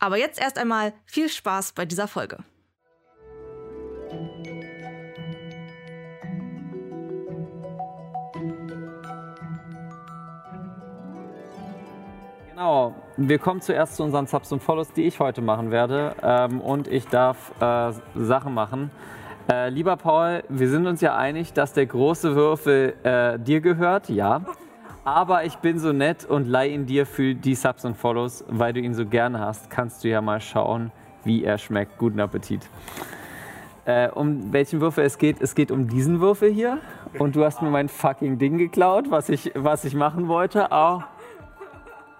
Aber jetzt erst einmal viel Spaß bei dieser Folge. Genau, wir kommen zuerst zu unseren Subs und Follows, die ich heute machen werde. Ähm, und ich darf äh, Sachen machen. Äh, lieber Paul, wir sind uns ja einig, dass der große Würfel äh, dir gehört, ja. Aber ich bin so nett und leih ihn dir für die Subs und Follows, weil du ihn so gerne hast. Kannst du ja mal schauen, wie er schmeckt. Guten Appetit. Äh, um welchen Würfel es geht, es geht um diesen Würfel hier. Und du hast mir mein fucking Ding geklaut, was ich, was ich machen wollte. Auch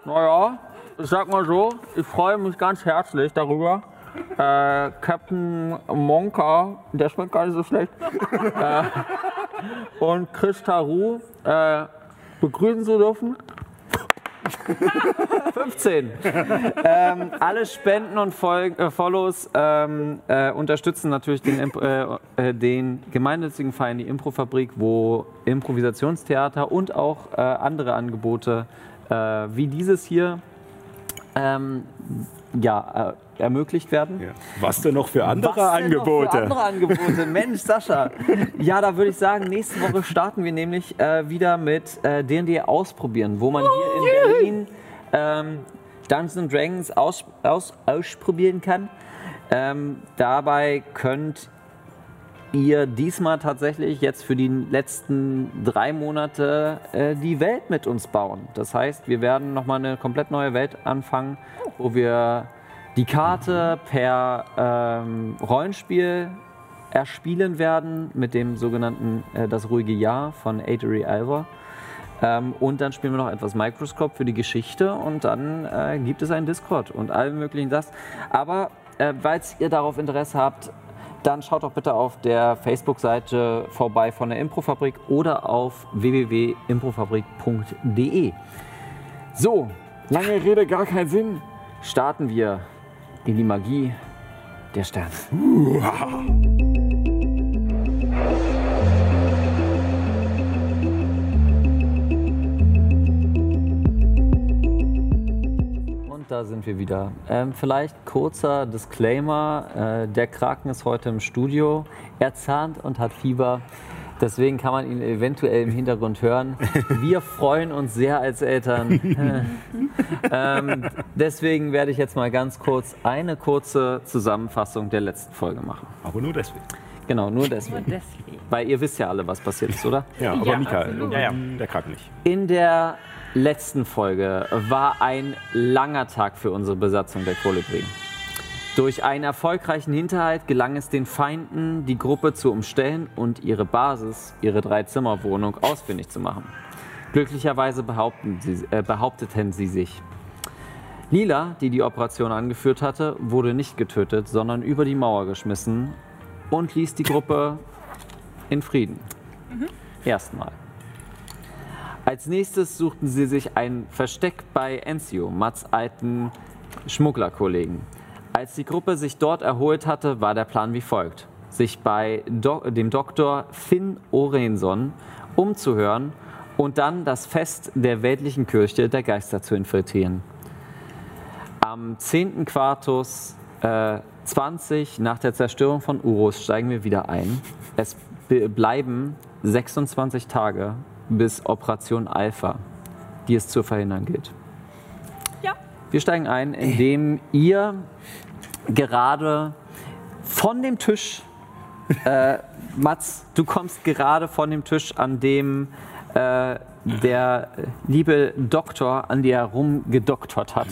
naja, ich sag mal so, ich freue mich ganz herzlich darüber. Äh, Captain Monka, der schmeckt gar nicht so schlecht. äh, und Chris Taru äh, begrüßen zu dürfen. 15. ähm, alle Spenden und Fol äh, Follows ähm, äh, unterstützen natürlich den, äh, äh den gemeinnützigen Verein, die Improfabrik, wo Improvisationstheater und auch äh, andere Angebote äh, wie dieses hier ähm, ja, ermöglicht werden. Ja. Was denn noch für andere Was Angebote? Noch für andere Angebote? Mensch, Sascha. Ja, da würde ich sagen, nächste Woche starten wir nämlich äh, wieder mit D&D äh, ausprobieren, wo man hier in Berlin ähm, Dungeons Dragons aus, aus, ausprobieren kann. Ähm, dabei könnt ihr diesmal tatsächlich jetzt für die letzten drei Monate äh, die Welt mit uns bauen. Das heißt, wir werden nochmal eine komplett neue Welt anfangen, wo wir die Karte per ähm, Rollenspiel erspielen werden mit dem sogenannten äh, Das ruhige Jahr von Adery Alva. Ähm, und dann spielen wir noch etwas Microscope für die Geschichte und dann äh, gibt es einen Discord und all möglichen das. Aber äh, weil ihr darauf Interesse habt, dann schaut doch bitte auf der Facebook-Seite vorbei von der Improfabrik oder auf www.improfabrik.de. So, lange Rede, gar keinen Sinn. Starten wir in die Magie der Sterne. da sind wir wieder. Ähm, vielleicht kurzer Disclaimer: äh, Der Kraken ist heute im Studio. Er zahnt und hat Fieber. Deswegen kann man ihn eventuell im Hintergrund hören. Wir freuen uns sehr als Eltern. ähm, deswegen werde ich jetzt mal ganz kurz eine kurze Zusammenfassung der letzten Folge machen. Aber nur deswegen. Genau, nur deswegen. Nur deswegen. Weil ihr wisst ja alle, was passiert ist, oder? Ja, aber ja, Mika, ja, ja, der Kraken nicht. In der letzten Folge war ein langer Tag für unsere Besatzung der Kolibri. Durch einen erfolgreichen Hinterhalt gelang es den Feinden, die Gruppe zu umstellen und ihre Basis, ihre Dreizimmerwohnung, ausfindig zu machen. Glücklicherweise sie, äh, behaupteten sie sich. Lila, die die Operation angeführt hatte, wurde nicht getötet, sondern über die Mauer geschmissen und ließ die Gruppe in Frieden. Mhm. Erstmal. Als nächstes suchten sie sich ein Versteck bei Enzio, Mats alten Schmugglerkollegen. Als die Gruppe sich dort erholt hatte, war der Plan wie folgt. Sich bei Do dem Doktor Finn Orenson umzuhören und dann das Fest der weltlichen Kirche der Geister zu infiltrieren. Am 10. Quartus äh, 20 nach der Zerstörung von Urus steigen wir wieder ein. Es bleiben 26 Tage bis Operation Alpha, die es zu verhindern gilt. Ja. Wir steigen ein, indem ihr gerade von dem Tisch, äh, Mats, du kommst gerade von dem Tisch, an dem äh, der liebe Doktor an dir herumgedoktert hat.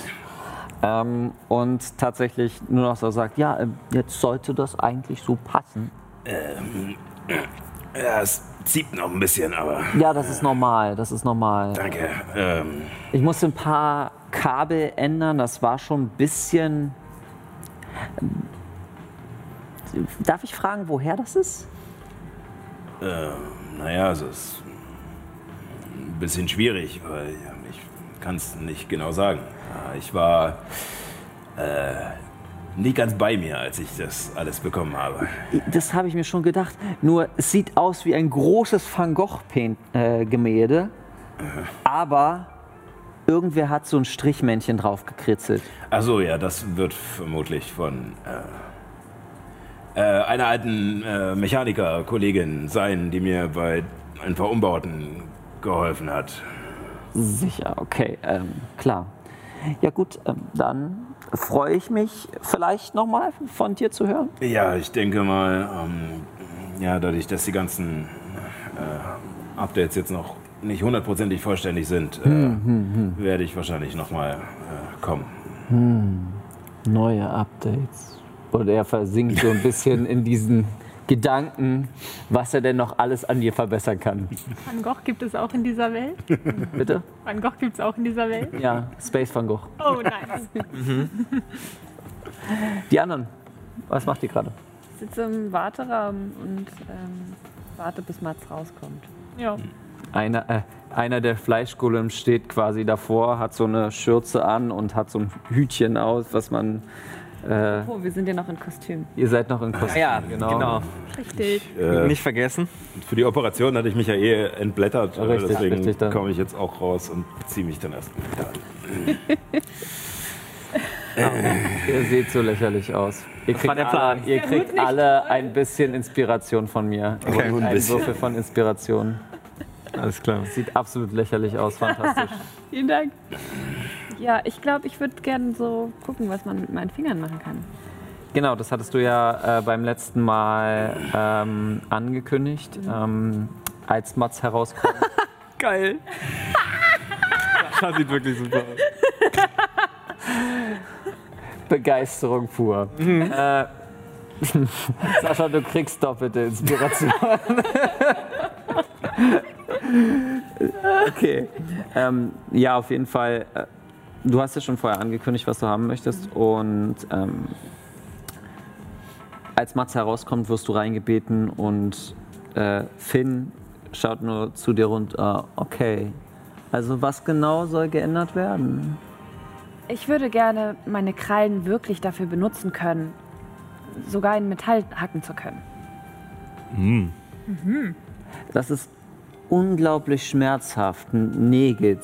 Ähm, und tatsächlich nur noch so sagt, ja, äh, jetzt sollte das eigentlich so passen. Ähm, ja, es zieht noch ein bisschen, aber. Ja, das ist normal, das ist normal. Danke. Ähm. Ich musste ein paar Kabel ändern, das war schon ein bisschen. Darf ich fragen, woher das ist? Äh, naja, es ist ein bisschen schwierig, weil ich kann es nicht genau sagen. Ja, Ich war äh, nicht ganz bei mir, als ich das alles bekommen habe. Das habe ich mir schon gedacht. Nur es sieht aus wie ein großes Van Gogh-Gemälde, aber irgendwer hat so ein Strichmännchen drauf gekritzelt. Achso, ja, das wird vermutlich von äh, äh, einer alten äh, Mechaniker-Kollegin sein, die mir bei ein paar Umbauten geholfen hat. Sicher, okay, ähm, klar. Ja gut, ähm, dann freue ich mich vielleicht nochmal von dir zu hören. Ja, ich denke mal, ähm, ja, dadurch, dass die ganzen äh, Updates jetzt noch nicht hundertprozentig vollständig sind, äh, werde ich wahrscheinlich nochmal äh, kommen. Neue Updates. Und er versinkt so ein bisschen in diesen Gedanken, was er denn noch alles an dir verbessern kann. Van Gogh gibt es auch in dieser Welt? Bitte? Van Gogh gibt es auch in dieser Welt? Ja, Space Van Gogh. Oh, nice. Die anderen, was macht ihr gerade? Ich sitze im Warteraum und ähm, warte, bis Mats rauskommt. Ja. Einer, äh, einer der Fleischgolems steht quasi davor, hat so eine Schürze an und hat so ein Hütchen aus, was man. Äh, Oh, wir sind ja noch in Kostüm. ihr seid noch in Kostüm. Ja, genau. Richtig. Äh, Nicht vergessen. für die Operation hatte ich mich ja eh entblättert, äh, Richtig, deswegen komme ich jetzt auch raus und ziehe mich dann erst wieder an. Ihr seht so lächerlich aus. Ihr kriegt, war der Plan. Alle, ihr kriegt alle ein bisschen Inspiration von mir. Okay. Ein. Würfel von Inspiration. Alles klar. Sieht absolut lächerlich aus, fantastisch. Vielen Dank. Ja, ich glaube, ich würde gerne so gucken, was man mit meinen Fingern machen kann. Genau, das hattest du ja äh, beim letzten Mal ähm, angekündigt, ähm, als Mats herauskommt. Geil. Das sieht wirklich super aus. Begeisterung pur. Äh, Sascha, du kriegst doppelte Inspiration. Okay. Ähm, ja, auf jeden Fall. Äh, du hast ja schon vorher angekündigt, was du haben möchtest. Und ähm, als Mats herauskommt, wirst du reingebeten und äh, Finn schaut nur zu dir runter. Okay. Also was genau soll geändert werden? Ich würde gerne meine Krallen wirklich dafür benutzen können, sogar in Metall hacken zu können. Das ist unglaublich schmerzhaft. Nägel.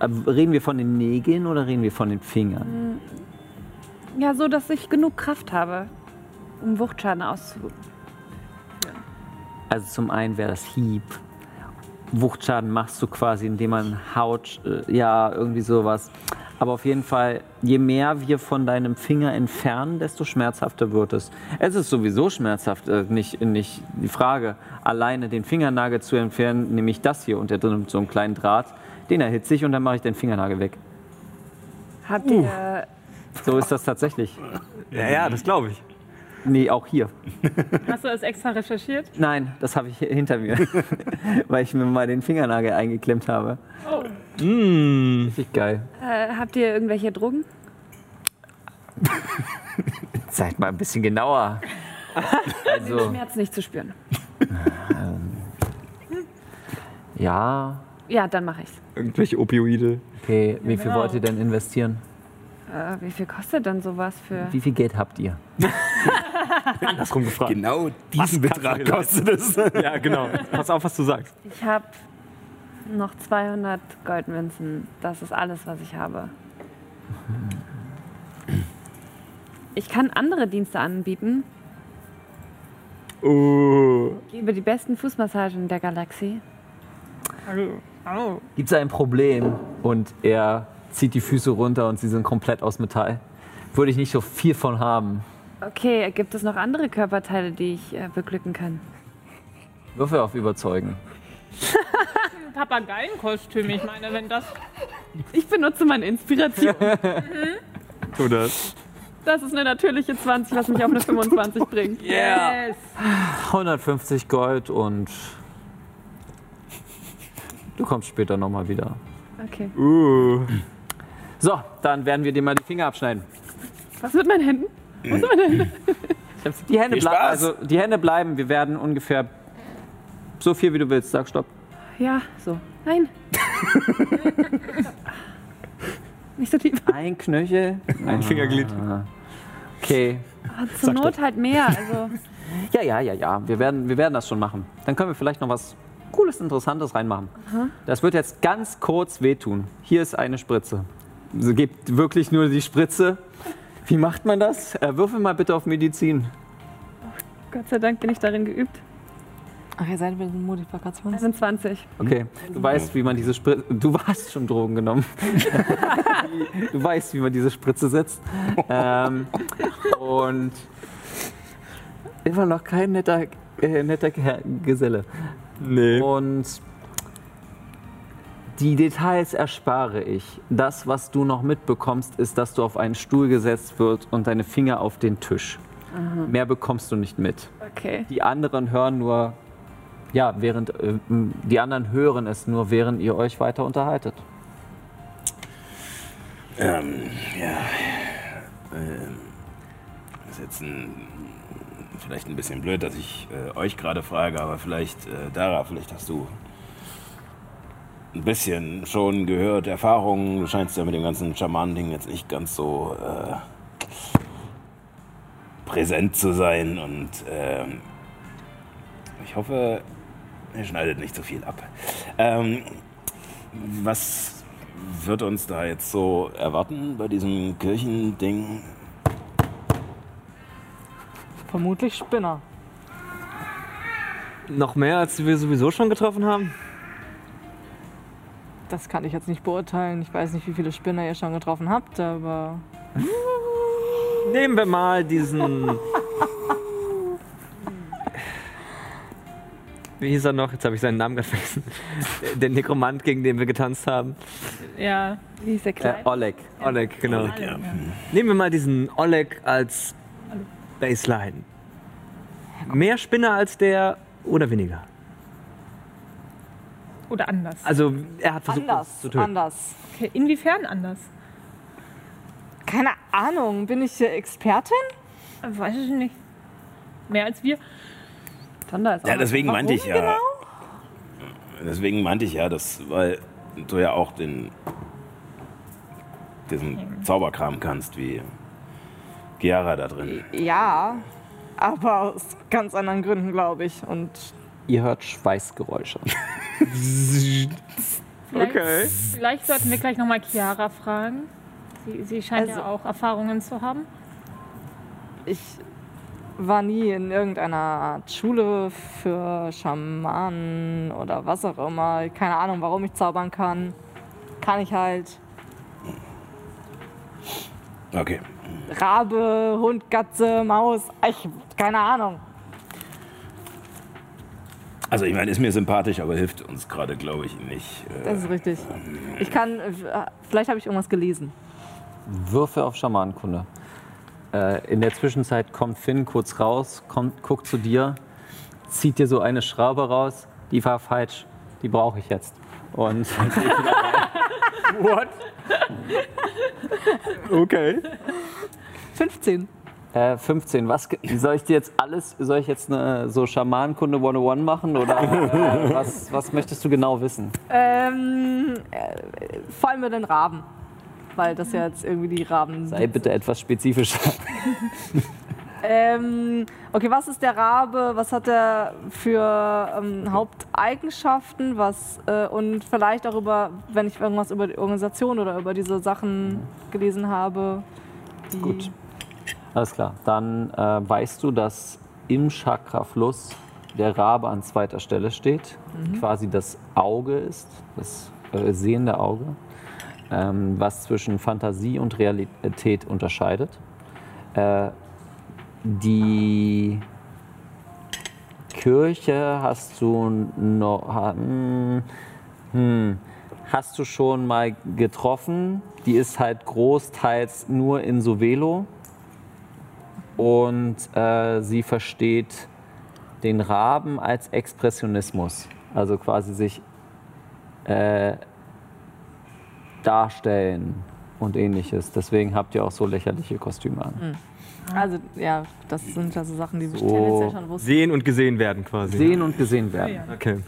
Äh, Reden wir von den Nägeln oder reden wir von den Fingern? Ja, so, dass ich genug Kraft habe, um Wuchtschaden auszuüben. Also zum einen wäre das Hieb. Wuchtschaden machst du quasi, indem man Haut, äh, ja, irgendwie sowas. Aber auf jeden Fall, je mehr wir von deinem Finger entfernen, desto schmerzhafter wird es. Es ist sowieso schmerzhaft, äh, nicht, nicht die Frage, alleine den Fingernagel zu entfernen, nämlich das hier und der drin so einen kleinen Draht, den erhitze ich und dann mache ich den Fingernagel weg. Habt ihr. So ist das tatsächlich. Ja, ja, das glaube ich. Nee, auch hier. Hast du das extra recherchiert? Nein, das habe ich hinter mir, weil ich mir mal den Fingernagel eingeklemmt habe. Oh. Richtig geil. Äh, habt ihr irgendwelche Drogen? Seid mal ein bisschen genauer. Also, Schmerz nicht zu spüren. ja, Ja, dann mache ich's. Irgendwelche Opioide. okay. Wie viel Genau. wollt ihr denn investieren? Äh, wie viel kostet denn sowas für. Wie viel Geld habt ihr? Andersrum gefragt. Genau diesen Betrag kostet es. Ja, genau. Pass auf, was du sagst. Ich habe noch 200 Goldmünzen. Das ist alles, was ich habe. Ich kann andere Dienste anbieten. Oh. Ich gebe die besten Fußmassagen der Galaxie. Oh. Gibt es ein Problem? Und er zieht die Füße runter und sie sind komplett aus Metall. Würde ich nicht so viel von haben. Okay, gibt es noch andere Körperteile, die ich äh, beglücken kann? Würfel auf Überzeugen. Papageienkostüm, ich meine, wenn das. Ich benutze meine Inspiration. Tu das. Das ist eine natürliche 20, was mich auf eine 25 bringt. Yes. 150 Gold und du kommst später nochmal wieder. Okay. Uh. So, dann werden wir dir mal die Finger abschneiden. Was mit meinen Händen? Was mit meinen Händen? Ich Die Hände, Viel blei- Spaß. also, die Hände bleiben. Wir werden ungefähr so viel, wie du willst. Sag Stopp. Ja, so. Nein. Nicht so tief. Ein Knöchel. Ein Fingerglied. Okay. Ah, Zur Not halt mehr. Also, Ja, ja, ja, ja. Wir werden, wir werden das schon machen. Dann können wir vielleicht noch was Cooles, Interessantes reinmachen. Das wird jetzt ganz kurz wehtun. Hier ist eine Spritze. Sie gibt wirklich nur die Spritze. Wie macht man das? Äh, würfel mal bitte auf Medizin. Gott sei Dank bin ich darin geübt. Ach, ihr seid mit Modifikation. Das sind 20. Okay, du weißt, wie man diese Spritze. Du hast schon Drogen genommen. du weißt, wie man diese Spritze setzt. Ähm, und immer noch kein netter, äh, netter Ge- Geselle. Nee. Und die Details erspare ich. Das, was du noch mitbekommst, ist, dass du auf einen Stuhl gesetzt wird und deine Finger auf den Tisch. Mehr bekommst du nicht mit. Okay. Die anderen hören nur, ja, während äh, die anderen hören es nur, während ihr euch weiter unterhaltet. Ähm, ja. Ähm, ist jetzt ein, vielleicht ein bisschen blöd, dass ich äh, euch gerade frage, aber vielleicht, äh, Dara, vielleicht hast du ein bisschen schon gehört, Erfahrungen. Du scheinst ja mit dem ganzen Schamanen-Ding jetzt nicht ganz so äh, präsent zu sein und ähm, ich hoffe, ihr schneidet nicht so viel ab. Ähm, was wird uns da jetzt so erwarten bei diesem Kirchending? Vermutlich Spinner. Noch mehr, als wir sowieso schon getroffen haben? Das kann ich jetzt nicht beurteilen. Ich weiß nicht, wie viele Spinner ihr schon getroffen habt, aber Nehmen wir mal diesen. Wie hieß er noch? Jetzt habe ich seinen Namen gerade vergessen. Der Nekromant, gegen den wir getanzt haben. Ja, Wie ist der Äh, klein? Oleg. Oleg, genau. Ja. Nehmen wir mal diesen Oleg als Baseline. Mehr Spinner als der oder weniger? Oder anders. Also er hat versucht, uns anders. zu töten. Anders. Okay, inwiefern anders? Keine Ahnung. Bin ich hier Expertin? Weiß ich nicht. Mehr als wir? Thunder ist auch Ja, deswegen meinte ich ja. Deswegen meinte ich ja, dass, weil du ja auch den diesen Zauberkram kannst, wie Chiara da drin. Ja, aber aus ganz anderen Gründen, glaube ich. Und Ihr hört Schweißgeräusche. Vielleicht, Okay. vielleicht sollten wir gleich nochmal Chiara fragen. Sie, sie scheint ja Also- auch Erfahrungen zu haben. ich war nie in irgendeiner Art Schule für Schamanen oder was auch immer. Keine Ahnung, warum ich zaubern kann. Kann ich halt. Okay. Rabe, Hund, Katze, Maus. Ich, keine Ahnung. Also ich meine, ist mir sympathisch, aber hilft uns gerade, glaube ich, nicht. Äh, Das ist richtig. Ich kann. äh, Vielleicht habe ich irgendwas gelesen. Würfe auf Schamanenkunde. Äh, in der Zwischenzeit kommt Finn kurz raus, kommt, guckt zu dir, zieht dir so eine Schraube raus. Die war falsch. Die brauche ich jetzt. Und What? Okay. 15. äh, 15. Was soll ich dir jetzt alles? Soll ich jetzt eine so Schamanenkunde 101 machen oder äh, was, was möchtest du genau wissen? Ähm, äh, vor allem mit den Raben. Weil das ja jetzt irgendwie die Raben Sei bitte etwas spezifischer. Ähm, okay, was ist der Rabe? Was hat er für ähm, Haupteigenschaften? Was, äh, und vielleicht auch über, wenn ich irgendwas über die Organisation oder über diese Sachen gelesen habe. Die, Gut. Alles klar. Dann äh, weißt du, dass im Chakrafluss der Rabe an zweiter Stelle steht, quasi das Auge ist, das äh, sehende Auge, ähm, was zwischen Fantasie und Realität unterscheidet. Äh, die Kirche hast du noch. ha- hm, hm, hast du schon mal getroffen. Die ist halt großteils nur in Sovelo. Und äh, sie versteht den Raben als Expressionismus. Also quasi sich äh, darstellen und ähnliches. Deswegen habt ihr auch so lächerliche Kostüme an. Also, ja, das sind also Sachen, die wir So. tendenziell schon wussten. Sehen und gesehen werden quasi. Sehen und gesehen werden. Okay.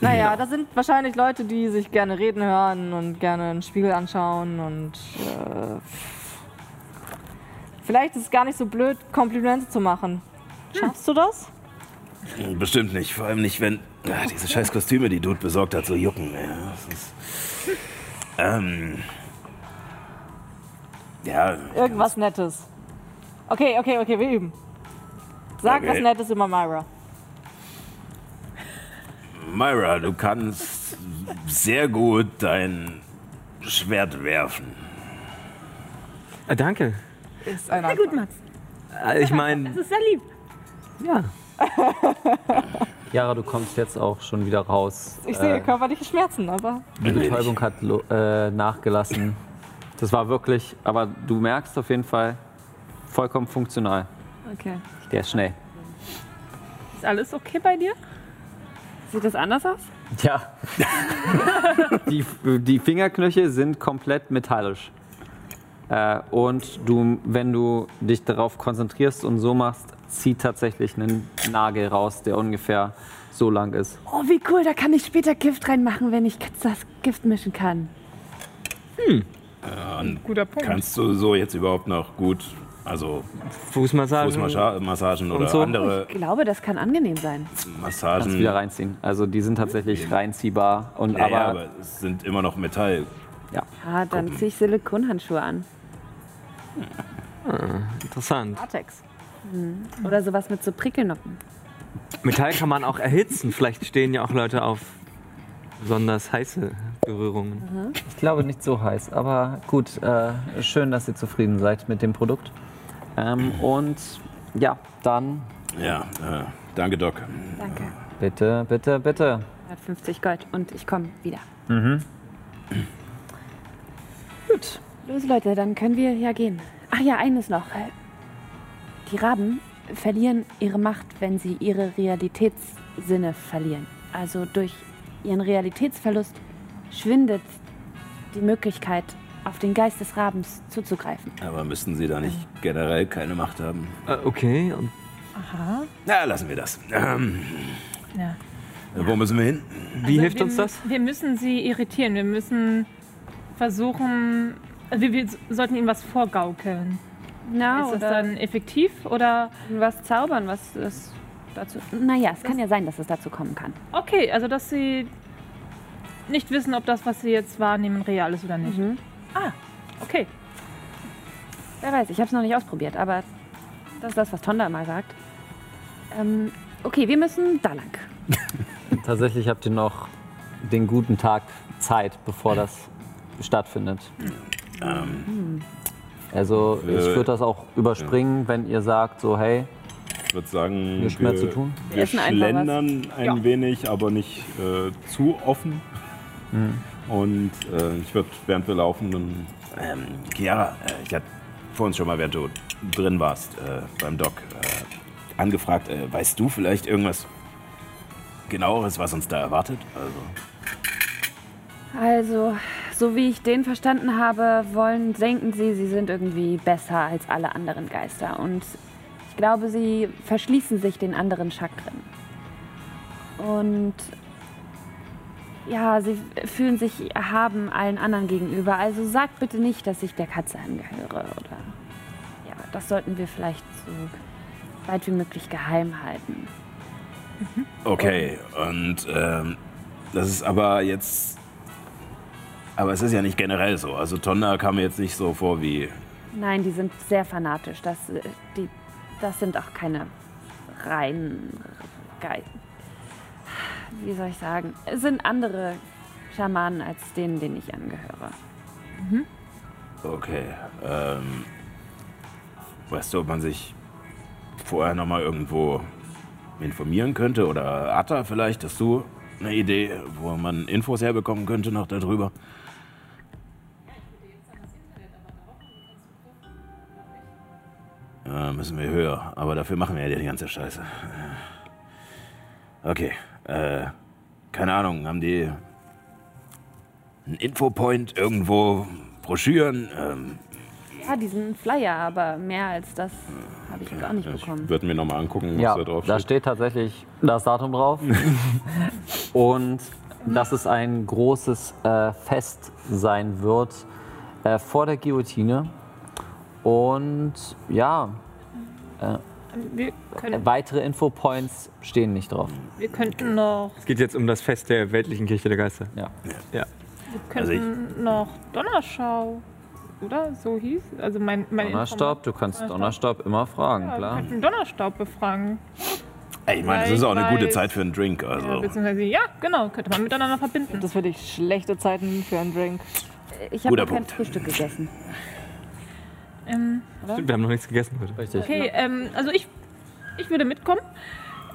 Naja, da sind wahrscheinlich Leute, die sich gerne reden hören und gerne einen Spiegel anschauen und äh, vielleicht ist es gar nicht so blöd, Komplimente zu machen. Schaffst du das? Bestimmt nicht. Vor allem nicht, wenn ah, diese scheiß Kostüme, die Dude besorgt hat, so jucken. Ja, das ist, ähm, ja, Irgendwas Nettes. Okay, okay, okay, wir üben. Sag Okay. was Nettes über Myra. Myra, du kannst sehr gut dein Schwert werfen. Äh, danke. Ist ein Sehr gut, Max. Äh, ich meine, Das ist sehr lieb. ja. Jara, du kommst jetzt auch schon wieder raus. Ich sehe Äh, körperliche Schmerzen, aber Die Betäubung hat äh, nachgelassen. Das war wirklich, aber du merkst auf jeden Fall, vollkommen funktional. Okay. Der ist schnell. Ist alles okay bei dir? Sieht das anders aus? Ja. die, die Fingerknöchel sind komplett metallisch. Äh, und du, wenn du dich darauf konzentrierst und so machst, zieht tatsächlich ein Nagel raus, der ungefähr so lang ist. Oh, wie cool, da kann ich später Gift reinmachen, wenn ich das Gift mischen kann. Guter Punkt. Kannst du so jetzt überhaupt noch gut, also Fußmassagen. Fußmassagen oder so? andere Ich glaube, das kann angenehm sein. Kannst Massagen? wieder reinziehen. Also die sind tatsächlich reinziehbar. Und Ja, aber, ja, aber es sind immer noch Metall. Ah, dann ziehe ich Silikonhandschuhe an. Interessant. Latex. Oder sowas mit so Prickelnoppen. Metall kann man auch erhitzen. Vielleicht stehen ja auch Leute auf besonders heiße Berührungen. ich glaube nicht so heiß. Aber gut, äh, schön, dass ihr zufrieden seid mit dem Produkt. Ähm, und ja, dann Ja, äh, danke Doc. Danke. bitte, bitte, bitte. 150 Gold und ich komme wieder. Gut. Los, Leute, dann können wir ja gehen. Ach ja, eines noch. Äh, Die Raben verlieren ihre Macht, wenn sie ihre Realitätssinne verlieren. Also durch ihren Realitätsverlust schwindet die Möglichkeit, auf den Geist des Rabens zuzugreifen. Aber müssten sie da nicht generell keine Macht haben? Äh, okay, und Aha. Na, lassen wir das. Ähm, Ja. Wo müssen wir hin? wie Also hilft wir, uns das? Wir müssen sie irritieren. Wir müssen versuchen. Also wir, wir sollten ihnen was vorgaukeln. Na, ist das dann effektiv oder? was zaubern, was das dazu... Naja, es kann ja sein, dass es dazu kommen kann. Okay, also dass sie nicht wissen, ob das, was sie jetzt wahrnehmen, real ist oder nicht. Mhm. Ah, okay. Wer weiß, ich habe es noch nicht ausprobiert, aber das ist das, was Tonda immer sagt. Ähm, okay, wir müssen da lang. Tatsächlich habt ihr noch den guten Tag Zeit, bevor das stattfindet. Ähm, Also ich Äh, würde das auch überspringen, wenn ihr sagt, so hey, ich würde sagen, nichts mehr zu tun. wir was. schlendern ein Ja. wenig, aber nicht äh, zu offen. Mhm. Und äh, ich würde, während wir laufen, dann, ähm, Chiara, äh, ich hatte vor uns schon mal, während du drin warst äh, beim Doc, äh, angefragt, äh, weißt du vielleicht irgendwas genaueres, was uns da erwartet? Also, Also, so wie ich den verstanden habe, wollen, denken sie, sie sind irgendwie besser als alle anderen Geister. Und ich glaube, sie verschließen sich den anderen Chakren. Und ja, sie fühlen sich erhaben allen anderen gegenüber. Also sagt bitte nicht, dass ich der Katze angehöre. Oder ja, das sollten wir vielleicht so weit wie möglich geheim halten. okay, und ähm, das ist aber jetzt. Aber es ist ja nicht generell so. Also Tonda kam mir jetzt nicht so vor wie. Nein, die sind sehr fanatisch. Das, äh, die, das sind auch keine reinen Ge Wie soll ich sagen? Es sind andere Schamanen als denen, denen ich angehöre. Okay. Ähm, weißt du, ob man sich vorher noch mal irgendwo informieren könnte? Oder Atta vielleicht? Hast du eine Idee, wo man Infos herbekommen könnte noch darüber? Ja, müssen wir höher. Aber dafür machen wir ja die ganze Scheiße. Okay. Äh, keine Ahnung, haben die einen Infopoint irgendwo, Broschüren, ähm, Ah, diesen Flyer, aber mehr als das habe ich jetzt auch nicht Ich bekommen. würde mir nochmal angucken, was Ja, da drauf da steht. steht tatsächlich das Datum drauf. Und dass es ein großes äh, Fest sein wird äh, vor der Guillotine. Und ja, Wir, können, weitere Infopoints stehen nicht drauf. wir könnten noch, Es geht jetzt um das Fest der weltlichen Kirche der Geister. Ja. wir Also ich- könnten noch Donnerschau, oder? So hieß. Also mein, mein Donnerstaub, du kannst Donnerstaub. Donnerstaub immer fragen, Ja, wir klar. könnten Donnerstaub befragen. Ey, ich meine, das ist auch eine gute Zeit für einen Drink. Ja, Also. beziehungsweise, ja, genau, könnte man miteinander verbinden. Das finde ich schlechte Zeiten für einen Drink. Ich habe kein Punkt. Frühstück gegessen. Ähm, Stimmt, wir haben noch nichts gegessen heute. Richtig. okay, ähm, also ich, ich würde mitkommen.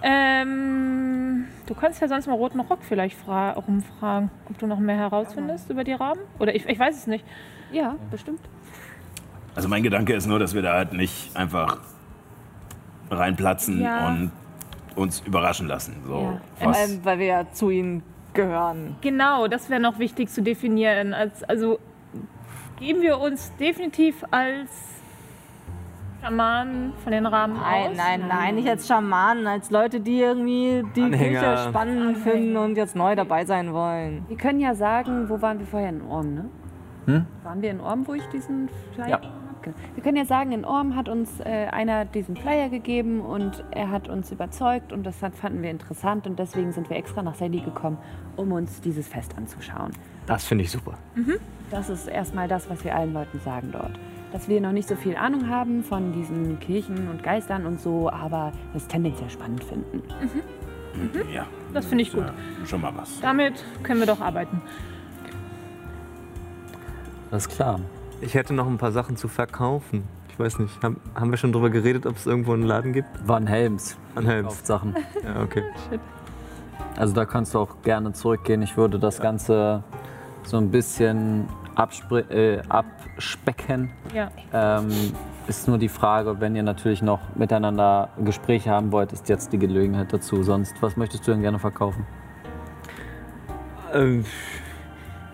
Ähm, du kannst ja sonst mal Roten Rock vielleicht fra rumfragen, ob du noch mehr herausfindest über die Raben. Oder ich, ich weiß es nicht. Ja, bestimmt. also mein Gedanke ist nur, dass wir da halt nicht einfach reinplatzen Ja. und uns überraschen lassen. So, Ja. Vor was, allem, weil wir ja zu ihnen gehören. Genau, das wäre noch wichtig zu definieren. Als, also geben wir uns definitiv als Schamanen von den Rahmen Nein, aus. nein, nein, nicht als Schamanen, als Leute, die irgendwie die Anhänger. Kirche spannend finden und jetzt neu dabei sein wollen. Wir können ja sagen, wo waren wir vorher in Orm, ne? Hm? Waren wir in Orm, wo ich diesen Flyer Ja. habe? Wir können ja sagen, in Orm hat uns äh, einer diesen Flyer gegeben und er hat uns überzeugt und das hat- fanden wir interessant und deswegen sind wir extra nach Sally gekommen, um uns dieses Fest anzuschauen. Das finde ich super. Das ist erstmal das, was wir allen Leuten sagen dort. Dass wir noch nicht so viel Ahnung haben von diesen Kirchen und Geistern und so, aber das tendenziell spannend finden. ja, Das finde ich gut. Ja, schon mal was. Damit können wir doch arbeiten. Das ist klar. Ich hätte noch ein paar Sachen zu verkaufen. Ich weiß nicht, haben, haben wir schon drüber geredet, ob es irgendwo einen Laden gibt? Van Helms An Helms. kauft Sachen. Ja, okay. Also da kannst du auch gerne zurückgehen. Ich würde das Ganze so ein bisschen äh, abspecken. Ja. Ähm, ist nur die Frage, wenn ihr natürlich noch miteinander Gespräche haben wollt, ist jetzt die Gelegenheit dazu. Sonst, was möchtest du denn gerne verkaufen? Ähm,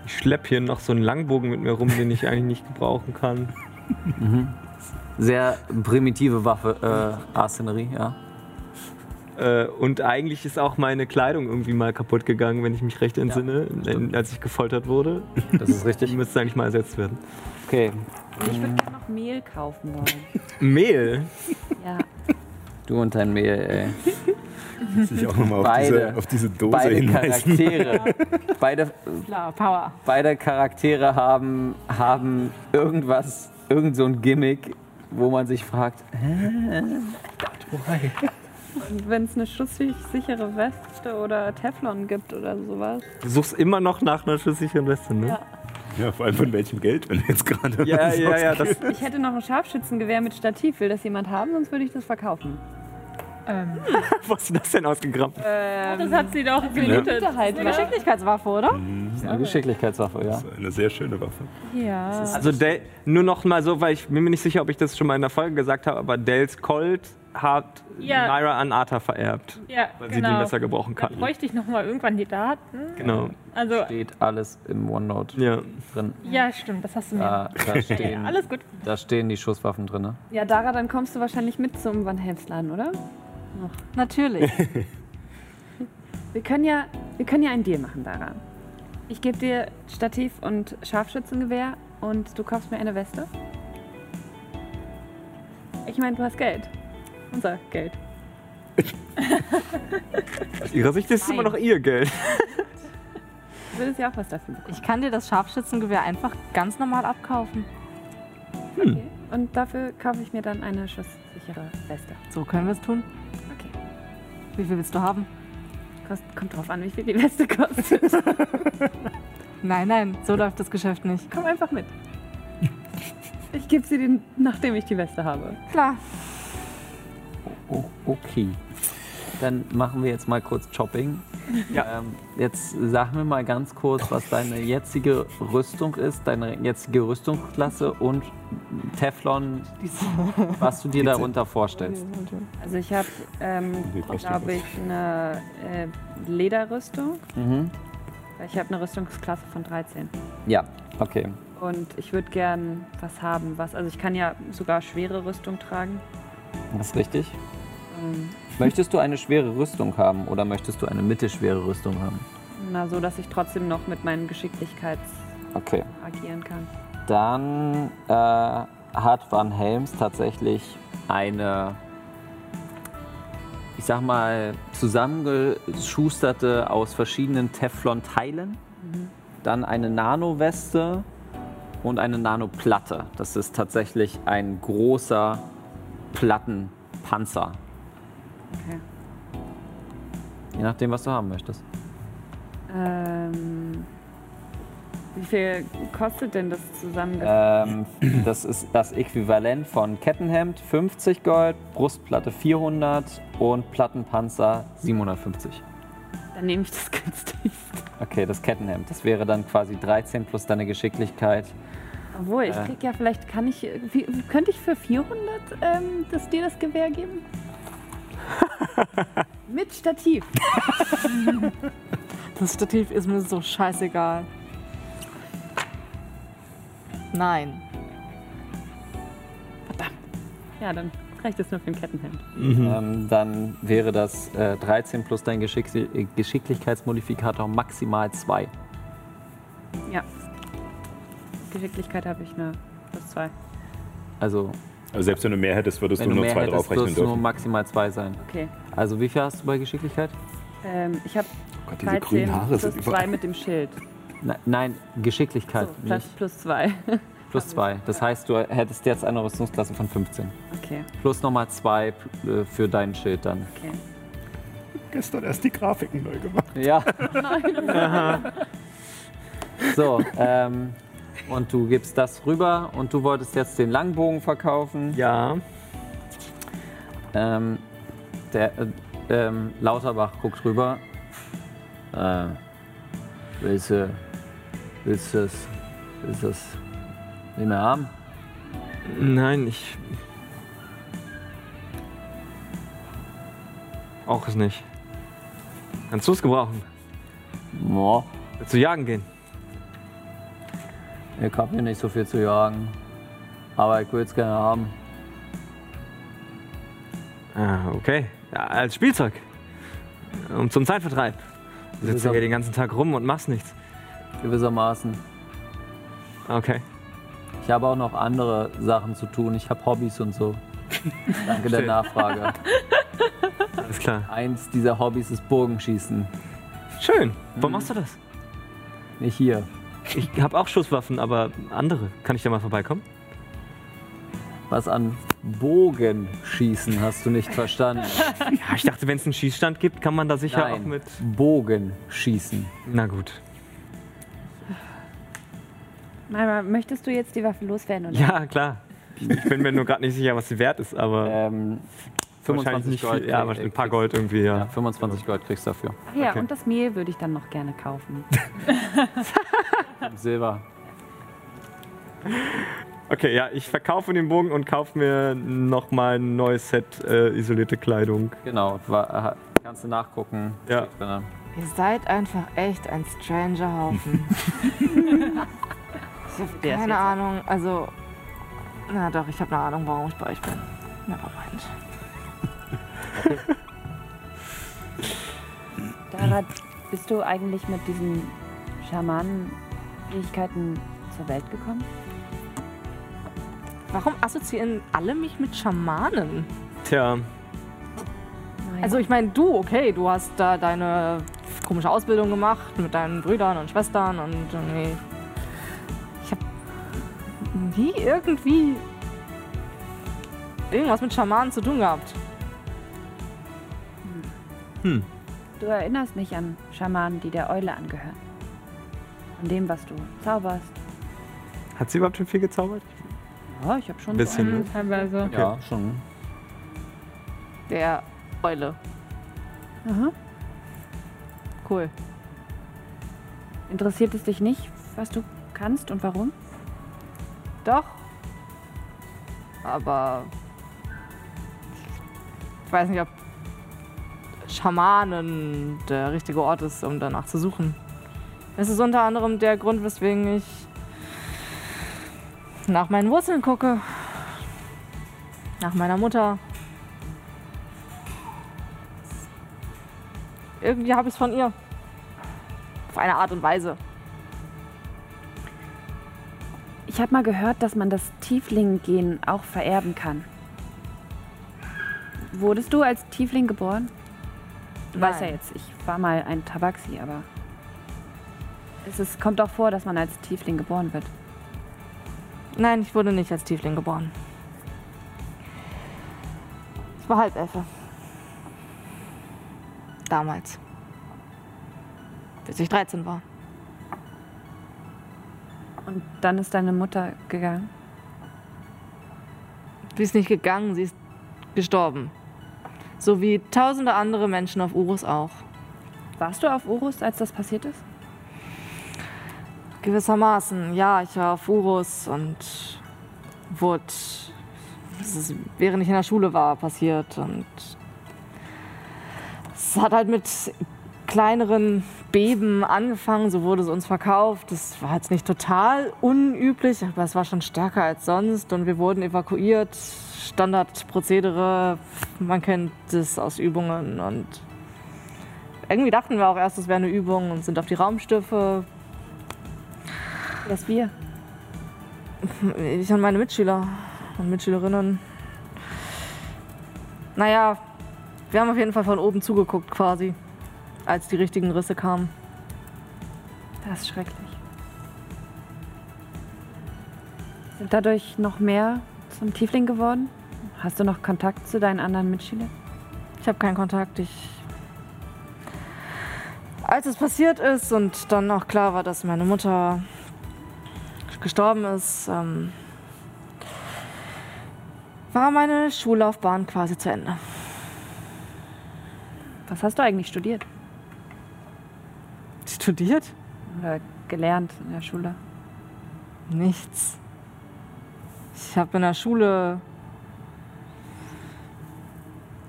ich schlepp hier noch so einen Langbogen mit mir rum, den ich eigentlich nicht gebrauchen kann. Sehr primitive Waffe, äh, Arsennerie, ja. Äh, und eigentlich ist auch meine Kleidung irgendwie mal kaputt gegangen, wenn ich mich recht entsinne, stimmt. als ich gefoltert wurde. Das ist Die richtig. müsste eigentlich mal ersetzt werden. Okay, Und ich würde gerne noch Mehl kaufen wollen. Mehl. Ja, du und dein Mehl, ey. Sich auch nochmal auf Beide. diese, auf diese Dose Beide hinweisen. Charaktere, beide, Klar, Power. beide Charaktere haben, haben irgendwas, irgend so ein Gimmick, wo man sich fragt, und wenn es eine schusssichere Weste oder Teflon gibt oder sowas. Du suchst immer noch nach einer schusssicheren Weste, ne? Ja. Ja, vor allem von welchem Geld, wenn du jetzt gerade. Ja, was ja, ja. Das, Ich hätte noch ein Scharfschützengewehr mit Stativ. Will das jemand haben? Sonst würde ich das verkaufen. Ähm, wo hast du das denn ausgegraben? das hat sie doch gemietet. halt, Eine Geschicklichkeitswaffe, oder? eine Geschicklichkeitswaffe, ja. Das ist eine sehr schöne Waffe. Ja. Also Del, nur noch mal so, weil ich bin mir nicht sicher, ob ich das schon mal in der Folge gesagt habe, aber Dels Colt hat Ja. Naira an Arthur vererbt, ja, weil sie die genau. besser gebrauchen Da kann. bräuchte ich noch mal irgendwann die Daten. Genau. Also, Steht alles im OneNote Ja. drin. ja, stimmt, das hast du mir. Da, da, stehen, Alles gut. da stehen die Schusswaffen drin. Ne? Ja, Dara, dann kommst du wahrscheinlich mit zum Van Helmsladen, oder? Natürlich. Wir können ja, wir können ja einen Deal machen, Dara. Ich gebe dir Stativ und Scharfschützengewehr und du kaufst mir eine Weste. Ich meine, du hast Geld. Unser Geld. Aus ihrer Sicht ist es immer noch ihr Geld. Du würdest ja auch was dafür bekommen. Ich kann dir das Scharfschützengewehr einfach ganz normal abkaufen. Okay. Und dafür kaufe ich mir dann eine schusssichere Weste. So können wir es tun. Okay. Wie viel willst du haben? Kost, kommt drauf an, wie viel die Weste kostet. Nein, nein, so läuft das Geschäft nicht. Komm einfach mit. Ich gebe sie dir, nachdem ich die Weste habe. Klar. Oh, okay. Dann machen wir jetzt mal kurz Shopping. Ja. Ähm, jetzt sag mir mal ganz kurz, was deine jetzige Rüstung ist, deine jetzige Rüstungsklasse und Teflon, was du dir darunter vorstellst. Also ich habe, ähm, glaube ich, eine äh, Lederrüstung. Mhm. Ich habe eine Rüstungsklasse von 13. Ja, okay. Und ich würde gern was haben, was. Also ich kann ja sogar schwere Rüstung tragen. Das ist richtig. Möchtest du eine schwere Rüstung haben oder möchtest du eine mittelschwere Rüstung haben? na, so dass ich trotzdem noch mit meinen Geschicklichkeits Okay. agieren kann. Dann äh, hat Van Helms tatsächlich eine, ich sag mal, zusammengeschusterte aus verschiedenen Teflon-Teilen. Dann eine Nano-Weste und eine Nano-Platte. Das ist tatsächlich ein großer Plattenpanzer. Okay. Je nachdem, was du haben möchtest. Ähm, wie viel kostet denn das zusammen? Ähm, das ist das Äquivalent von Kettenhemd 50 Gold, Brustplatte 400 und Plattenpanzer 750. Dann nehme ich das günstigste. Okay, das Kettenhemd. Das wäre dann quasi 13 plus deine Geschicklichkeit. Obwohl, ich Äh. krieg ja vielleicht, kann ich, wie, könnte ich für 400 ähm, das, dir das Gewehr geben? Mit Stativ. Das Stativ ist mir so scheißegal. Nein. Ja, dann reicht es nur für ein Kettenhemd. Ähm, dann wäre das äh, 13 plus dein Geschick äh, Geschicklichkeitsmodifikator maximal 2. Ja. Geschicklichkeit habe ich eine plus zwei. Also, Also selbst wenn du mehr hättest, würdest wenn du nur mehr zwei hättest, draufrechnen würdest du nur dürfen. maximal 2 sein. Okay. Also, wie viel hast du bei Geschicklichkeit? Ähm, ich habe Oh Gott, diese 13 grünen Haare plus sind zwei überall. mit dem Schild. Ne- nein, Geschicklichkeit. So, plus, nicht plus zwei. plus 2. Das heißt, du hättest jetzt eine Rüstungsklasse von 15. Okay, Plus nochmal 2 für dein Schild dann. okay. Gestern erst die Grafiken neu gemacht. Ja. so, ähm, und du gibst das rüber und du wolltest jetzt den Langbogen verkaufen. Ja. Ähm, der äh, ähm, Lauterbach guckt rüber. Äh, willst du, willst du das, willst du das nicht mehr haben? Nein, ich. Auch es nicht. Kannst du es gebrauchen? Boah, Willst du jagen gehen? Ich hab hier nicht so viel zu jagen. Aber ich würde es gerne haben. Ah, okay. Ja, als Spielzeug. Und zum Zeitvertreib. Du sitzt ja hier den ganzen Tag rum und machst nichts. Gewissermaßen. Okay. Ich habe auch noch andere Sachen zu tun. Ich habe Hobbys und so. Danke der. Nachfrage. Alles klar. Eins dieser Hobbys ist Bogenschießen. Schön. Warum machst du das? Nicht hier. Ich habe auch Schusswaffen, aber andere. Kann ich da mal vorbeikommen? Was an Bogenschießen hast du nicht verstanden. Ja, ich dachte, wenn es einen Schießstand gibt, kann man da sicher auch Nein, mit. Bogenschießen. Na gut. Mama, möchtest du jetzt die Waffe loswerden? Oder? Ja, klar. Ich bin mir nur gerade nicht sicher, was sie wert ist, aber Ähm, 25 nicht Gold. viel. Ja, wahrscheinlich ein paar kriegst- Gold irgendwie, ja. Ja, 25 Gold kriegst du dafür. Ja, Okay. und das Mehl würde ich dann noch gerne kaufen. Silber. Okay, ja, ich verkaufe den Bogen und kaufe mir nochmal ein neues Set äh, isolierte Kleidung. Genau. War, äh, kannst du nachgucken. Ja. Ihr seid einfach echt ein Stranger-Haufen. ich habe keine Ahnung, also. Na doch, ich habe eine Ahnung, warum ich bei euch bin. Nevermind. Darat, bist du eigentlich mit diesen Schamanenfähigkeiten zur Welt gekommen? Warum assoziieren alle mich mit Schamanen? Tja, Naja. Also ich meine, du, okay, du hast da deine komische Ausbildung gemacht mit deinen Brüdern und Schwestern und irgendwie. Ich habe nie irgendwie irgendwas mit Schamanen zu tun gehabt. Du erinnerst mich an Schamanen, die der Eule angehören. An dem, was du zauberst. hat sie überhaupt schon viel gezaubert? Ja, ich habe schon Ein bisschen, so ne? einen, Teilweise. Ja, schon. Der Eule. Aha. Cool. Interessiert es dich nicht, was du kannst und warum? Doch. Aber ich weiß nicht, ob Schamanen der richtige Ort ist, um danach zu suchen. Es ist unter anderem der Grund, weswegen ich nach meinen Wurzeln gucke. Nach meiner Mutter. Irgendwie habe ich es von ihr. Auf eine Art und Weise. Ich habe mal gehört, dass man das Tiefling-Gen auch vererben kann. Wurdest du als Tiefling geboren? Du weißt ja jetzt, ich war mal ein Tabaxi, aber es ist, kommt auch vor, dass man als Tiefling geboren wird. Nein, ich wurde nicht als Tiefling geboren. Ich war Halbelfe. Damals. Bis ich 13 war. Und dann ist deine Mutter gegangen. Sie ist nicht gegangen, sie ist gestorben. So wie tausende andere Menschen auf Urus auch. Warst du auf Urus, als das passiert ist? Gewissermaßen, ja, ich war auf Urus und wurde, ist, während ich in der Schule war, passiert. Und es hat halt mit kleineren Beben angefangen, so wurde es uns verkauft. Das war jetzt nicht total unüblich, aber es war schon stärker als sonst und wir wurden evakuiert. Standardprozedere, man kennt das aus Übungen und irgendwie dachten wir auch erst, es wäre eine Übung und sind auf die Raumschiffe Das wir. ich und meine Mitschüler und Mitschülerinnen. Naja, wir haben auf jeden Fall von oben zugeguckt quasi, als die richtigen Risse kamen. Das ist schrecklich. Sind dadurch noch mehr zum Tiefling geworden? Hast du noch Kontakt zu deinen anderen Mitschülern? Ich habe keinen Kontakt. Ich als es passiert ist und dann auch klar war, dass meine Mutter gestorben ist, ähm, war meine Schullaufbahn quasi zu Ende. Was hast du eigentlich studiert? Studiert? Oder gelernt in der Schule? Nichts. Ich habe in der Schule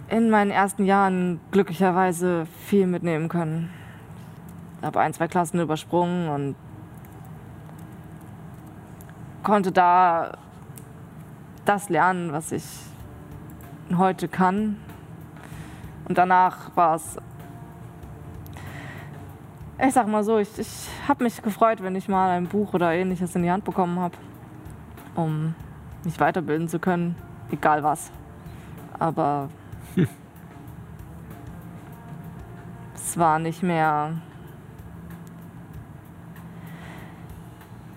in meinen ersten Jahren glücklicherweise viel mitnehmen können. Ich habe ein, zwei Klassen übersprungen und konnte da das lernen, was ich heute kann. Und danach war es, ich sag mal so, ich, ich habe mich gefreut, wenn ich mal ein Buch oder ähnliches in die Hand bekommen habe, um mich weiterbilden zu können, egal was. Aber es war nicht mehr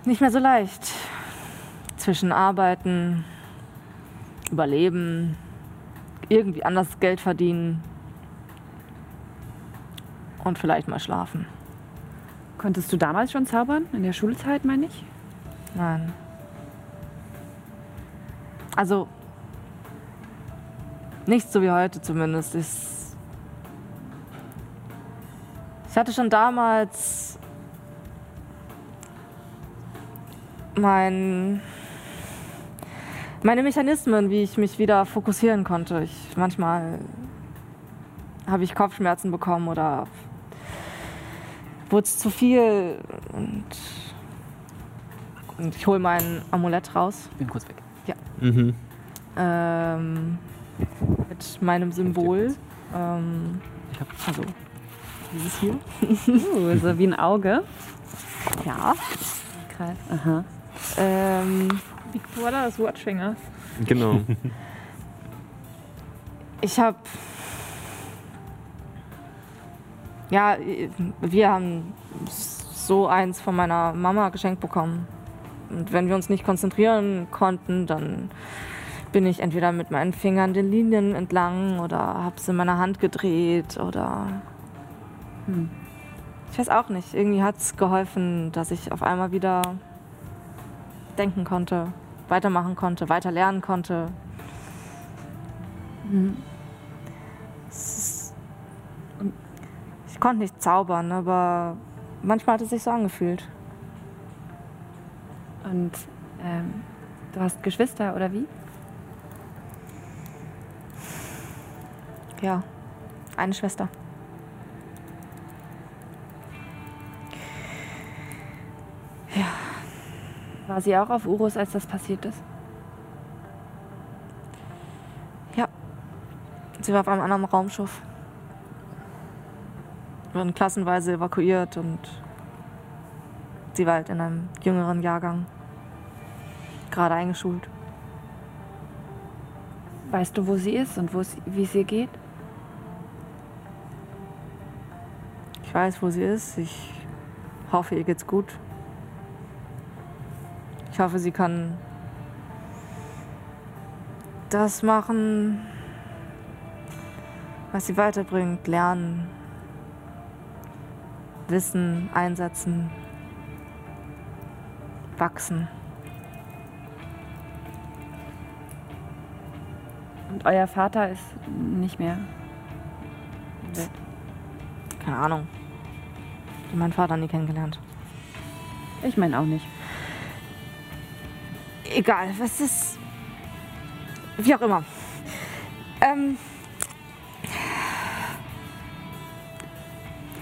nicht mehr so leicht zwischen Arbeiten, Überleben, irgendwie anders Geld verdienen und vielleicht mal schlafen. Konntest du damals schon zaubern? In der Schulzeit, meine ich? Nein. Also, nicht so wie heute zumindest. Ich, ich hatte schon damals mein, meine Mechanismen, wie ich mich wieder fokussieren konnte. Ich, manchmal habe ich Kopfschmerzen bekommen oder wurde es zu viel und und ich hole mein Amulett raus. Bin kurz weg. Mhm. Ähm, mit meinem Symbol. Ähm, Ich hab- also, dieses hier. Uh, so wie ein Auge. Ja. Krass. Aha. Ähm, Victoria des Watchfingers. Genau. ich habe. Ja, wir haben so eins von meiner Mama geschenkt bekommen. Und wenn wir uns nicht konzentrieren konnten, dann bin ich entweder mit meinen Fingern den Linien entlang oder habe es in meiner Hand gedreht oder. Hm. Ich weiß auch nicht. Irgendwie hat es geholfen, dass ich auf einmal wieder denken konnte, weitermachen konnte, weiter lernen konnte. Ist- Ich konnte nicht zaubern, aber manchmal hat es sich so angefühlt. Und ähm, du hast Geschwister oder wie? Ja, eine Schwester. War sie auch auf Urus, als das passiert ist? Ja. Sie war auf einem anderen Raumschiff. Wir wurden klassenweise evakuiert und sie war halt in einem jüngeren Jahrgang. Gerade eingeschult. Weißt du, wo sie ist und wie es ihr geht? Ich weiß, wo sie ist. Ich hoffe, ihr geht's gut. Ich hoffe, sie kann das machen, was sie weiterbringt, lernen, Wissen einsetzen, wachsen. Und euer Vater ist nicht mehr. Weg. Keine Ahnung. Ich habe meinen Vater nie kennengelernt. Ich meine auch nicht. Egal, was ist. Wie auch immer. Ähm.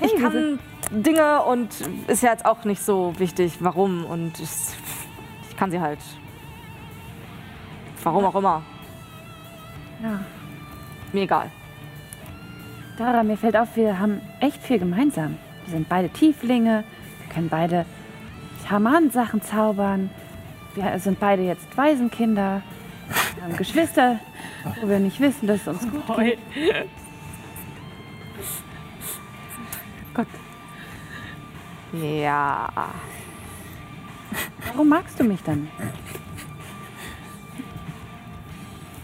Ich kann Dinge und ist ja jetzt auch nicht so wichtig, warum. Und ich, ich kann sie halt. Warum auch immer. Ja. Mir egal. Dara, mir fällt auf, wir haben echt viel gemeinsam. Wir sind beide Tieflinge, wir können beide Schaman-Sachen zaubern. Wir sind beide jetzt Waisenkinder. Wir haben Geschwister, wo wir nicht wissen, dass es uns gut geht. Gott, Ja. warum magst du mich dann?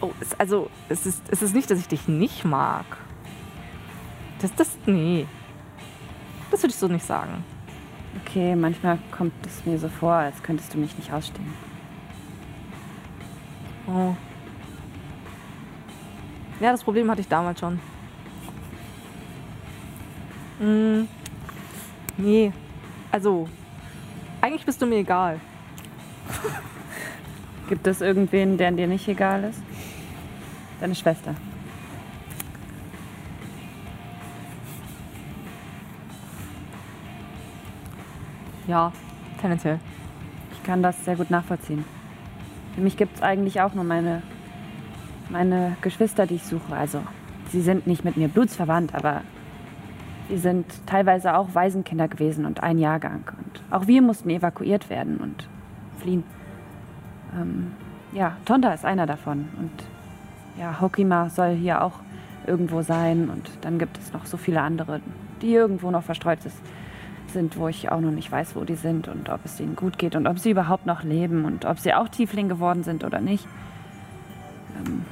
Oh, es, also, es ist, es ist nicht, dass ich dich nicht mag. Das, das, nee. Das würde ich so nicht sagen. Okay, manchmal kommt es mir so vor, als könntest du mich nicht ausstehen. Oh. Ja, das Problem hatte ich damals schon. Mm, nee. Also, eigentlich bist du mir egal. Gibt es irgendwen, der dir nicht egal ist? Deine Schwester. Ja, tendenziell. Ich kann das sehr gut nachvollziehen. Für mich gibt es eigentlich auch nur meine, meine Geschwister, die ich suche. Also, sie sind nicht mit mir blutsverwandt, aber sie sind teilweise auch Waisenkinder gewesen und ein Jahrgang. Und auch wir mussten evakuiert werden und fliehen. Ähm, ja, Tonda ist einer davon. Und ja, Hokima soll hier auch irgendwo sein. Und dann gibt es noch so viele andere, die irgendwo noch verstreut sind, wo ich auch noch nicht weiß, wo die sind und ob es ihnen gut geht und ob sie überhaupt noch leben und ob sie auch Tiefling geworden sind oder nicht. Ähm,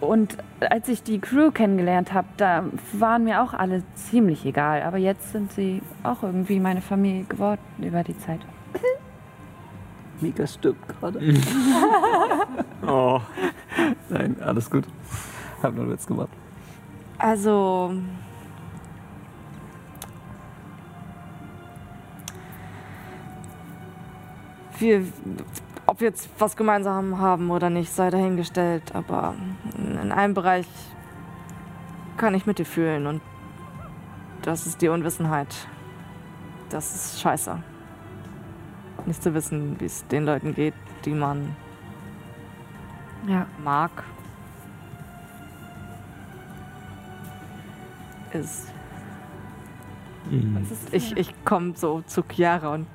und als ich die Crew kennengelernt habe, da waren mir auch alle ziemlich egal. Aber jetzt sind sie auch irgendwie meine Familie geworden über die Zeit. Mika stirbt gerade. Oh. Nein, alles gut. Hab nur Witz gemacht. Also. Wir, ob wir jetzt was gemeinsam haben oder nicht, sei dahingestellt. Aber in einem Bereich kann ich mit dir fühlen und das ist die Unwissenheit. Das ist scheiße. Nicht zu wissen, wie es den Leuten geht, die man Ja. mag, ist. Ich, ich komme so zu Chiara und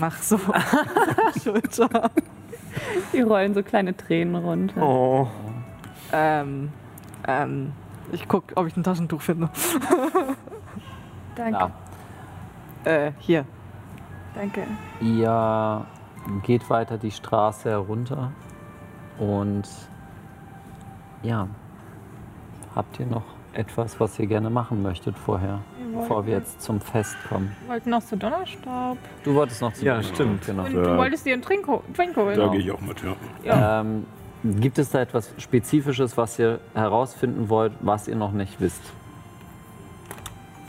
mach so Schulter. Die rollen so kleine Tränen runter. Oh. Ähm, ähm, ich guck, ob ich ein Taschentuch finde. Danke. Ja. Äh, hier. Danke. Ihr geht weiter die Straße herunter und ja, habt ihr noch etwas, was ihr gerne machen möchtet vorher, bevor wir jetzt zum Fest kommen? Wir wollten noch zu Donnerstab. Du wolltest noch zu Ja, stimmt. Genau. Und du wolltest dir einen Trink, ho Drink holen. Da gehe ich auch mit, ja. Ja. Ähm, gibt es da etwas Spezifisches, was ihr herausfinden wollt, was ihr noch nicht wisst?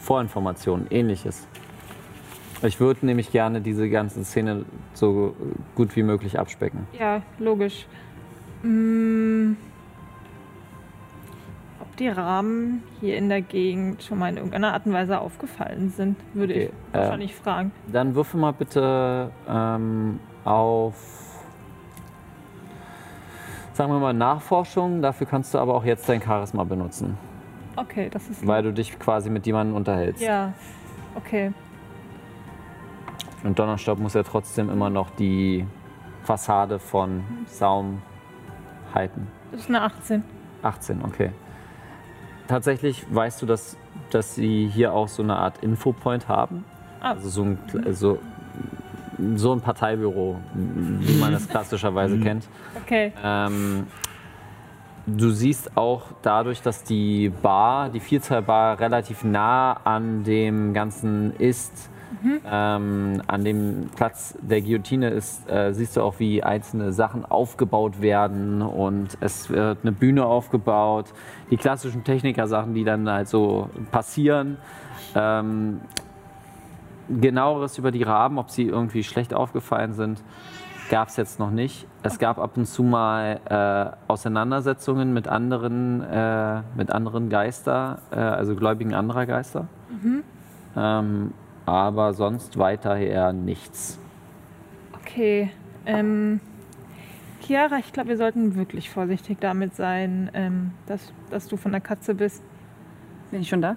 Vorinformationen, ähnliches. Ich würde nämlich gerne diese ganze Szene so gut wie möglich abspecken. Ja, logisch. Mm. Ob die Rahmen hier in der Gegend schon mal in irgendeiner Art und Weise aufgefallen sind, würde Okay, ich äh, wahrscheinlich fragen. Dann würfel mal bitte ähm, auf, sagen wir mal, Nachforschung. Dafür kannst du aber auch jetzt dein Charisma benutzen, Okay, das ist. weil du dich quasi mit jemandem unterhältst. Ja. Okay. Und Donnerstaub muss ja trotzdem immer noch die Fassade von Saum halten. Das ist eine 18. 18, okay. Tatsächlich weißt du, dass, dass sie hier auch so eine Art Infopoint haben. Ah. Also so ein, so, so ein Parteibüro, wie man es klassischerweise kennt. Okay. Ähm, du siehst auch dadurch, dass die Bar, die Vielzahlbar, relativ nah an dem Ganzen ist, ähm, an dem Platz der Guillotine ist, äh, siehst du auch, wie einzelne Sachen aufgebaut werden und es wird eine Bühne aufgebaut. Die klassischen Techniker-Sachen, die dann halt so passieren. Ähm, genaueres über die Raben, ob sie irgendwie schlecht aufgefallen sind, gab es jetzt noch nicht. Es gab ab und zu mal äh, Auseinandersetzungen mit anderen, äh, mit anderen Geister, äh, also Gläubigen anderer Geister. Ähm, aber sonst weiterher nichts. Okay. Ähm, Chiara, ich glaube, wir sollten wirklich vorsichtig damit sein, ähm, dass, dass du von der Katze bist. Bin ich schon da?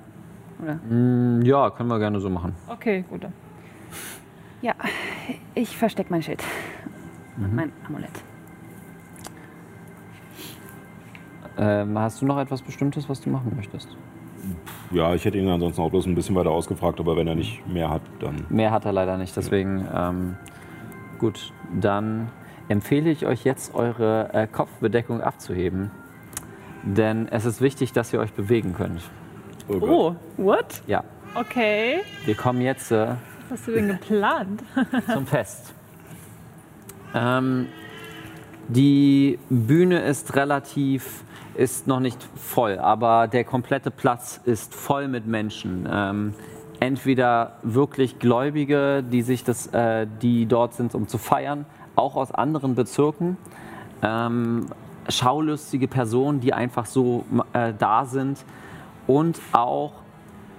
Oder? Mm, ja, können wir gerne so machen. Okay, gut. Ja, ich verstecke mein Schild. Und Mein Amulett. Ähm, hast du noch etwas Bestimmtes, was du machen möchtest? Ja, ich hätte ihn ansonsten auch bloß ein bisschen weiter ausgefragt, aber wenn er nicht mehr hat, dann. Mehr hat er leider nicht, deswegen ähm, gut, dann empfehle ich euch jetzt eure äh, Kopfbedeckung abzuheben. Denn es ist wichtig, dass ihr euch bewegen könnt. Oh. Oh, what? Ja, Okay. wir kommen jetzt äh, Was hast du denn geplant? zum Fest. Ähm, die Bühne ist relativ, ist noch nicht voll, aber der komplette Platz ist voll mit Menschen. Ähm, entweder wirklich Gläubige, die sich das, äh, die dort sind, um zu feiern, auch aus anderen Bezirken. Ähm, schaulustige Personen, die einfach so äh, da sind und auch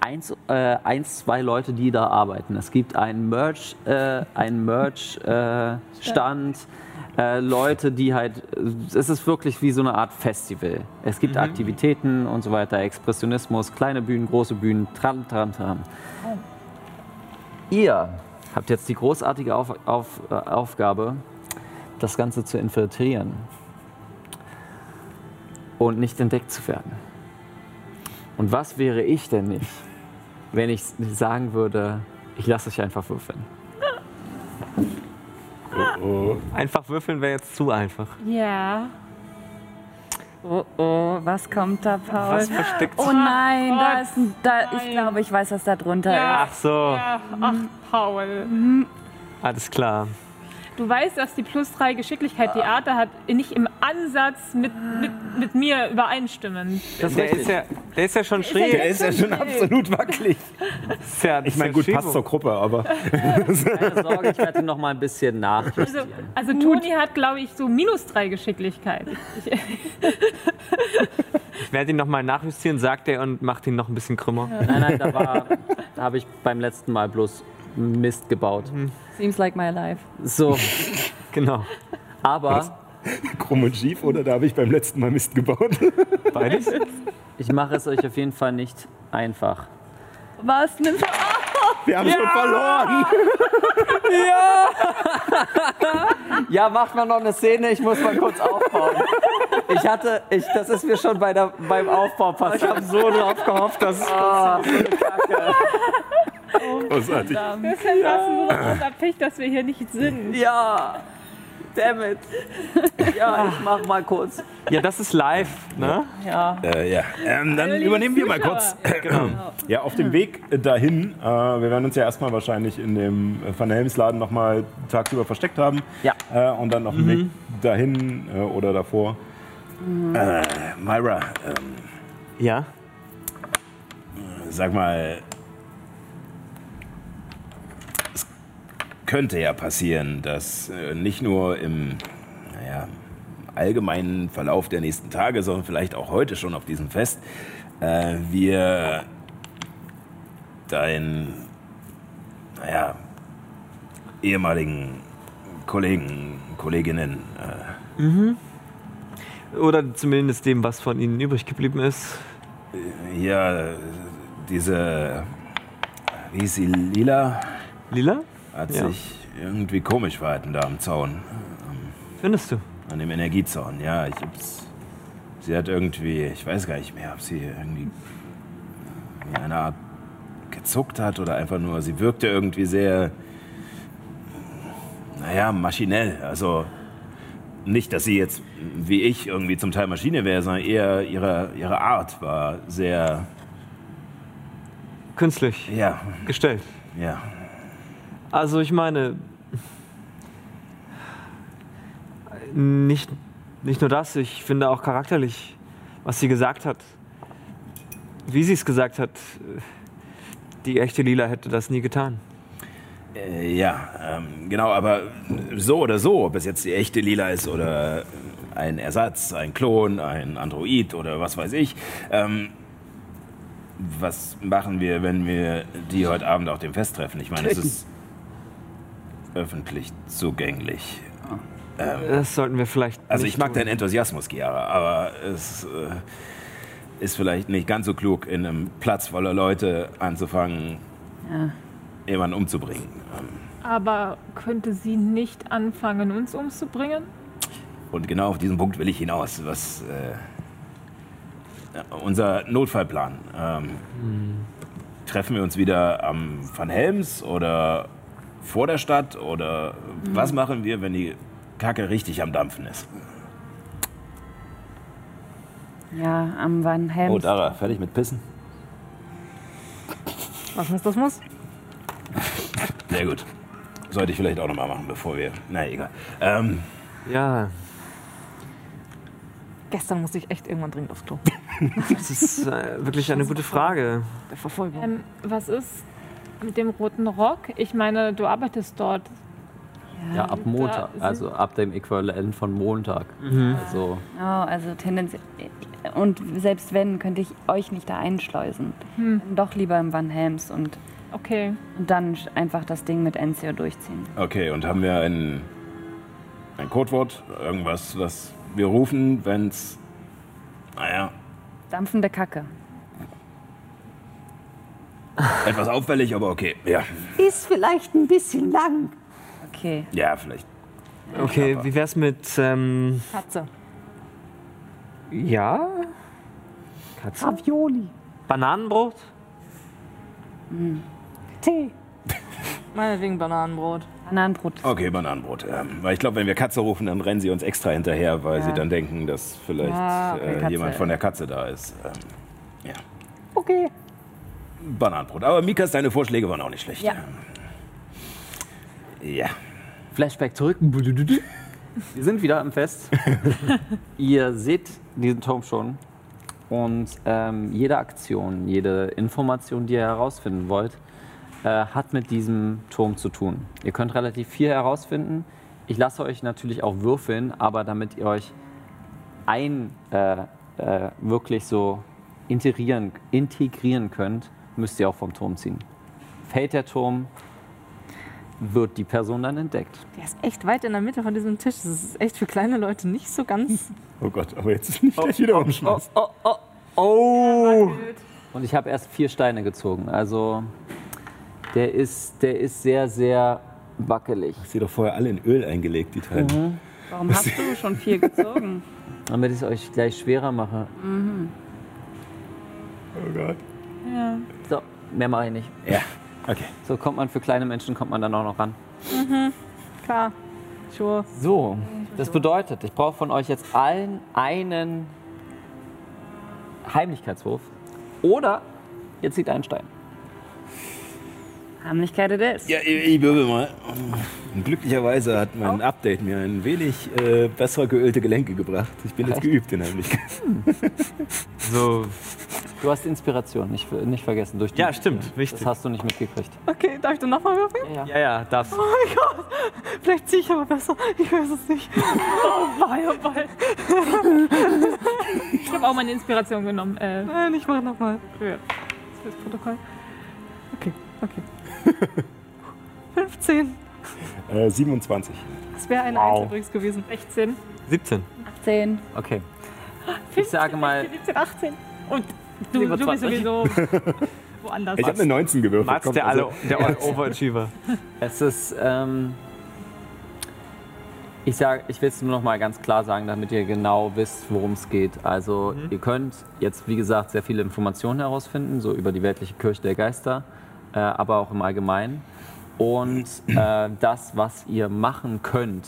eins, äh, eins, zwei Leute, die da arbeiten. Es gibt einen Merch, äh, einen Merch äh, Leute, die halt, es ist wirklich wie so eine Art Festival. Es gibt Aktivitäten und so weiter, Expressionismus, kleine Bühnen, große Bühnen, tram, tram, tram. Ihr habt jetzt die großartige auf, auf, äh, Aufgabe, das Ganze zu infiltrieren und nicht entdeckt zu werden. Und was wäre ich denn nicht, wenn ich sagen würde, ich lasse euch einfach würfeln? Einfach würfeln wäre jetzt zu einfach. Ja. Oh oh, was kommt da, Paul? Was versteckt Oh nein, da ist ein, da, ich glaube, ich weiß, was da drunter Ja. Ach so, Ja, ach, Paul. alles klar. Du weißt, dass die plus 3 Geschicklichkeit Theater hat nicht im Ansatz mit, mit, mit mir übereinstimmen. Der ist, ja, der ist ja schon schräg. Der ist ja schon absolut wackelig. Ist ja, Ich meine, gut, passt zur Gruppe, aber. Keine Sorge, ich werde noch mal ein bisschen Also, nachjustieren. also Toni hat, glaube ich, so minus 3 Geschicklichkeit. Ich, Ich werde ihn nochmal nachjustieren, sagt er und macht ihn noch ein bisschen krümmer. Nein, nein, da, war- da habe ich beim letzten Mal bloß Mist gebaut. Seems like my life. So, Genau. aber Krumm und schief, oder? Da habe ich beim letzten Mal Mist gebaut. Beides? ich mache es euch auf jeden Fall nicht einfach. Was? Nimmst du Wir haben schon verloren. Ja, macht mal noch eine Szene, ich muss mal kurz aufbauen. Ich hatte, ich, das ist mir schon bei der, beim Aufbau passiert. Ich habe so drauf gehofft, dass es oh, so eine Kacke. Großartig. Deshalb hast du so großer Pech, dass wir hier nicht sind. Ja, damn it. Ja, ich mach mal kurz. Ja, das ist live, ne? Ja. Äh, ja, ähm, dann liebe übernehmen wir mal kurz. Ja, auf dem Weg dahin, äh, wir werden uns ja erstmal wahrscheinlich in dem äh, Van Helmsladen nochmal tagsüber versteckt haben. Ja. Äh, und dann auf dem Weg dahin äh, oder davor. Äh, Myra, ähm, Ja. sag mal, könnte ja passieren, dass äh, nicht nur im naja, allgemeinen Verlauf der nächsten Tage, sondern vielleicht auch heute schon auf diesem Fest, äh, wir deinen, naja, ehemaligen Kollegen, Kolleginnen. Äh, Oder zumindest dem, was von ihnen übrig geblieben ist. ja, diese, wie hieß sie, Lila, Lila? Hat Ja. sich irgendwie komisch verhalten da am Zaun, Findest du? an dem Energiezaun. Ja, ich hab's, sie hat irgendwie, ich weiß gar nicht mehr, ob sie irgendwie wie eine Art gezuckt hat oder einfach nur, sie wirkte irgendwie sehr, naja, maschinell. Also nicht, dass sie jetzt wie ich irgendwie zum Teil Maschine wäre, sondern eher ihre, ihre Art war sehr, Künstlich ja, gestellt. ja. Also ich meine, nicht, nicht nur das, ich finde auch charakterlich, was sie gesagt hat, wie sie es gesagt hat, die echte Lila hätte das nie getan. Äh, ja, ähm, genau, aber so oder so, ob es jetzt die echte Lila ist oder ein Ersatz, ein Klon, ein Android oder was weiß ich. Ähm, was machen wir, wenn wir die heute Abend auf dem Fest treffen? Ich meine, es ist öffentlich zugänglich. Das sollten wir vielleicht. Also nicht ich mag tun. deinen Enthusiasmus, Chiara, aber es äh, ist vielleicht nicht ganz so klug, in einem Platz voller Leute anzufangen, Ja. jemanden umzubringen. Ähm, Aber könnte sie nicht anfangen, uns umzubringen? Und genau auf diesen Punkt will ich hinaus. Was äh, unser Notfallplan? Ähm, Treffen wir uns wieder am Van Helms oder vor der Stadt oder was machen wir, wenn die Kacke richtig am Dampfen ist? Ja, am Van Helms. Oh, Dara, fertig mit Pissen? Was muss, das muss? Sehr gut. Sollte ich vielleicht auch nochmal machen, bevor wir. Na egal. Ähm, Ja, Gestern musste ich echt irgendwann dringend aufs Klo. das ist äh, wirklich eine gute Frage. Der Verfolgung. Ähm, was ist mit dem roten Rock? Ich meine, du arbeitest dort. Ja, ab Montag, also ab dem Äquivalent von Montag. Also Oh, also tendenziell. Und selbst wenn, könnte ich euch nicht da einschleusen. Dann Doch lieber im Van Helms und, Okay. und dann einfach das Ding mit Enzio durchziehen. okay, und haben wir ein, ein Codewort? Irgendwas, was wir rufen, wenn's. Naja, Dampfende Kacke. Etwas auffällig, aber okay. Ja, Ist vielleicht ein bisschen lang. Okay. ja vielleicht. Okay, wie wär's mit. Ähm, Katze. ja? Katze? Ravioli. Bananenbrot? Tee. Meinetwegen Bananenbrot. Bananenbrot. Okay, Bananenbrot. Ähm, weil ich glaube, wenn wir Katze rufen, dann rennen sie uns extra hinterher, weil sie dann denken, dass vielleicht Ah, äh, Katze. jemand von der Katze da ist. Ähm, ja, Okay. Bananenbrot. Aber Mikas, deine Vorschläge waren auch nicht schlecht. Ja. Ja. Flashback zurück. Wir sind wieder am Fest. Ihr seht diesen Turm schon. Und ähm, jede Aktion, jede Information, die ihr herausfinden wollt, äh, hat mit diesem Turm zu tun. Ihr könnt relativ viel herausfinden. Ich lasse euch natürlich auch würfeln, aber damit ihr euch ein äh, äh, wirklich so integrieren, integrieren könnt, müsst ihr auch vom Turm ziehen. Fällt der Turm, wird die Person dann entdeckt. Der ist echt weit in der Mitte von diesem Tisch. Das ist echt für kleine Leute nicht so ganz. Oh Gott, aber jetzt ist nicht gleich wieder umschmeißen. Oh, oh, oh! Und ich habe erst vier Steine gezogen. Also der ist, der ist sehr, sehr wackelig. Sie doch vorher alle in Öl eingelegt, die Teile. Warum hast du schon viel gezogen? Damit ich es euch gleich schwerer mache. Oh Gott. Ja. So, mehr mache ich nicht. Ja, okay. So kommt man für kleine Menschen, kommt man dann auch noch ran. Klar. Sure. So, das bedeutet, ich brauche von euch jetzt allen einen Heimlichkeitswurf. Oder ihr zieht einen Stein. Heimlichkeit it is. Ja, ich, ich wirbel mal. Und glücklicherweise hat mein Update mir ein wenig äh, besser geölte Gelenke gebracht. Ich bin jetzt geübt in Heimlichkeit. So, Du hast Inspiration, nicht, nicht vergessen. Durch die Ja, stimmt, Das wichtig. hast du nicht mitgekriegt. Okay, darf ich dann nochmal würfeln? Ja, ja, ja, darfst. Oh mein Gott. Vielleicht ziehe ich aber besser. Ich weiß es nicht. Oh wei, oh wei. ich habe auch meine Inspiration genommen. Äh, Nein, ich mache nochmal. für. Fürs Protokoll. Okay, okay. 15. Äh, 27. Das wäre eine Wow. Eins übrigens gewesen. 16. 17. 18. Okay. Ich sage mal, 17, 18. Und du, du bist 27. sowieso woanders. Ich habe eine 19 gewürfelt. Kommt der, also- alle, der Overachiever. es ist. Ähm, ich sage, ich will es nur noch mal ganz klar sagen, damit ihr genau wisst, worum es geht. Also ihr könnt jetzt, wie gesagt, sehr viele Informationen herausfinden, so über die weltliche Kirche der Geister, äh, aber auch im Allgemeinen. Und äh, das, was ihr machen könnt,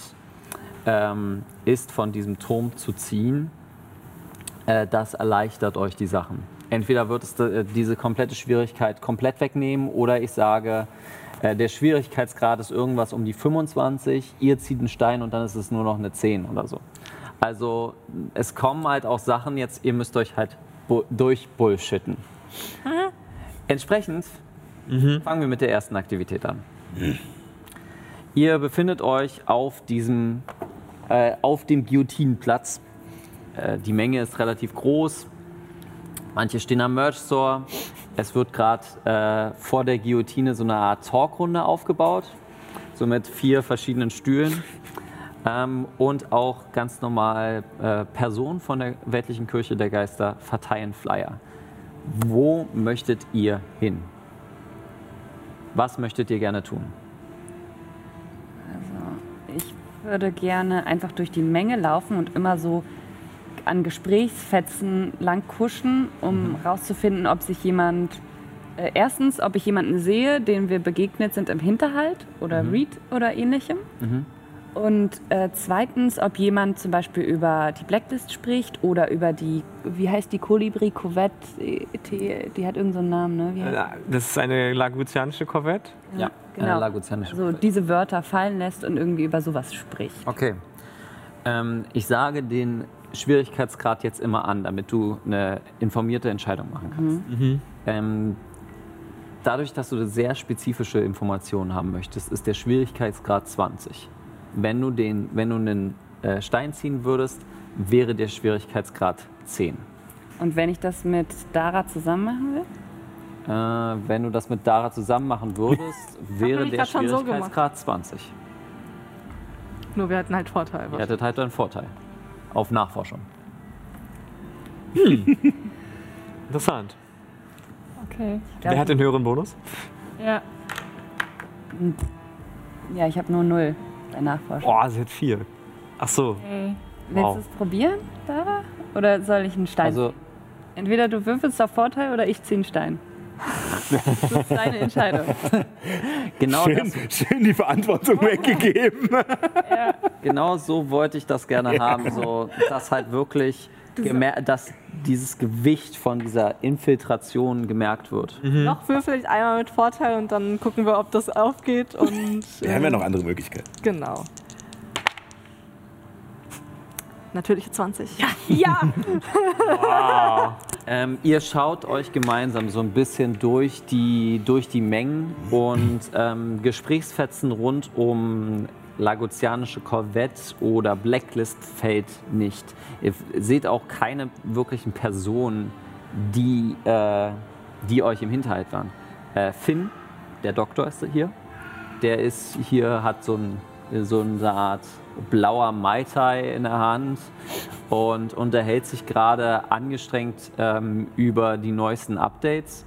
ähm, ist von diesem Turm zu ziehen. Äh, das erleichtert euch die Sachen. Entweder wird es äh, diese komplette Schwierigkeit komplett wegnehmen oder ich sage, äh, der Schwierigkeitsgrad ist irgendwas um die 25, ihr zieht einen Stein und dann ist es nur noch eine 10 oder so. Also es kommen halt auch Sachen jetzt, ihr müsst euch halt bu durchbullshitten. Entsprechend fangen wir mit der ersten Aktivität an. Ihr befindet euch auf diesem, äh, auf dem Guillotinenplatz. Äh, die Menge ist relativ groß. Manche stehen am Merch Store. Es wird gerade äh, vor der Guillotine so eine Art Talkrunde aufgebaut, so mit vier verschiedenen Stühlen. Ähm, und auch ganz normal äh, Personen von der weltlichen Kirche der Geister verteilen Flyer. Wo möchtet ihr hin? Was möchtet ihr gerne tun? Ich würde gerne einfach durch die Menge laufen und immer so an Gesprächsfetzen lang kuschen, um rauszufinden, ob sich jemand. Äh, erstens, ob ich jemanden sehe, dem wir begegnet sind im Hinterhalt oder Read oder ähnlichem. Und äh, zweitens, ob jemand zum Beispiel über die Blacklist spricht oder über die, wie heißt die Kolibri Covette, die, die hat irgendeinen so einen Namen, ne? Äh, Das ist eine laguzianische Corvette. Ja, genau. eine laguzianische so diese Wörter fallen lässt und irgendwie über sowas spricht. Okay. Ähm, ich sage den Schwierigkeitsgrad jetzt immer an, damit du eine informierte Entscheidung machen kannst. Ähm, dadurch, dass du sehr spezifische Informationen haben möchtest, ist der Schwierigkeitsgrad 20. Wenn du, den, wenn du einen äh, Stein ziehen würdest, wäre der Schwierigkeitsgrad 10. Und wenn ich das mit Dara zusammen machen will? Äh, wenn du das mit Dara zusammen machen würdest, wäre der grad schon so gemacht. Schwierigkeitsgrad 20. Nur wir hatten halt Vorteil. Ihr hättet halt einen Vorteil. Auf Nachforschung. Interessant. Okay. Wer hat den höheren Bonus? Ja. Ja, ich habe nur null bei Nachforschung. Oh, sie hat vier. Ach so. Hey. Willst wow. du es probieren, Dara? Oder soll ich einen Stein? Also, Entweder du würfelst auf Vorteil oder ich ziehe einen Stein. Das ist deine Entscheidung. genau, Schön, das, schön die Verantwortung weggegeben. genau so wollte ich das gerne haben. So, dass halt wirklich, gemer- dass dieses Gewicht von dieser Infiltration gemerkt wird. Noch würfel ich einmal mit Vorteil und dann gucken wir, ob das aufgeht. Und, Wir haben ja noch andere Möglichkeiten. Genau. Natürliche 20. Ja. Ja! Ähm, ihr schaut euch gemeinsam so ein bisschen durch die, durch die Mengen und ähm, Gesprächsfetzen rund um Lagozianische Korvette oder Blacklist fällt nicht. Ihr seht auch keine wirklichen Personen, die, äh, die euch im Hinterhalt waren. Äh, Finn, der Doktor ist hier. Der ist hier, hat so, ein, so eine Art blauer Mai Tai in der Hand und unterhält sich gerade angestrengt ähm, über die neuesten Updates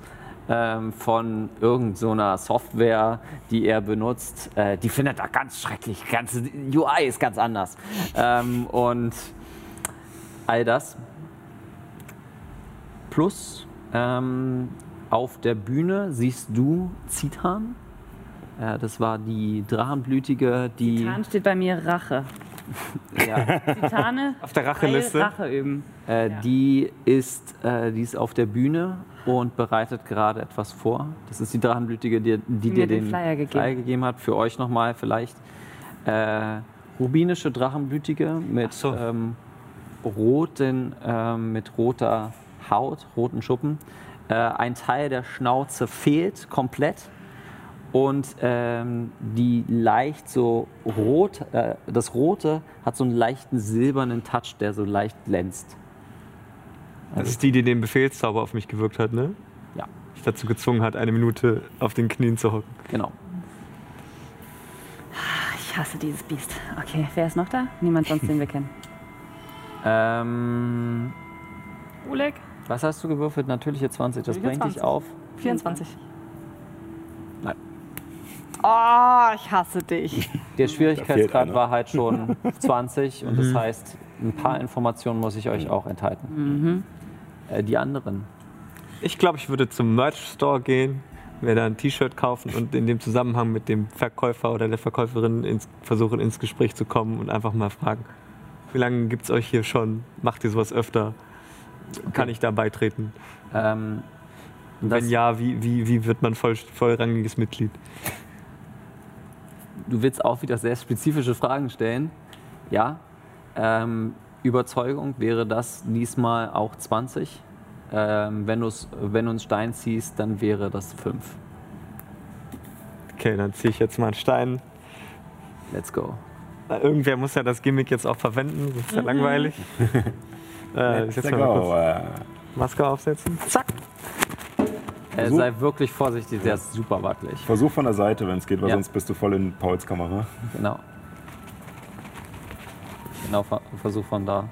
ähm, von irgendeiner so Software, die er benutzt. Äh, die findet er ganz schrecklich. Ganz, UI ist ganz anders. Ähm, und all das. Plus ähm, auf der Bühne siehst du Zitan. Äh, das war die Drachenblütige, die. Titan steht bei mir Rache. Ja, Titane. Auf der Racheliste. Rache üben. Äh, die, ist, äh, die ist auf der Bühne und bereitet gerade etwas vor. Das ist die Drachenblütige, die, die dir den den Flyer gegeben. Flyer gegeben hat. Für euch nochmal vielleicht. Äh, rubinische Drachenblütige mit, so. ähm, roten, ähm, mit roter Haut, roten Schuppen. Äh, ein Teil der Schnauze fehlt komplett. Und ähm, die leicht so rot, äh, das Rote hat so einen leichten silbernen Touch, der so leicht glänzt. Das ist die, die den Befehlszauber auf mich gewirkt hat, ne? Ja. Mich dazu gezwungen hat, eine Minute auf den Knien zu hocken. Genau. ich hasse dieses Biest. Okay, wer ist noch da? Niemand sonst, den wir kennen. Ähm, Oleg? was hast du gewürfelt? Natürliche 20. Das bringt dich 20. auf. 24. Nein. Oh, ich hasse dich. Der Schwierigkeitsgrad war halt schon 20 und das heißt, ein paar Informationen muss ich euch auch enthalten. Äh, die anderen. Ich glaube, ich würde zum Merch Store gehen, mir da ein T-Shirt kaufen und in dem Zusammenhang mit dem Verkäufer oder der Verkäuferin ins, versuchen, ins Gespräch zu kommen und einfach mal fragen, wie lange gibt es euch hier schon? Macht ihr sowas öfter? Kann ich da beitreten? Ähm, wenn ja, wie, wie, wie wird man voll, vollrangiges Mitglied? Du willst auch wieder sehr spezifische Fragen stellen. Ja. Ähm, Überzeugung wäre das diesmal auch 20. Ähm, wenn, wenn du einen Stein ziehst, dann wäre das 5. Okay, dann ziehe ich jetzt mal einen Stein. Let's go. Na, Irgendwer muss ja das Gimmick jetzt auch verwenden, das ist ja langweilig. äh, Let's jetzt mal kurz go. Äh, Maske aufsetzen. Zack! Äh, sei wirklich vorsichtig, der ist super wackelig. Versuch von der Seite, wenn es geht, weil Ja. sonst bist du voll in Pauls Kamera. Genau. Genau, ver- versuch von da.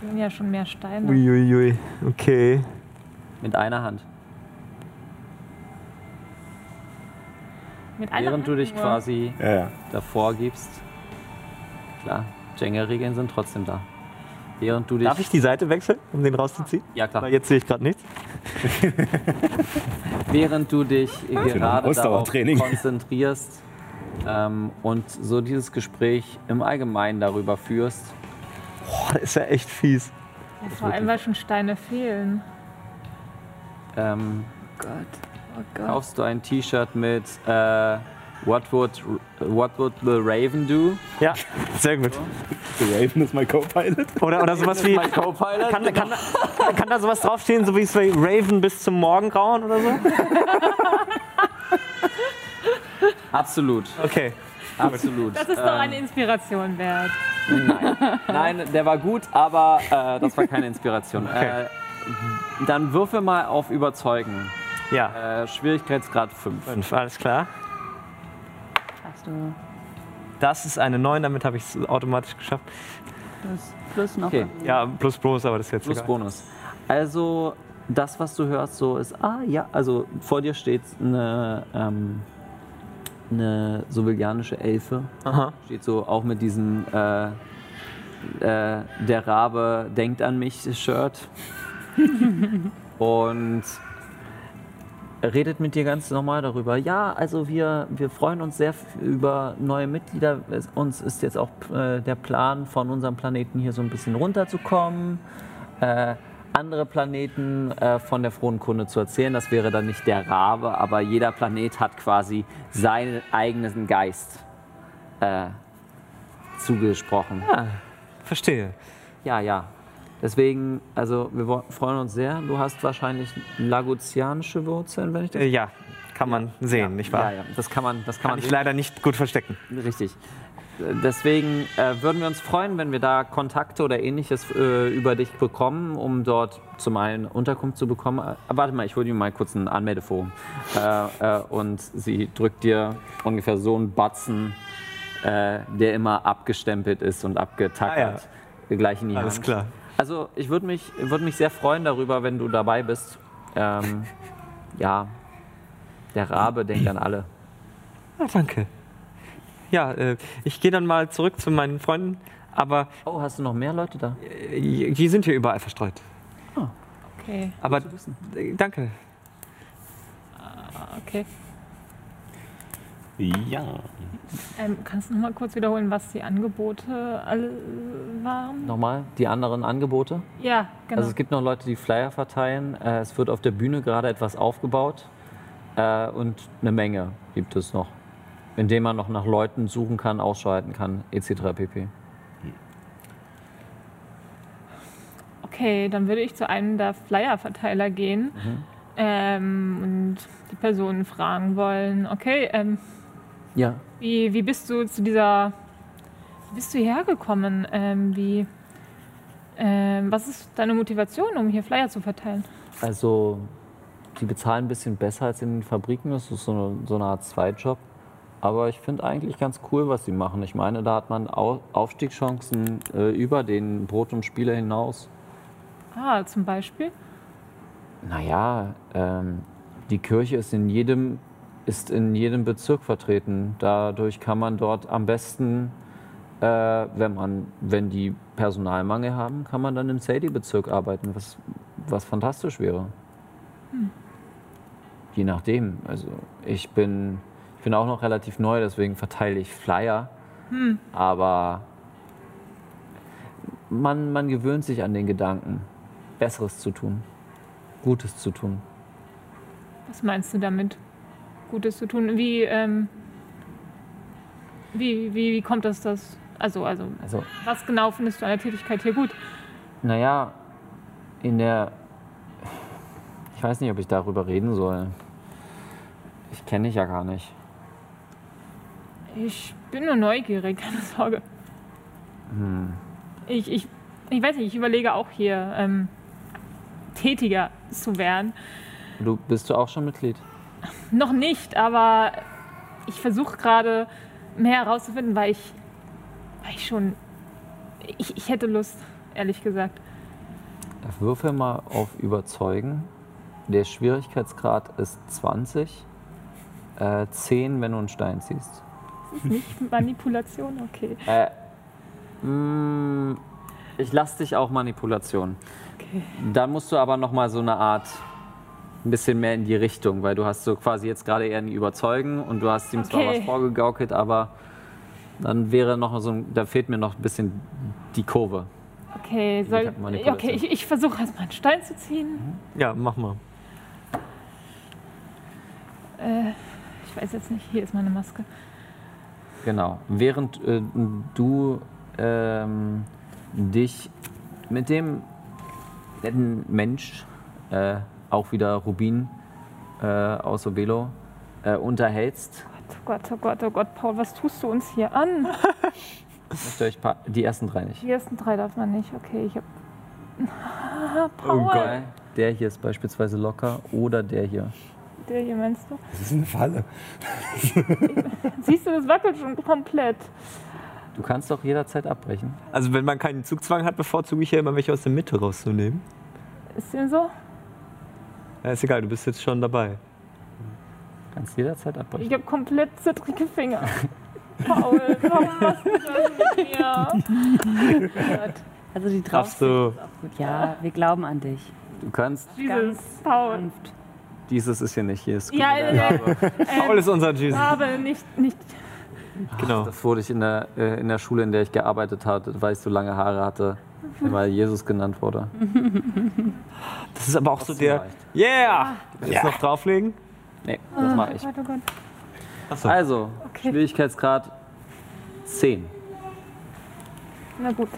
Das sind ja schon mehr Steine. Uiuiui, okay. Mit einer Hand. Mit einer Während du Hand dich nur. quasi Ja, ja. davor gibst. Klar, Jenga-Regeln sind trotzdem da. Während du dich. Darf ich die Seite wechseln, um den rauszuziehen? Ja, klar. Weil jetzt sehe ich gerade nichts. Während du dich gerade darauf konzentrierst ähm, und so dieses Gespräch im Allgemeinen darüber führst, Boah, das ist ja echt fies. Ja, vor allem, weil schon Steine fehlen. ähm, Gott. Oh Gott. kaufst du ein T-Shirt mit äh, What would, What would the Raven do? Ja, sehr gut. The Raven ist mein Co-Pilot. Oder, oder sowas wie. Mein Co-Pilot? Kann, kann, kann da sowas draufstehen, so wie es bei Raven bis zum Morgengrauen oder so? Absolut, Okay. absolut. Das ist doch eine Inspiration wert. Nein. Nein, der war gut, aber äh, das war keine Inspiration. Okay. Äh, dann würfel mal auf Überzeugen. Ja. Äh, Schwierigkeitsgrad 5. Fünf, alles klar. Hast du Das ist eine 9, damit habe ich es automatisch geschafft. plus, plus noch? Okay. Ja, plus Bonus, aber das ist jetzt Plus egal. Bonus. Also, das, was du hörst, so ist, ah ja, also vor dir steht eine, ähm, eine sowilianische Elfe. Aha. Steht so auch mit diesem äh, äh, Der Rabe denkt an mich Shirt. Und redet mit dir ganz normal darüber. Ja, also wir, wir freuen uns sehr über neue Mitglieder. Es, uns ist jetzt auch äh, der Plan, von unserem Planeten hier so ein bisschen runterzukommen. Äh, andere Planeten äh, von der frohen Kunde zu erzählen. Das wäre dann nicht der Rabe, aber jeder Planet hat quasi seinen eigenen Geist äh, zugesprochen. Verstehe. Ja, ja. Deswegen, also wir freuen uns sehr. Du hast wahrscheinlich lagutianische Wurzeln, wenn ich das Äh, ja, kann man sehen, nicht wahr? Ja, ja, das kann man, das kann, Kann man ich leider nicht gut verstecken. Richtig. Deswegen äh, würden wir uns freuen, wenn wir da Kontakte oder ähnliches äh, über dich bekommen, um dort zum einen Unterkunft zu bekommen. Äh, warte mal, ich hole dir mal kurz ein Anmeldeforum. Äh, äh, und sie drückt dir ungefähr so einen Batzen, äh, der immer abgestempelt ist und abgetackert, gleich in die Alles Hand. klar. Also ich würde mich, würd mich sehr freuen darüber, wenn du dabei bist. Ähm, ja, der Rabe denkt an alle. Ah, danke. Ja, äh, ich gehe dann mal zurück zu meinen Freunden, aber Oh, hast du noch mehr Leute da? äh, die sind hier überall verstreut. Okay, Aber danke. okay. Ja. Ähm, kannst du noch mal kurz wiederholen, was die Angebote alle waren? Nochmal die anderen Angebote. Ja, genau. Also es gibt noch Leute, die Flyer verteilen. Äh, es wird auf der Bühne gerade etwas aufgebaut. Und eine Menge gibt es noch. Indem man noch nach Leuten suchen kann, ausschalten kann, etc. pp. Okay, dann würde ich zu einem der Flyer-Verteiler gehen ähm, und die Personen fragen wollen, okay, ähm, Ja. wie, wie bist du zu dieser, wie bist du hierher gekommen? Ähm, wie, ähm, was ist deine Motivation, um hier Flyer zu verteilen? Also, die bezahlen ein bisschen besser als in den Fabriken. Das ist so eine, so eine Art Zweitjob. Aber ich finde eigentlich ganz cool, was sie machen. Ich meine, da hat man Au Aufstiegschancen äh, über den Brot- und Spieler hinaus. Ah, zum Beispiel. Naja, ähm, die Kirche ist in jedem ist in jedem Bezirk vertreten. Dadurch kann man dort am besten, äh, wenn man, wenn die Personalmangel haben, kann man dann im Sadie-Bezirk arbeiten, was, was fantastisch wäre. Je nachdem. Also ich bin, bin auch noch relativ neu, deswegen verteile ich Flyer. Aber man, man gewöhnt sich an den Gedanken, Besseres zu tun, Gutes zu tun. Was meinst du damit? Gutes zu tun? Wie, ähm, wie, wie, wie kommt das, das? Also, also, Also was genau findest du an der Tätigkeit hier gut? Naja, in der. Ich weiß nicht, ob ich darüber reden soll. Ich kenne dich ja gar nicht. Ich bin nur neugierig, keine Sorge. Ich, ich, ich weiß nicht, ich überlege auch hier ähm, tätiger zu werden. Du bist du auch schon Mitglied? Noch nicht, aber ich versuche gerade mehr herauszufinden, weil ich, weil ich schon. Ich, ich hätte Lust, ehrlich gesagt. Würfel mal auf Überzeugen. Der Schwierigkeitsgrad ist 20. Äh, 10, wenn du einen Stein ziehst. Ist nicht Manipulation, okay. Äh, mh, ich lasse dich auch Manipulation. okay. Dann musst du aber noch mal so eine Art ein bisschen mehr in die Richtung, weil du hast so quasi jetzt gerade eher in die Überzeugen und du hast ihm zwar Okay. was vorgegaukelt, aber dann wäre noch so, ein- da fehlt mir noch ein bisschen die Kurve. Okay, soll, okay ich, ich versuche erstmal einen Stein zu ziehen. Ja, mach mal. Äh, ich weiß jetzt nicht, hier ist meine Maske. Genau. Während äh, du ähm, dich mit dem netten Mensch, äh, auch wieder Rubin äh, aus Obelo, äh, unterhältst, Oh Gott, oh Gott, oh Gott, Paul, was tust du uns hier an? möchte euch die ersten drei nicht. Die ersten drei darf man nicht. Okay, ich hab. Oh Paul, Weil Der hier ist beispielsweise locker oder der hier. Der hier meinst du? Das ist eine Falle. Siehst du, das wackelt schon komplett. Du kannst doch jederzeit abbrechen. Also wenn man keinen Zugzwang hat, bevorzuge ich ja immer welche aus der Mitte rauszunehmen. Ist dem so? Ja, ist egal, du bist jetzt schon dabei. Kannst jederzeit abbrechen. Ich habe komplett zittrige Finger. Paul, warum machst du das mit mir? Also die du. ist auch gut. Ja, wir glauben an dich. Du kannst, dieses Paul. Sanft. Dieses ist hier nicht, hier ist Ja, äh, Rabe. Paul ist unser Jesus. Aber nicht, nicht. Genau. Das wurde ich in der, äh, in der Schule, in der ich gearbeitet hatte, weil ich so lange Haare hatte, weil Jesus genannt wurde. Das ist aber auch so Trotzdem der. reicht. Yeah! Willst du noch drauflegen? Nee, das mache ich. Oh Gott, oh Gott. Achso. Also, Okay. Schwierigkeitsgrad 10. Na gut.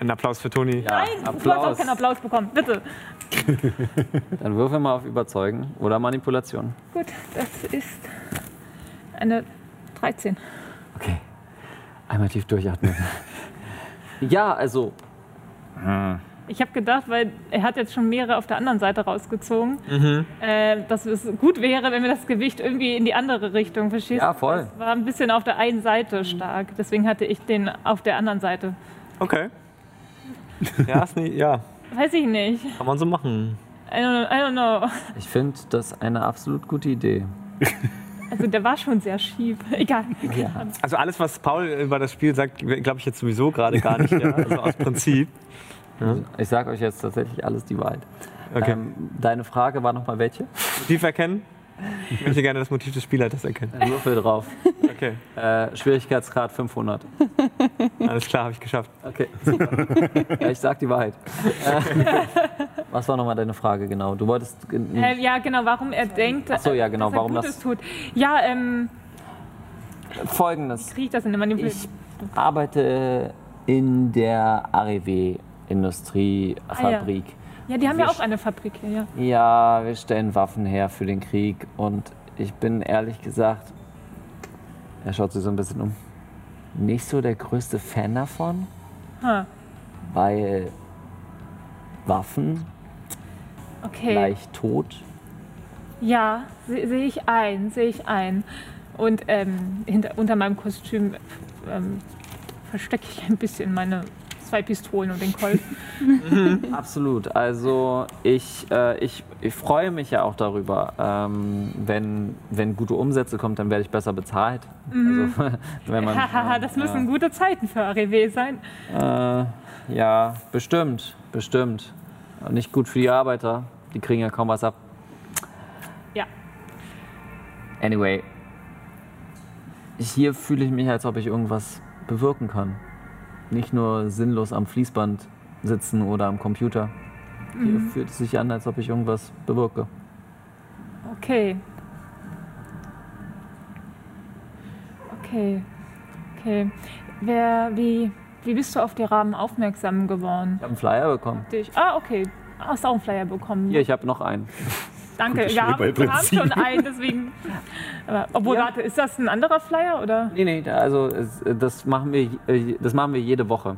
Ein Applaus für Toni. Ja, Nein, du hast auch Applaus. keinen Applaus bekommen. Bitte. Dann würfel mal auf Überzeugen oder Manipulation. Gut, das ist eine 13. Okay. Einmal tief durchatmen. ja, also, Ich habe gedacht, weil er hat jetzt schon mehrere auf der anderen Seite rausgezogen, Mhm. äh, dass es gut wäre, wenn wir das Gewicht irgendwie in die andere Richtung verstehst. Ja, voll. Das war ein bisschen auf der einen Seite stark. Deswegen hatte ich den auf der anderen Seite. Okay. Ja, ist nie, ja, Weiß ich nicht. kann man so machen. I don't, I don't know. ich finde das eine absolut gute Idee. Also der war schon sehr schief. Egal. Also alles, was Paul über das Spiel sagt, glaube ich jetzt sowieso gerade gar nicht. Ja. Also aus Prinzip. Ich sage euch jetzt tatsächlich alles die Wahrheit. Okay. Ähm, deine Frage war nochmal welche? Motiv erkennen? Ich möchte gerne das Motiv des Spielleiters erkennen. Würfel drauf. Okay, Äh, Schwierigkeitsgrad 500. alles klar, habe ich geschafft. Okay, super. ja, ich sag die Wahrheit. Äh, was war nochmal deine Frage genau? Du wolltest. Äh, ja, genau, warum er denkt, Ach so, ja, genau, dass er warum Gutes das- tut. Ja, ähm, Folgendes. kriege ich das in der Manipulation? Ich arbeite in der AREW Industriefabrik. Ja, die haben ja wir auch eine Fabrik hier, ja. ja, wir stellen Waffen her für den Krieg und ich bin ehrlich gesagt, er schaut sich so ein bisschen um, nicht so der größte Fan davon, Ha, Ja, se- sehe ich ein, sehe ich ein. Und ähm, hinter, unter meinem Kostüm ähm, verstecke ich ein bisschen meine zwei Pistolen und den Colt. Absolut. Also ich, äh, ich, ich freue mich ja auch darüber. Ähm, wenn, wenn gute Umsätze kommt, dann werde ich besser bezahlt. Also, wenn man, Hahaha, das müssen gute Zeiten für Arrivé sein. äh, ja, bestimmt, bestimmt. Nicht gut für die Arbeiter. Die kriegen ja kaum was ab. Ja. Anyway, hier fühle ich mich, als ob ich irgendwas bewirken kann. Nicht nur sinnlos am Fließband sitzen oder am Computer. Hier fühlt es sich an, als ob ich irgendwas bewirke. Okay. Okay. Okay. Wer, wie, wie bist du auf die Rahmen aufmerksam geworden? Ich habe einen Flyer bekommen. Dich. Ah, okay. Hast auch einen Flyer bekommen. Hier, ich habe noch einen. Danke. Wir haben, wir haben schon einen, deswegen. Aber, obwohl, Ja. warte, ist das ein anderer Flyer oder? Nee, nee, also das, machen wir, äh, das machen wir jede Woche.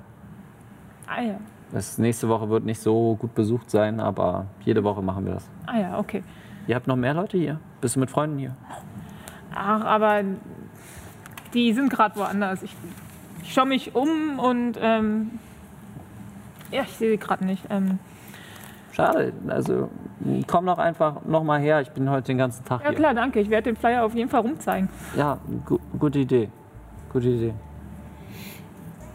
Ah ja. Das nächste Woche wird nicht so gut besucht sein, aber jede Woche machen wir das. Ah ja, okay. Ihr habt noch mehr Leute hier? Bist du mit Freunden hier? Ach, aber die sind gerade woanders. Ich, ich schaue mich um und ähm, ja, ich sehe sie gerade nicht. Ähm, Schade, also komm doch einfach noch mal her. Ich bin heute den ganzen Tag ja hier. klar, danke. Ich werde den Flyer auf jeden Fall rumzeigen. Ja, gu gute Idee. Gute Idee.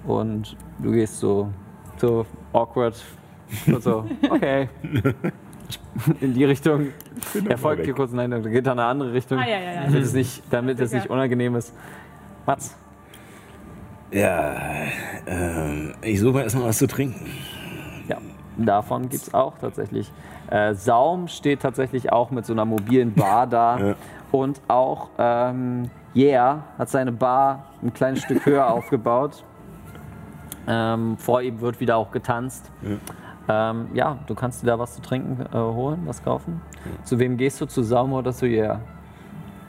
Und du gehst so, so awkward. Und so, okay. In die Richtung. Er folgt dir kurz, nein, er geht in eine andere Richtung. Ah, ja, ja, ja. Damit es nicht, damit es nicht unangenehm ist. Mats, Ja, ähm, ich suche mal erstmal was zu trinken. Ja, davon gibt es auch tatsächlich. Äh, Saum steht tatsächlich auch mit so einer mobilen Bar da. Ja. Und auch ähm, Yeah hat seine Bar ein kleines Stück höher aufgebaut. Ähm, vor ihm wird wieder auch getanzt. Ja, ähm, ja du kannst dir da was zu trinken äh, holen, was kaufen. Zu wem gehst du? Zu Saum oder zu Yeah?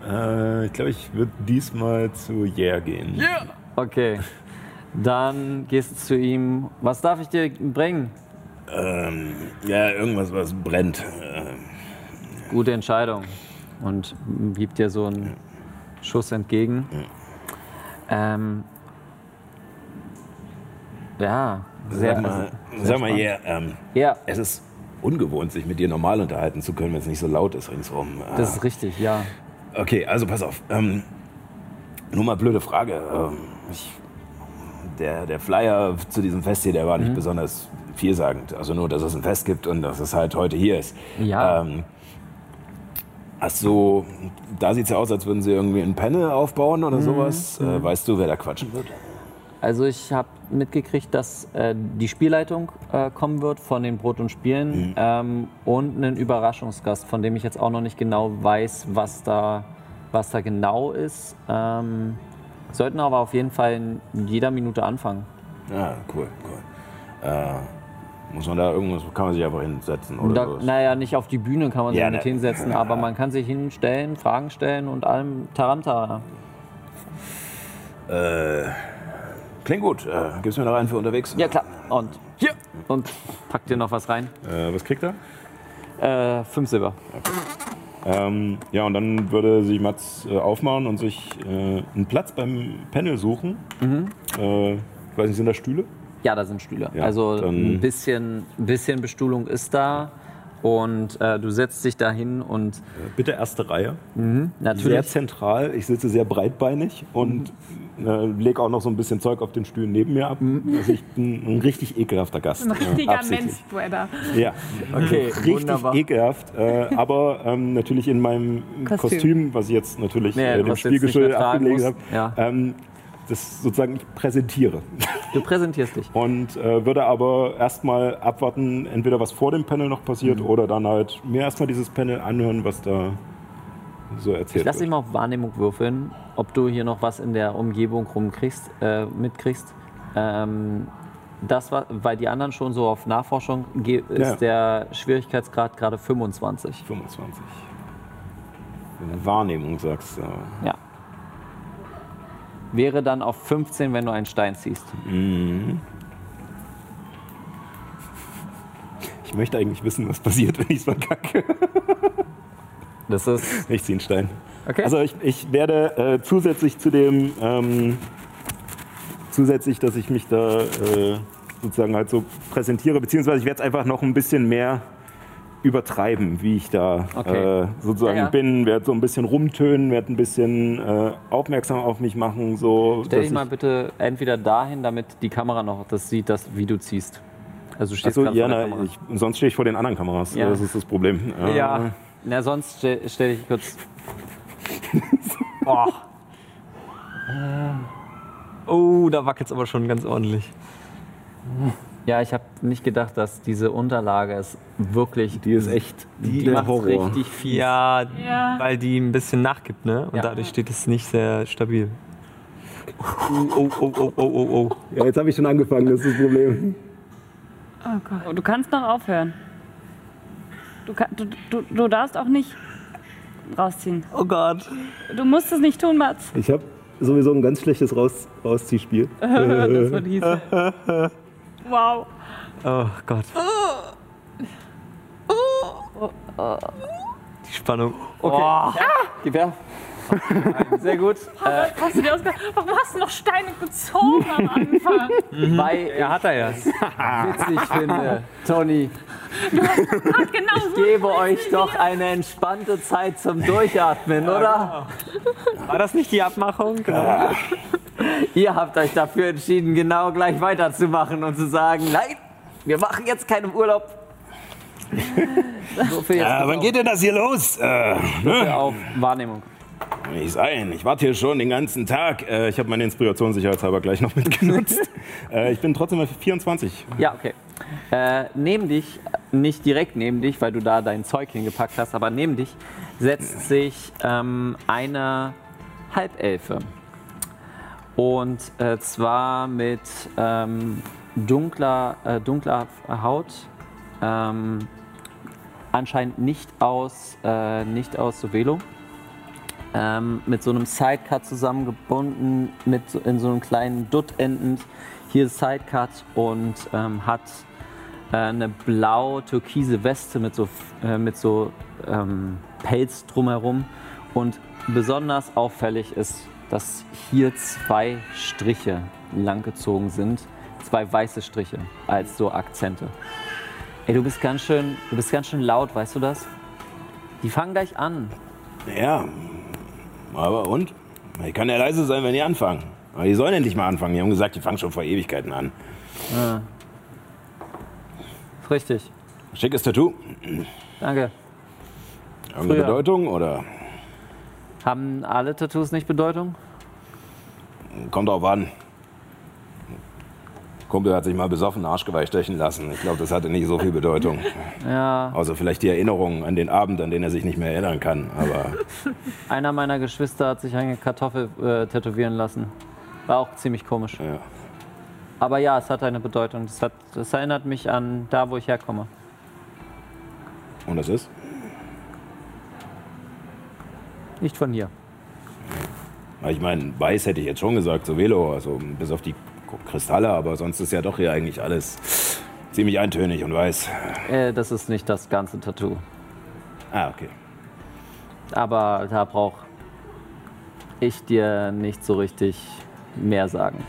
Äh, ich glaube, ich würde diesmal zu Yeah gehen. Okay. Dann gehst du zu ihm. Was darf ich dir bringen? Ähm, ja, irgendwas, was brennt. Ähm, Gute Entscheidung. Und gibt dir so einen Schuss entgegen. Ähm, ja, sehr. sag mal, sehr sag mal yeah, ähm, Ja, es ist ungewohnt, sich mit dir normal unterhalten zu können, wenn es nicht so laut ist ringsherum. Das ist richtig, ja. Okay, also pass auf. Ähm, nur mal blöde Frage. Ähm, ich, der, der Flyer zu diesem Fest hier, der war nicht Mhm. besonders vielsagend. Also nur, dass es ein Fest gibt und dass es halt heute hier ist. Ja. Ähm, ach so, da sieht es ja aus, als würden sie irgendwie ein Panel aufbauen Mhm. oder sowas. Äh, weißt du, wer da quatschen wird? Also ich habe mitgekriegt, dass äh, die Spielleitung äh, kommen wird von den Brot und Spielen ähm, und einen Überraschungsgast, von dem ich jetzt auch noch nicht genau weiß, was da, was da genau ist. Ähm, sollten aber auf jeden Fall in jeder Minute anfangen. Ah, cool, cool. Äh, muss man da irgendwas, kann man sich einfach hinsetzen oder Da, naja, nicht auf die Bühne kann man sich Ja, mit ne. hinsetzen, aber man kann sich hinstellen, Fragen stellen und allem Taranta. Äh, klingt gut. Äh, gibst du mir noch einen für unterwegs? Ja klar. Und hier. Und pack dir noch was rein. Äh, was kriegt er? Äh, fünf Silber. Ähm, ja, und dann würde sich Mats äh, aufmachen und sich äh, einen Platz beim Panel suchen. Äh, ich weiß nicht, sind da Stühle? Ja, da sind Stühle. Ja, also ein bisschen, ein bisschen Bestuhlung ist da. Und äh, du setzt dich da hin und Äh, Bitte erste Reihe. Sehr natürlich. zentral. Ich sitze sehr breitbeinig und äh, lege auch noch so ein bisschen Zeug auf den Stühlen neben mir ab. Also ich bin ein richtig ekelhafter Gast. Ein richtiger Ja, absichtlich. Manspreader. Ja, Okay, richtig wunderbar. ekelhaft. Äh, aber ähm, natürlich in meinem Kostüm, Kostüm. was ich jetzt natürlich Nee, äh, dem Spielgeschirr abgelegt habe. Ja. ähm, das sozusagen ich präsentiere. Du präsentierst dich. Und äh, würde aber erstmal abwarten, entweder was vor dem Panel noch passiert Mhm. oder dann halt mir erstmal dieses Panel anhören, was da so Ich erzählt lass dich wird. mal auf Wahrnehmung würfeln, ob du hier noch was in der Umgebung rumkriegst, äh, mitkriegst. Ähm, das war, weil die anderen schon so auf Nachforschung ist Ja. der Schwierigkeitsgrad gerade 25. 25. Wahrnehmung sagst du. Ja. Wäre dann auf 15, wenn du einen Stein ziehst. Ich möchte eigentlich wissen, was passiert, wenn ich es verkacke. Das ist. Ich ziehe einen Stein. Okay. Also ich, ich werde äh, zusätzlich zu dem, ähm, zusätzlich, dass ich mich da äh, sozusagen halt so präsentiere, beziehungsweise ich werde es einfach noch ein bisschen mehr übertreiben, wie ich da Okay. äh, sozusagen Ja, ja. bin, werde so ein bisschen rumtönen, werde ein bisschen äh, aufmerksam auf mich machen, so Stell dass dich mal bitte entweder dahin, damit die Kamera noch das sieht, das, wie du ziehst. Also du stehst Achso, ja, na, ich, sonst stehe ich vor den anderen Kameras. Ja. Das ist das Problem. Äh, Ja. Na, sonst stell, stell dich kurz. Boah. Oh, da wackelt es aber schon ganz ordentlich. Ja, ich habe nicht gedacht, dass diese Unterlage ist wirklich. Die ist echt Die der macht richtig fies. Ja, Ja. weil die ein bisschen nachgibt, ne? Und Ja. dadurch steht es nicht sehr stabil. Oh, oh, oh, oh, oh, oh, oh. Ja, jetzt habe ich schon angefangen, das ist das Problem. Oh Gott. Oh, du kannst noch aufhören. Du, kann, du, du, du darfst auch nicht rausziehen. Oh Gott. Du musst es nicht tun, Mats. Ich habe sowieso ein ganz schlechtes Raus Rausziehspielspiel. das wird hieß. Wow. Oh Gott. Die Spannung. Okay. Ja, gib her. Sehr gut. Äh, Hast du dir ausgedacht? Warum hast du noch Steine gezogen am Anfang? weil Ja, hat er ja. ich witzig finde, Toni, genau ich gebe euch doch eine entspannte Zeit zum Durchatmen, oder? War das nicht die Abmachung? Genau. Ihr habt euch dafür entschieden, genau gleich weiterzumachen und zu sagen, nein, wir machen jetzt keinen Urlaub. So Ja, wann geht denn das hier los? Äh, ne? auf Wahrnehmung. Nicht sein. Ich warte hier schon den ganzen Tag. Äh, ich habe meine Inspiration sicherheitshalber gleich noch mitgenutzt. äh, ich bin trotzdem auf 24. Ja, okay. Äh, neben dich, nicht direkt neben dich, weil du da dein Zeug hingepackt hast, aber neben dich setzt sich ähm, eine Halbelfe. Und äh, zwar mit ähm, dunkler, äh, dunkler Haut. Ähm, anscheinend nicht aus, äh, nicht aus Sovelo. Ähm, mit so einem Sidecut zusammengebunden, mit in so einem kleinen Dutt endend. Hier ist Sidecut und ähm, hat äh, eine blau-türkise Weste mit so, äh, mit so ähm, Pelz drumherum. Und besonders auffällig ist, dass hier zwei Striche langgezogen sind. Zwei weiße Striche als so Akzente. Ey, du bist ganz schön, du bist ganz schön laut, weißt du das? Die fangen gleich an. Ja, aber und? Ich kann ja leise sein, wenn die anfangen. Aber die sollen endlich mal anfangen. Die haben gesagt, die fangen schon vor Ewigkeiten an. Ist richtig. Schickes Tattoo. Danke. Irgendeine Früher. Bedeutung oder Haben alle Tattoos nicht Bedeutung? kommt drauf an. Kumpel hat sich mal besoffen Arschgeweih stechen lassen. Ich glaube, das hatte nicht so viel Bedeutung. Ja, Außer vielleicht die Erinnerung an den Abend, an den er sich nicht mehr erinnern kann. Aber einer meiner Geschwister hat sich eine Kartoffel äh, tätowieren lassen. War auch ziemlich komisch. ja. Aber ja, es hat eine Bedeutung. Das, hat, das erinnert mich an da, wo ich herkomme. Und das ist? Nicht von hier. Ich meine, weiß hätte ich jetzt schon gesagt, so Velo, also bis auf die Kristalle, aber sonst ist ja doch hier eigentlich alles ziemlich eintönig und weiß. Äh, das ist nicht das ganze Tattoo. Ah, okay. Aber da brauche ich dir nicht so richtig mehr sagen.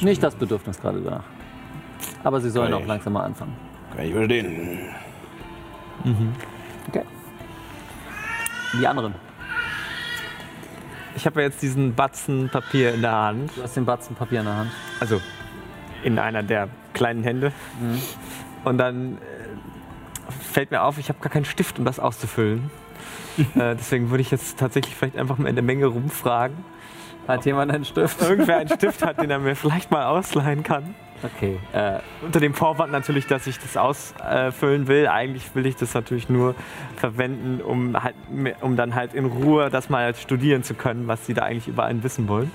Nicht das Bedürfnis gerade danach. Aber sie sollen auch langsam mal anfangen. Kann ich verstehen. Okay. Die anderen. Ich habe ja jetzt diesen Batzen Papier in der Hand. Du hast den Batzen Papier in der Hand. Also in einer der kleinen Hände. Und dann äh, fällt mir auf, ich habe gar keinen Stift, um das auszufüllen. äh, deswegen würde ich jetzt tatsächlich vielleicht einfach mal in der Menge rumfragen. Hat jemand einen Stift? Irgendwer einen Stift hat, den er mir vielleicht mal ausleihen kann. Okay. Äh, Unter dem Vorwand natürlich, dass ich das ausfüllen will. Eigentlich will ich das natürlich nur verwenden, um, halt, um dann halt in Ruhe das mal studieren zu können, was sie da eigentlich über einen wissen wollen.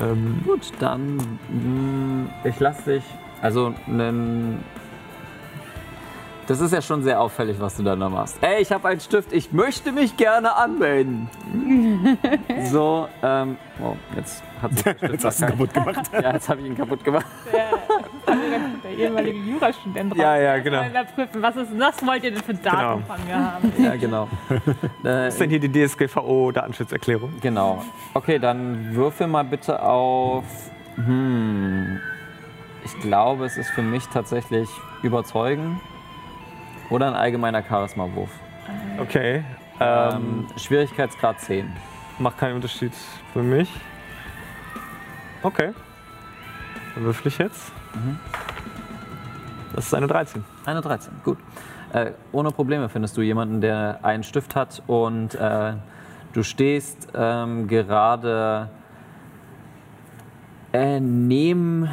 Ähm, gut, dann. mh, ich lasse dich. Also, einen. Das ist ja schon sehr auffällig, was du da noch machst. Ey, ich habe einen Stift, ich möchte mich gerne anmelden. so, ähm. Oh, jetzt hat sich der Stift Jetzt hast du ihn kaputt gemacht. Ja, jetzt habe ich ihn kaputt gemacht. ehemalige Jurastudent Ja, raus. ja, genau. Überprüfen, was, ist, was wollt ihr denn für Daten Genau. von mir haben? Ja, genau. äh, Was ist denn hier die DSGVO-Datenschutzerklärung? Genau. Okay, dann würfel mal bitte auf. Hm. Ich glaube, es ist für mich tatsächlich überzeugen oder ein allgemeiner Charisma-Wurf. Okay. Ähm, Ähm, Schwierigkeitsgrad 10. macht keinen Unterschied für mich. Okay. Dann würfel ich jetzt. Das ist eine 13. Eine 13, gut. Äh, ohne Probleme findest du jemanden, der einen Stift hat und äh, du stehst ähm, gerade äh, neben,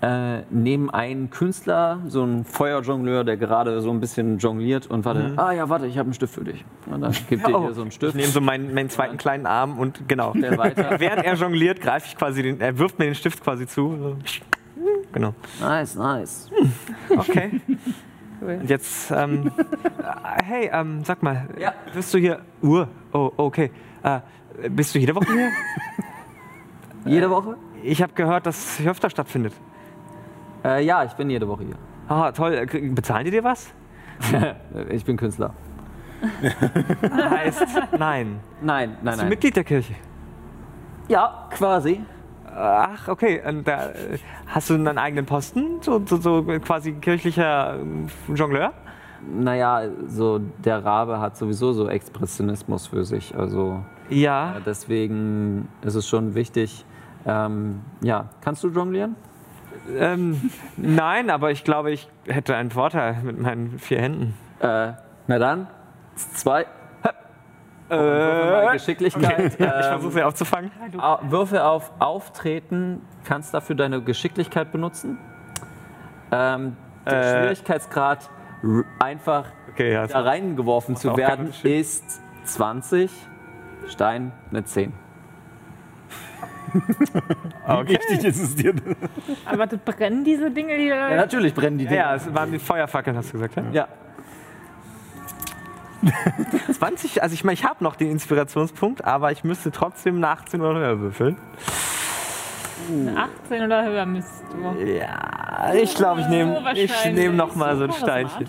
äh, neben einen Künstler, so ein Feuerjongleur, der gerade so ein bisschen jongliert und warte, ah ja, warte, ich habe einen Stift für dich. Und dann gibt dir hier so einen Ich Stift. nehme so meinen, meinen zweiten kleinen Arm und genau. Während er jongliert, greife ich quasi den, er wirft mir den Stift quasi zu. Genau. Nice, nice. Okay. Und jetzt, ähm, äh, hey, ähm, sag mal, Ja. bist du hier? Uhr. Oh, okay. Äh, bist du jede Woche hier? Jede Woche? Ich habe gehört, dass es öfter stattfindet. Äh, ja, ich bin jede Woche hier. Ah, toll. Bezahlen die dir was? ich bin Künstler. Heißt, nein. Nein, nein, Bist du nein. Mitglied der Kirche? Ja, quasi. Ach, okay. Und da, äh, hast du einen eigenen Posten? So, so, so quasi kirchlicher äh, Jongleur? Naja, so der Rabe hat sowieso so Expressionismus für sich. Also Ja. äh, deswegen ist es schon wichtig. Ähm, ja, kannst du jonglieren? Ähm, nein, aber ich glaube, ich hätte einen Vorteil mit meinen vier Händen. Äh, na dann, zwei. Äh, Geschicklichkeit. Ich Ähm, versuche sie aufzufangen. Au- Würfe auf Auftreten, kannst dafür deine Geschicklichkeit benutzen. Ähm, der Äh. Schwierigkeitsgrad, einfach Okay, ja. da reingeworfen zu werden, ist 20. Stein, eine 10. Wie wichtig ist es dir? Aber das brennen diese Dinge, die Ja, natürlich brennen die Ja, Dinger. ja, es waren die Feuerfackeln, hast du gesagt, ja? Ja. 20, also ich meine, ich habe noch den Inspirationspunkt, aber ich müsste trotzdem nach 18 oder höher würfeln. 18 oder höher müsst du. Ja, ich glaube, ich nehme So ich nehm noch mal so ein Steinchen.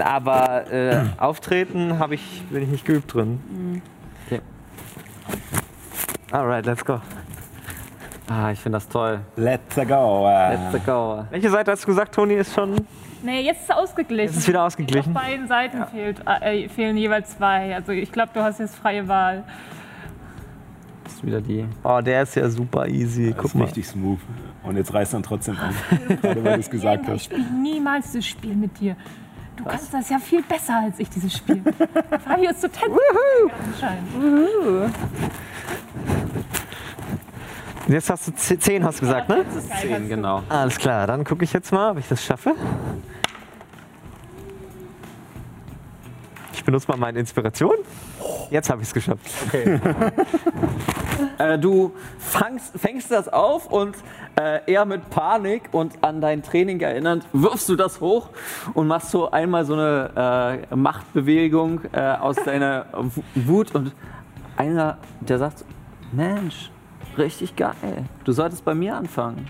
Aber äh, auftreten habe ich, bin ich nicht geübt drin. Okay. Alright, let's go. Ah, ich finde das toll. Let's go. Äh. Let's go. Welche Seite hast du gesagt, Toni, ist schon. Nee, jetzt ist es ausgeglichen. Jetzt ist wieder ausgeglichen. Auf beiden Seiten fehlt, äh, fehlen jeweils zwei. Also ich glaube, du hast jetzt freie Wahl. Das ist wieder die. Oh, der ist ja super easy. Das Guck ist mal. richtig smooth. Und jetzt reißt dann trotzdem an. Gerade weil du es gesagt Ich hast. spiele niemals das Spiel mit dir. Du kannst das ja viel besser als ich, dieses Spiel. Fabi ist total anscheinend. Jetzt hast du 10, hast du gesagt, ne? Das ist 10, genau. Alles klar, dann gucke ich jetzt mal, ob ich das schaffe. Ich benutze mal meine Inspiration. Jetzt habe ich es geschafft. Äh, du fangst, fängst das auf und äh, eher mit Panik und an dein Training erinnernd wirfst du das hoch und machst so einmal so eine äh, Machtbewegung äh, aus deiner Wut und einer, der sagt, Mensch, richtig geil, du solltest bei mir anfangen.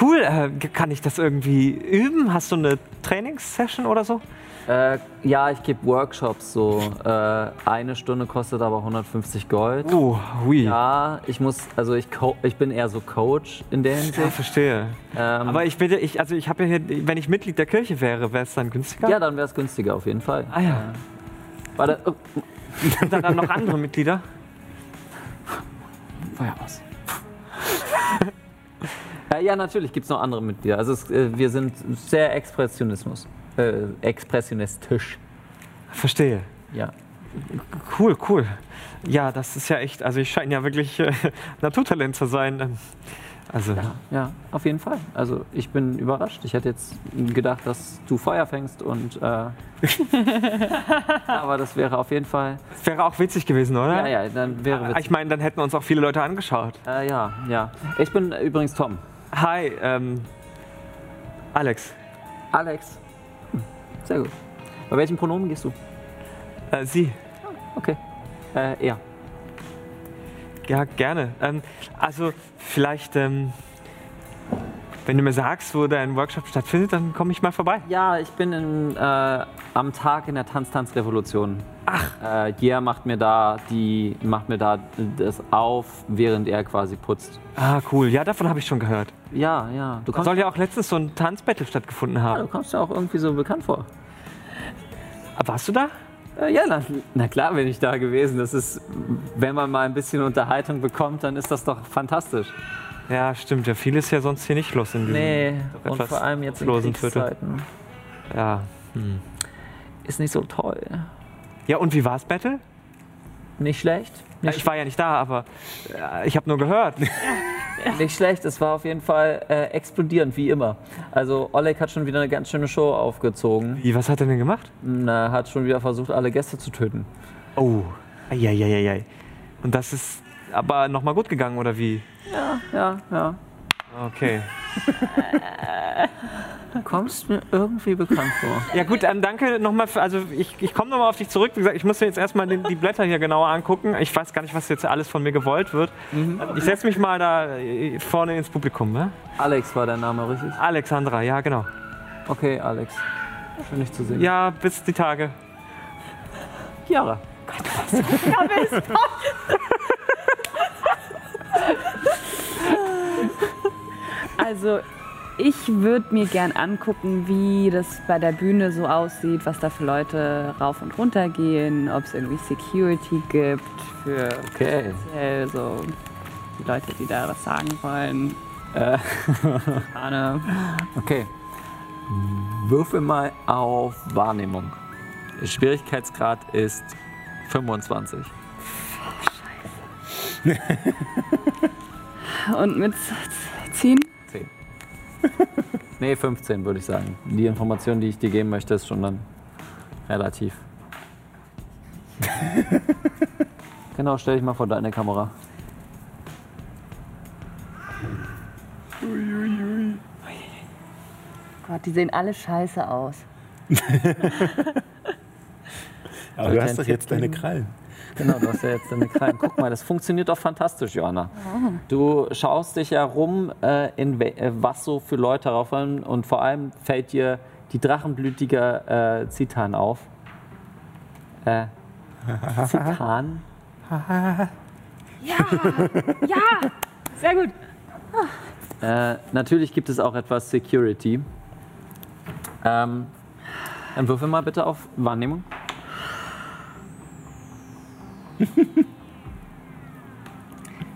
Cool, äh, kann ich das irgendwie üben? Hast du eine Trainingssession oder so? Äh, ja, ich gebe Workshops so. Äh, eine Stunde kostet aber 150 Gold. Oh, hui. Ja, ich muss, also ich, ich bin eher so Coach in der Ja, Hinsicht. verstehe. Ähm, Aber ich bitte, ich, also ich habe ja hier, wenn ich Mitglied der Kirche wäre, wäre es dann günstiger? ja, dann wäre es günstiger auf jeden Fall. Ah ja. Äh, warte, oh, Sind da dann noch andere Mitglieder? Feuer aus. ja, natürlich gibt es noch andere Mitglieder. Also es, äh, wir sind sehr Expressionismus, äh, expressionistisch. Verstehe. Ja. Cool, cool. Ja, das ist ja echt, also ich scheine ja wirklich äh, Naturtalent zu sein. Also, Ja, auf jeden Fall. Also ich bin überrascht. Ich hätte jetzt gedacht, dass du Feuer fängst und äh, aber das wäre auf jeden Fall. das wäre auch witzig gewesen, oder? Ja, ja, dann wäre Ich witzig. meine, dann hätten uns auch viele Leute angeschaut. Äh, ja, ja. Ich bin übrigens Tom. Hi, ähm, Alex. Alex. Hm, Sehr gut. Bei welchem Pronomen gehst du? Äh, Sie. Okay. Äh, er. Ja, gerne. Ähm, also vielleicht, ähm, Wenn du mir sagst, wo dein Workshop stattfindet, dann komme ich mal vorbei. Ja, ich bin in, äh, am Tag in der Tanz-Tanz-Revolution. Ach. Äh, Gier macht mir da die, macht mir da das auf, während er quasi putzt. Ah, cool. Ja, davon habe ich schon gehört. Ja, ja. Du soll ja auch letztens so ein Tanzbattle stattgefunden ja, haben. du kommst ja auch irgendwie so bekannt vor. Warst du da? Äh, ja, na, na klar bin ich da gewesen. Das ist, wenn man mal ein bisschen Unterhaltung bekommt, dann ist das doch fantastisch. Ja, stimmt. Ja, viel ist ja sonst hier nicht los in diesem Nee, und vor allem jetzt in. Kriegszeiten. Ja. Ist nicht so toll. Ja, und wie war's Battle? Nicht schlecht. Ja, ich war ja nicht da, aber äh, ich habe nur gehört. Nicht schlecht, es war auf jeden Fall äh, explodierend, wie immer. Also Oleg hat schon wieder eine ganz schöne Show aufgezogen. Wie, was hat er denn gemacht? Er hat schon wieder versucht, alle Gäste zu töten. Oh. Eieieiei. Und das ist aber nochmal gut gegangen, oder wie? Ja, ja. Okay. Du kommst mir irgendwie bekannt vor. Ja gut, dann danke nochmal für, also ich, ich komme nochmal auf dich zurück. Wie gesagt, ich muss mir jetzt erstmal den, die Blätter hier genauer angucken. Ich weiß gar nicht, was jetzt alles von mir gewollt wird. Ich setze mich mal da äh, vorne ins Publikum. Ne? Alex war der Name, richtig? Alexandra, ja genau. Okay, Alex. Schön, dich zu sehen. Ja, bis die Tage. Chiara. Also, ich würde mir gern angucken, wie das bei der Bühne so aussieht, was da für Leute rauf und runter gehen, ob es irgendwie Security gibt für Okay. so die Leute, die da was sagen wollen. Äh. Okay. Würfel mal auf Wahrnehmung. Schwierigkeitsgrad ist 25. Und mit ziehen? 10. nee, 15 würde ich sagen. Die Information, die ich dir geben möchte, ist schon dann relativ. genau, stell dich mal vor deine Kamera. Gott, die sehen alle scheiße aus. Aber du hast doch jetzt deine Krallen. Genau, du hast ja jetzt deine Krallen. Guck mal, das funktioniert doch fantastisch, Johanna. Du schaust dich ja rum, äh, in äh, was so für Leute raufhören und vor allem fällt dir die drachenblütige äh, Zitan auf. Äh, Zitan? Sehr gut. Äh, natürlich gibt es auch etwas Security. Ähm, dann würfel mal bitte auf Wahrnehmung.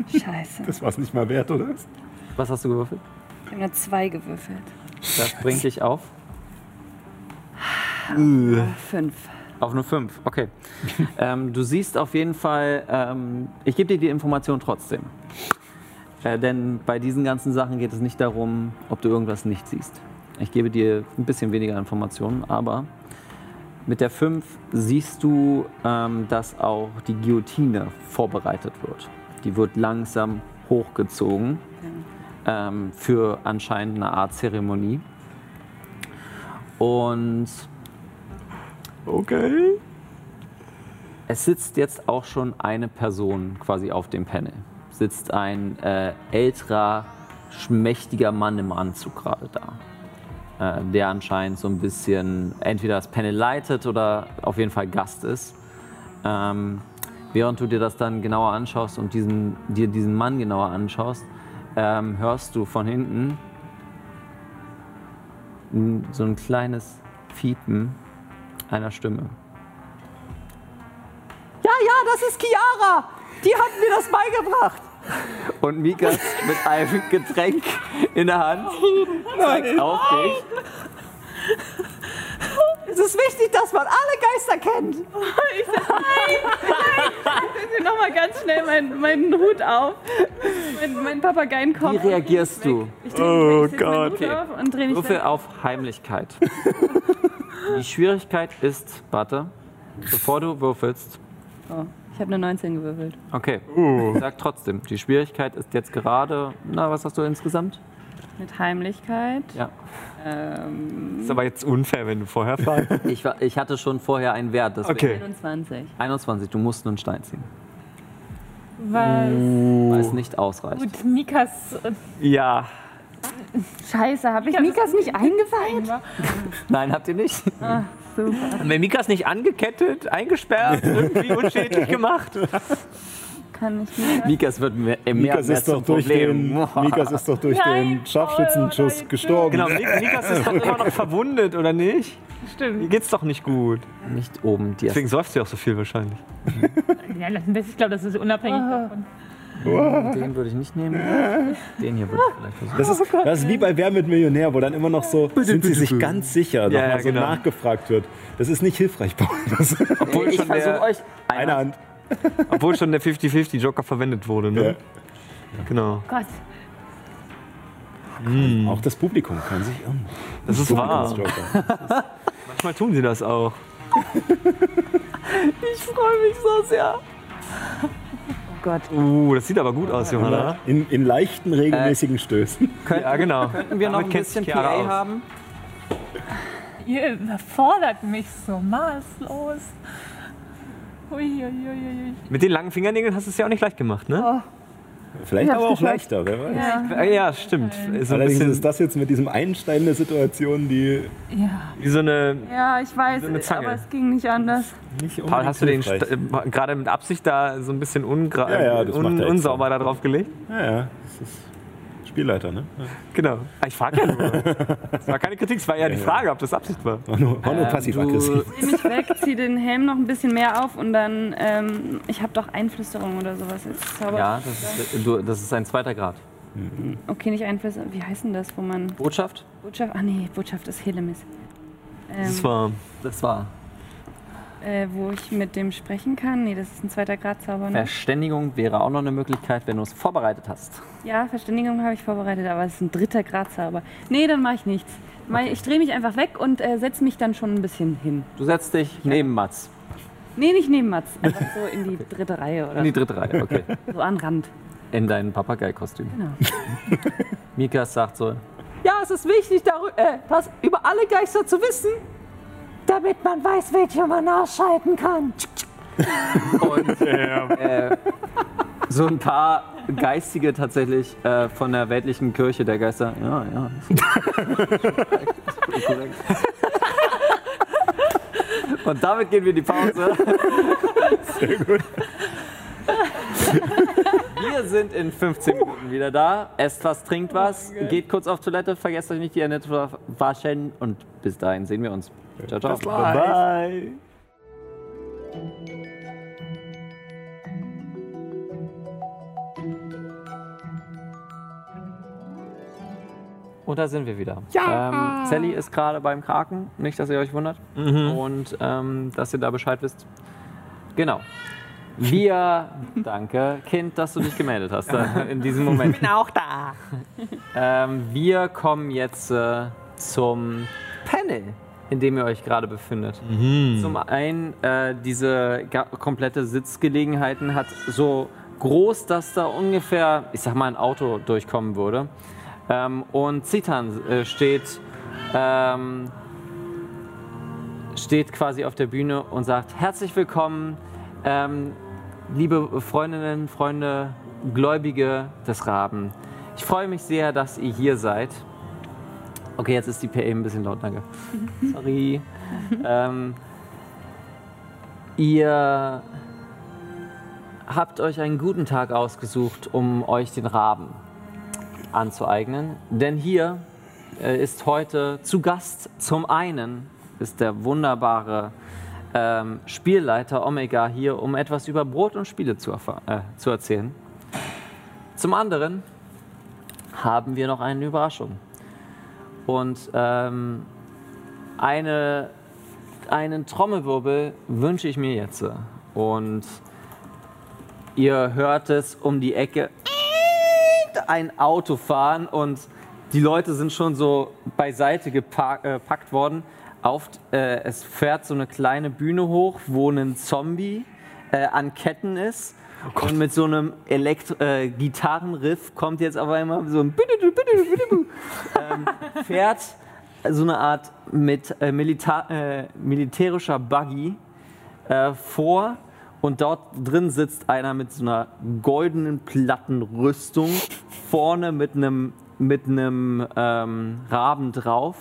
Scheiße. Das war es nicht mal wert, oder? Was hast du gewürfelt? Ich habe nur zwei gewürfelt. Das bringt dich auf. Fünf. Auf nur fünf, okay. ähm, du siehst auf jeden Fall, ähm, ich gebe dir die Information trotzdem. Äh, denn bei diesen ganzen Sachen geht es nicht darum, ob du irgendwas nicht siehst. Ich gebe dir ein bisschen weniger Informationen, aber mit der 5 siehst du, ähm, dass auch die Guillotine vorbereitet wird. Die wird langsam hochgezogen ähm, für anscheinend eine Art Zeremonie. Und Okay. Es sitzt jetzt auch schon eine Person quasi auf dem Panel. Sitzt ein äh, älterer, schmächtiger Mann im Anzug gerade da. Äh, der anscheinend so ein bisschen entweder das Panel leitet oder auf jeden Fall Gast ist. Ähm, während du dir das dann genauer anschaust und diesen, dir diesen Mann genauer anschaust, ähm, hörst du von hinten so ein kleines Fiepen einer Stimme. Ja, ja, das ist Chiara. Die hat mir das beigebracht. Und Mikas mit einem Getränk in der Hand zeigt auf dich. Es ist wichtig, dass man alle Geister kennt. Ich noch mal ganz schnell meinen, meinen Hut auf. Mein, mein Papageienkopf. Wie reagierst du? Ich dreh, Oh ich Gott. Okay. auf und dreh mich Würfel dann- auf Heimlichkeit. Die Schwierigkeit ist, warte, bevor du würfelst, Oh, ich habe eine 19 gewürfelt. okay, ich sag trotzdem, die Schwierigkeit ist jetzt gerade, na, was hast du insgesamt? Mit Heimlichkeit. Ja. Ähm, Ist aber jetzt unfair, wenn du vorher fragst. Ich, war, ich hatte schon vorher einen Wert, deswegen Okay. 21. 21, du musst einen Stein ziehen, Was? weil es nicht ausreicht. Gut, Mikas. äh, Ja, Scheiße, habe ich Mikas nicht eingeweiht? Nein, habt ihr nicht? Haben wir Mikas nicht angekettet, eingesperrt, irgendwie unschädlich gemacht? Kann ich nicht. Mikas wird mehr, äh, mehr, Mikas mehr ist, doch durch den, Problem. Mikas ist doch durch Nein, den Scharfschützenschuss gestorben. Genau, Mik- Mikas ist doch immer noch verwundet, oder nicht? Ihr Stimmt. geht's doch nicht gut. Nicht oben. Die Deswegen säuft sie auch so viel wahrscheinlich. Ja, ich glaube, das ist unabhängig davon. Den würde ich nicht nehmen. Den hier würde ich vielleicht versuchen. Das ist, das ist wie bei Wer mit Millionär, wo dann immer noch so, sind sie sich ganz sicher, Ja, nochmal ja, so genau. nachgefragt wird. Das ist nicht hilfreich, Paul. Das Obwohl ich schon versuche der, euch. eine Hand. obwohl schon der 50-50 Joker verwendet wurde, ne? Ja. Genau. Gott. Auch das Publikum kann sich irren. Das ist wahr. Manchmal tun sie das auch. Ich freue mich so sehr. Oh Gott. Uh, das sieht aber gut aus, Johanna. In, in leichten, regelmäßigen Stößen. Ja, genau. Könnten wir noch ein Damit kennt bisschen PA aus. haben? Ihr überfordert mich so maßlos. Uiuiuiui. Mit den langen Fingernägeln hast du es ja auch nicht leicht gemacht, ne? Vielleicht aber auch geschafft. leichter, wer weiß. Ja, ja stimmt. So Allerdings ist das jetzt mit diesem Einstein eine Situation, die Ja. wie so eine. Ja, ich weiß, So eine Zange. aber es ging nicht anders. nicht unbedingt Paul, hast du den. St- äh, gerade mit Absicht da so ein bisschen Ja, un er unsauber da drauf gelegt? Ja, ja, das ist Spielleiter, ne? Ja. Genau. Ah, Ich frage ja nur. Das war keine Kritik, es war ja die Frage, ob das Absicht war. War nur, war nur passiv-aggressiv. Dreh mich weg, zieh den Helm noch ein bisschen mehr auf und dann, ähm, ich habe doch Einflüsterung oder sowas jetzt. Zauber. Ja, das ist, du, das ist ein zweiter Grad. Okay, nicht Einflüsterung. Wie heißt denn das, wo man. Botschaft? Botschaft? Ach nee, Botschaft ist Helemis. Das Ähm, war. Das war. Äh, wo ich mit dem sprechen kann. Nee, das ist ein zweiter Grad Zauber. Ne? Verständigung wäre auch noch eine Möglichkeit, wenn du es vorbereitet hast. Ja, Verständigung habe ich vorbereitet, aber es ist ein dritter Grad Zauber. Nee, dann mache ich nichts. Mach- Ich drehe mich einfach weg und äh, setze mich dann schon ein bisschen hin. Du setzt dich neben Mats. Nee, nicht neben Mats. Einfach so in die dritte Reihe oder In die dritte Reihe, okay. so an Rand. In dein Papageikostüm. Genau. Mikas sagt so, Ja, es ist wichtig, darü- äh, das über alle Geister zu wissen, damit man weiß, welche man ausschalten kann. Und äh, so ein paar Geistige tatsächlich äh, von der weltlichen Kirche der Geister. Ja, ja. Und damit gehen wir in die Pause. Sehr gut. Wir sind in 15 Minuten wieder da. Esst was, trinkt was, geht kurz auf Toilette, vergesst euch nicht die zu waschen und bis dahin sehen wir uns. Ciao, ciao. Bye. Und da sind wir wieder. Ähm, Sally ist gerade beim Kraken, nicht, dass ihr euch wundert. Und ähm, dass ihr da Bescheid wisst. Genau. Wir, danke, Kind, dass du dich gemeldet hast äh, in diesem Moment. Bin auch da. Ähm, wir kommen jetzt äh, zum Panel, in dem ihr euch gerade befindet. Zum einen, äh, diese komplette Sitzgelegenheiten hat so groß, dass da ungefähr, ich sag mal, ein Auto durchkommen würde. Ähm, und Zitan äh, steht, ähm, steht quasi auf der Bühne und sagt: Herzlich willkommen, ähm, liebe Freundinnen, Freunde, Gläubige des Raben. Ich freue mich sehr, dass ihr hier seid. Okay, jetzt ist die PA ein bisschen laut, danke. Sorry. ähm, ihr habt euch einen guten Tag ausgesucht, um euch den Raben anzueignen. Denn hier äh, ist heute zu Gast zum einen ist der wunderbare ähm, Spielleiter Omega hier, um etwas über Brot und Spiele zu, äh, zu erzählen. Zum anderen haben wir noch eine Überraschung. Und ähm, eine, einen Trommelwirbel wünsche ich mir jetzt. Und ihr hört es um die Ecke ein Auto fahren und die Leute sind schon so beiseite äh, packt worden. Auf, äh, es fährt so eine kleine Bühne hoch, wo ein Zombie äh, an Ketten ist. Und mit so einem Elektro äh, Gitarrenriff kommt jetzt auf einmal so ein ähm, fährt so eine Art mit äh, äh, militärischer Buggy äh, vor und dort drin sitzt einer mit so einer goldenen Plattenrüstung, vorne mit einem mit einem ähm, Raben drauf,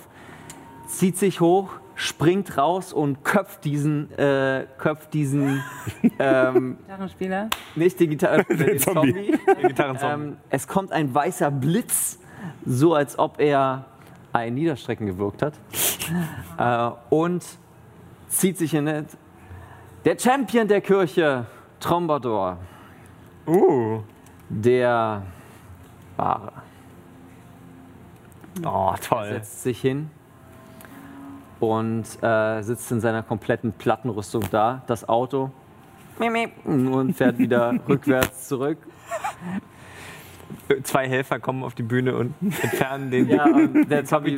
zieht sich hoch, springt raus und köpft diesen, äh, köpft diesen, ähm, Gitarrenspieler. nicht den Zombie. Zombie. Der Gitarrenzombie. Ähm, es kommt ein weißer Blitz, so als ob er ein Niederstrecken gewirkt hat. Äh, und zieht sich in den- der Champion der Kirche, Trombador, Uh. der wahre, Oh, toll. setzt sich hin und äh, sitzt in seiner kompletten Plattenrüstung da. Das Auto und fährt wieder rückwärts zurück. Zwei Helfer kommen auf die Bühne und entfernen den Ja, und der Zombie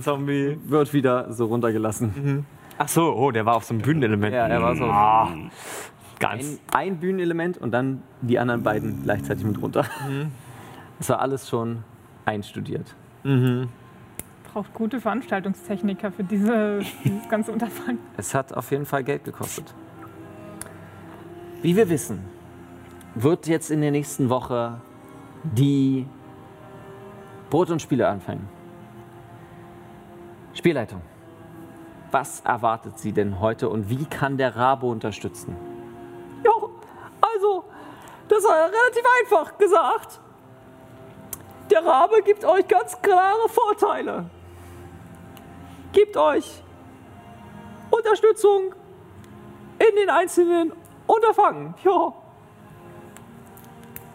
Zombie. wird wieder so runtergelassen. Ach so, oh, der war auf so einem Bühnenelement. Ja, er war so ein, ganz. ein Bühnenelement und dann die anderen beiden gleichzeitig mit runter. Das war alles schon einstudiert. Braucht gute Veranstaltungstechniker für diese, dieses ganze Unterfangen. Es hat auf jeden Fall Geld gekostet. Wie wir wissen, wird jetzt in der nächsten Woche die Brot- und Spiele anfangen. Spielleitung. Was erwartet sie denn heute und wie kann der Rabo unterstützen? Ja, also, das ist ja relativ einfach gesagt. Der Rabe gibt euch ganz klare Vorteile. Gibt euch Unterstützung in den einzelnen Unterfangen. Ja,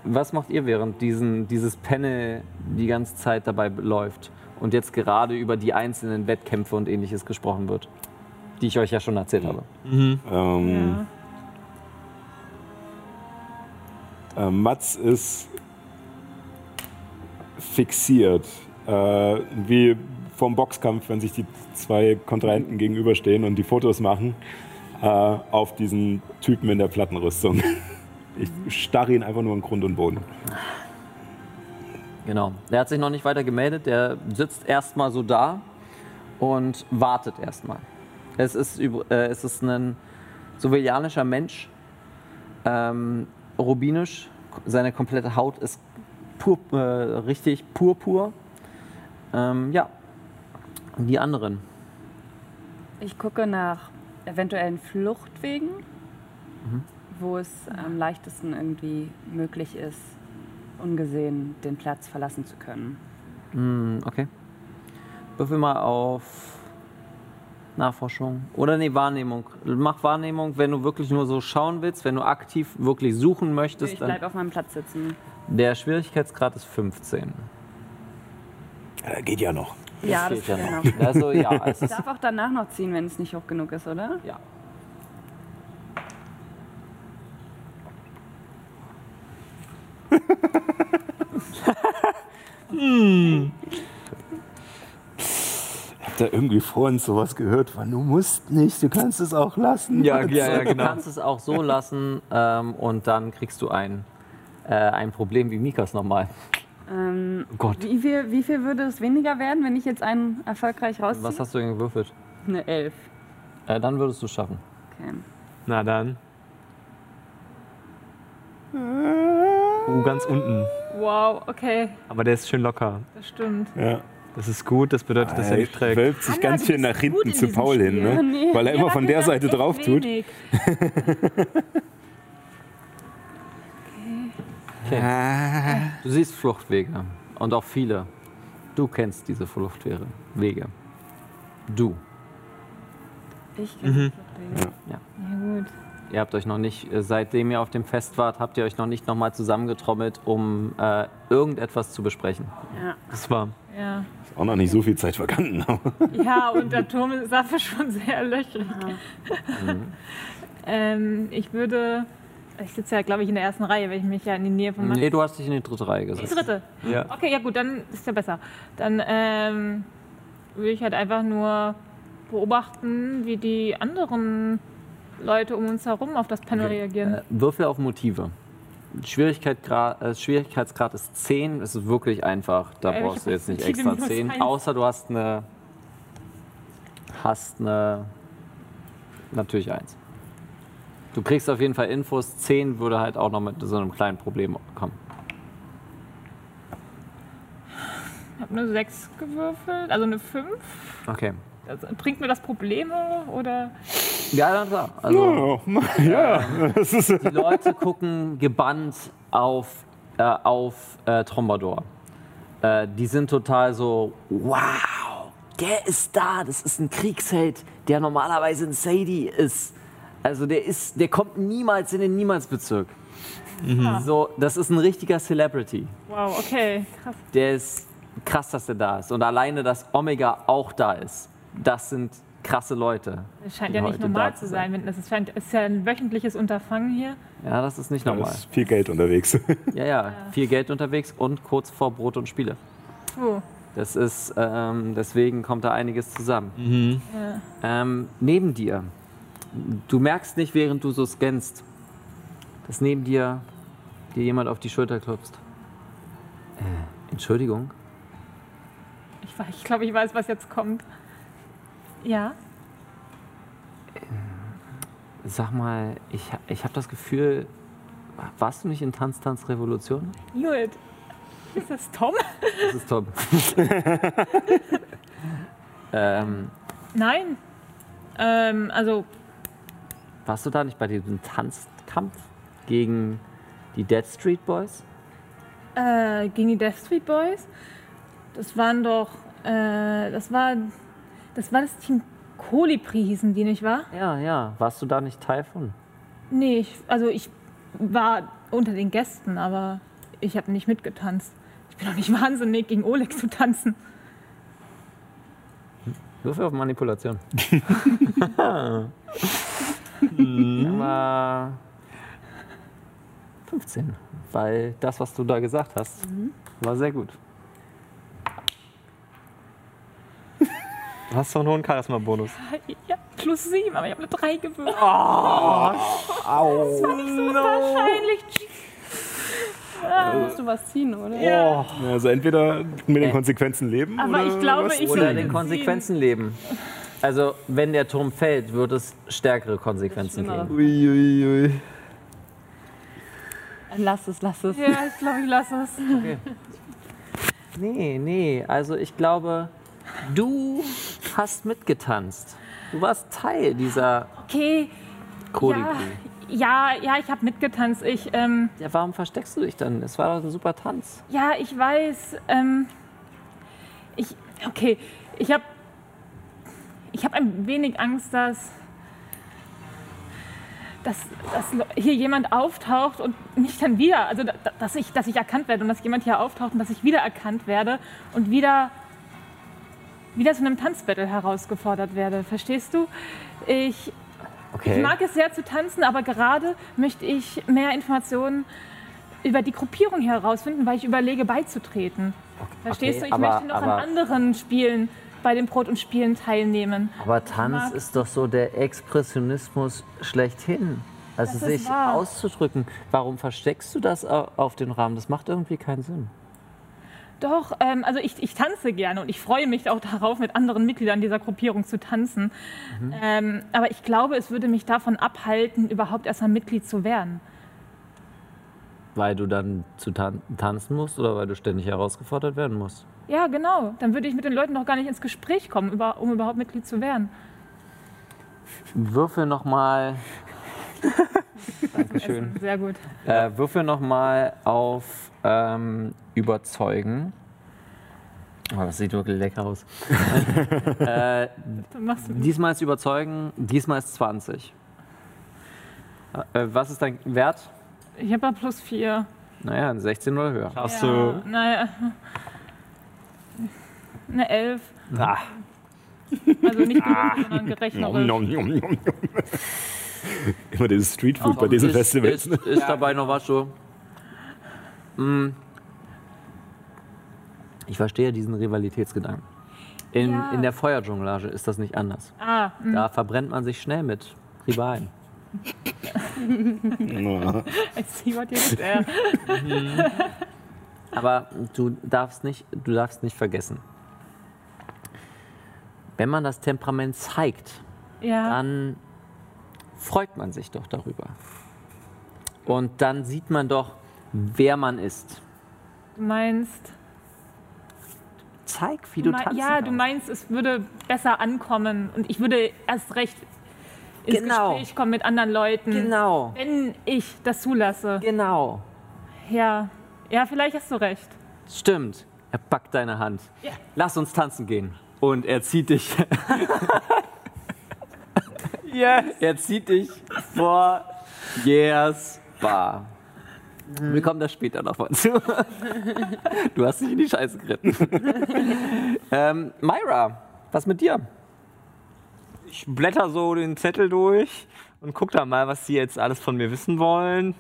Was macht ihr, während diesen, dieses Panel die ganze Zeit dabei läuft und jetzt gerade über die einzelnen Wettkämpfe und ähnliches gesprochen wird? Die ich euch ja schon erzählt habe. Ähm, äh, Mats ist fixiert. Äh, wie vom Boxkampf, wenn sich die zwei Kontrahenten gegenüberstehen und die Fotos machen, äh, auf diesen Typen in der Plattenrüstung. Ich starre ihn einfach nur in Grund und Boden. Genau. Der hat sich noch nicht weiter gemeldet. Der sitzt erstmal so da und wartet erstmal. Es ist, äh, es ist ein sowelianischer Mensch, ähm, rubinisch. Seine komplette Haut ist pur, äh, richtig purpur. Ähm, ja. Und die anderen. Ich gucke nach eventuellen Fluchtwegen, wo es am leichtesten irgendwie möglich ist, ungesehen den Platz verlassen zu können. Hm, okay. Würfel mal auf Nachforschung. Oder nee, Wahrnehmung. Mach Wahrnehmung, wenn du wirklich nur so schauen willst, wenn du aktiv wirklich suchen möchtest. Ich Dann bleibe auf meinem Platz sitzen. der Schwierigkeitsgrad ist 15. Äh, geht ja noch. Ja, das geht ja noch. noch. Also ja, es Ich darf auch danach noch ziehen, wenn es nicht hoch genug ist, oder? ja. Ich hab da irgendwie vorhin sowas gehört von, du musst nicht, du kannst es auch lassen. Ja, ja, ja, Du genau. kannst es auch so lassen ähm, und dann kriegst du ein, äh, ein Problem wie Mikas nochmal. Ähm, Oh Gott. wie, viel, wie viel würde es weniger werden, wenn ich jetzt einen erfolgreich rausziehe? Was hast du denn gewürfelt? Eine Elf. Äh, dann würdest du es schaffen. Okay. Na dann. Uh, ganz unten. Wow, okay, Aber der ist schön locker. das stimmt. Ja. Das ist gut, das bedeutet, dass er Er nicht trägt. wölbt sich Anna, ganz schön nach hinten in zu Paul hin, Spiel. ne? Nee. weil er immer Ja, von das der Seite drauf tut. wenig. Du siehst Fluchtwege und auch viele. Du kennst diese Fluchtwege. Wege. Du. Ich kann mhm. Ja, gut. Ihr habt euch noch nicht, äh, seitdem ihr auf dem Fest wart, habt ihr euch noch nicht nochmal zusammengetrommelt, um äh, irgendetwas zu besprechen. Ja. Das war. Ja. Ist auch noch nicht so viel Zeit vergangen. ja, und der Turm ist dafür schon sehr löchrig. ähm, ich würde. Ich sitze ja, glaube ich, in der ersten Reihe, weil ich mich ja in die Nähe von Nee, du hast dich in die dritte Reihe Die gesetzt. dritte. Ja. Okay, ja gut, dann ist ja besser. Dann ähm, würde ich halt einfach nur beobachten, wie die anderen Leute um uns herum auf das Panel reagieren. Äh, Würfel auf Motive. Schwierigkeitsgrad, äh, Schwierigkeitsgrad ist 10, es ist wirklich einfach. Da Äh, brauchst du jetzt nicht extra minus 10. eins. Außer du hast eine. Hast eine. Natürlich 1. Du kriegst auf jeden Fall Infos. 10 würde halt auch noch mit so einem kleinen Problem kommen. habe eine 6 gewürfelt, also eine 5. Okay. Also, bringt mir das Probleme oder? Ja, na klar. Also, Ja, das ist. die Leute gucken gebannt auf, äh, auf äh, Trombador. Äh, die sind total so, wow, der ist da, das ist ein Kriegsheld, der normalerweise ein Sadie ist. Also der ist, der kommt niemals in den Niemalsbezirk. So, das ist ein richtiger Celebrity. Wow, okay, krass. Der ist krass, dass der da ist. Und alleine, dass Omega auch da ist, das sind krasse Leute. Es scheint ja nicht normal da zu sein. wenn- Das ist, scheint, ist ja ein wöchentliches Unterfangen hier. Ja, das ist nicht Da normal. ist viel Geld unterwegs. Ja, ja, viel Geld unterwegs und kurz vor Brot und Spiele. Oh, Das ist, ähm, deswegen kommt da einiges zusammen. Ähm, neben dir, du merkst nicht, während du so scannst, dass neben dir dir jemand auf die Schulter klopft. Äh, Entschuldigung, ich, ich glaube, ich weiß, was jetzt kommt. Ja? sag mal, ich, ich habe das Gefühl, warst du nicht in Tanz, Tanz, Revolution? Gut. Ist das Tom? Das ist top. ähm, Nein. Ähm, also, warst du da nicht bei diesem Tanzkampf gegen die Dead Street Boys? äh, gegen die Death Street Boys. Das waren doch, äh, das war, das war das Team Kolibri hießen die, nicht wahr? Ja, ja. Warst du da nicht Teil von? Nee, ich, also ich war unter den Gästen, aber ich habe nicht mitgetanzt. Ich bin doch nicht wahnsinnig, gegen Oleg zu tanzen. Würfel auf Manipulation. Aber 15, weil das, was du da gesagt hast, war sehr gut. Du hast doch nur einen Charisma-Bonus. Ja, plus sieben, aber ich habe eine drei gewürfelt. das war nicht so wahrscheinlich. Da musst du was ziehen, oder? Ja, Also entweder mit den Konsequenzen leben Aber oder ich glaube, ich Oder sollte den Konsequenzen leben. Also, wenn der Turm fällt, wird es stärkere Konsequenzen geben. Uiuiui. Lass es, lass es. Ja, ich glaube, ich lasse es. Nee, nee, also ich glaube, du hast mitgetanzt. Du warst Teil dieser Okay, Kolibri. ja, ja, ich habe mitgetanzt. Ich, ähm, Ja, warum versteckst du dich dann? Es war doch ein super Tanz. ja, ich weiß. Ähm, ich, okay, ich habe, ich habe ein wenig Angst, dass, dass, dass hier jemand auftaucht und mich dann wieder, also da- da- dass ich, dass ich erkannt werde und dass jemand hier auftaucht und dass ich wieder erkannt werde und wieder, wieder zu einem Tanzbattle herausgefordert werde. Verstehst du? Ich, Okay. Ich mag es sehr zu tanzen, aber gerade möchte ich mehr Informationen über die Gruppierung herausfinden, weil ich überlege, beizutreten. Verstehst okay, du? Ich aber- möchte noch aber- an anderen Spielen bei den Brot und Spielen teilnehmen. Aber Tanz ist doch so der Expressionismus schlechthin. Also sich wahr. auszudrücken. Warum versteckst du das au- auf den Rahmen? Das macht irgendwie keinen Sinn. Doch, ähm, also ich, ich tanze gerne und ich freue mich auch darauf, mit anderen Mitgliedern dieser Gruppierung zu tanzen. Ähm, aber ich glaube, es würde mich davon abhalten, überhaupt erst ein Mitglied zu werden. Weil du dann zu tan tanzen musst oder weil du ständig herausgefordert werden musst? Ja, genau. Dann würde ich mit den Leuten noch gar nicht ins Gespräch kommen, um überhaupt Mitglied zu werden. Würfel nochmal. Dankeschön. Sehr gut. Äh, würfel nochmal auf ähm, Überzeugen. Oh, das sieht wirklich lecker aus. äh, Dann machst du diesmal ist Überzeugen, diesmal ist 20. Äh, was ist dein Wert? Ich habe da plus vier. Naja, ein 16 oder höher. Hast Ja, naja. Eine Elf. Ah, Also nicht gewürfelt, sondern gerechnerisch. Nom, nom, nom, nom. Immer dieses Streetfood bei diesen ist, Festivals. Ist, ist dabei noch was so? Mm. Ich verstehe diesen Rivalitätsgedanken. In, Ja. in der Feuerjonglage ist das nicht anders. Ah, mh. Da verbrennt man sich schnell mit Rivalen. There. Aber du darfst nicht, du darfst nicht vergessen, wenn man das Temperament zeigt, Ja, dann freut man sich doch darüber. Und dann sieht man doch, wer man ist. du meinst, zeig, wie du Me- tanzen ja, du kannst. meinst, es würde besser ankommen und ich würde erst recht ins Genau. Gespräch kommen mit anderen Leuten, Genau, wenn ich das zulasse. genau. Ja, ja, vielleicht hast du recht. Stimmt. Er packt deine Hand. Ja. Lass uns tanzen gehen. Und er zieht dich. Yes. er zieht dich vor Yes Bar. Wir kommen da später noch mal zu. Du hast dich in die Scheiße geritten. ähm, Myra, was mit dir? Ich blätter so den Zettel durch und guck da mal, was die jetzt alles von mir wissen wollen.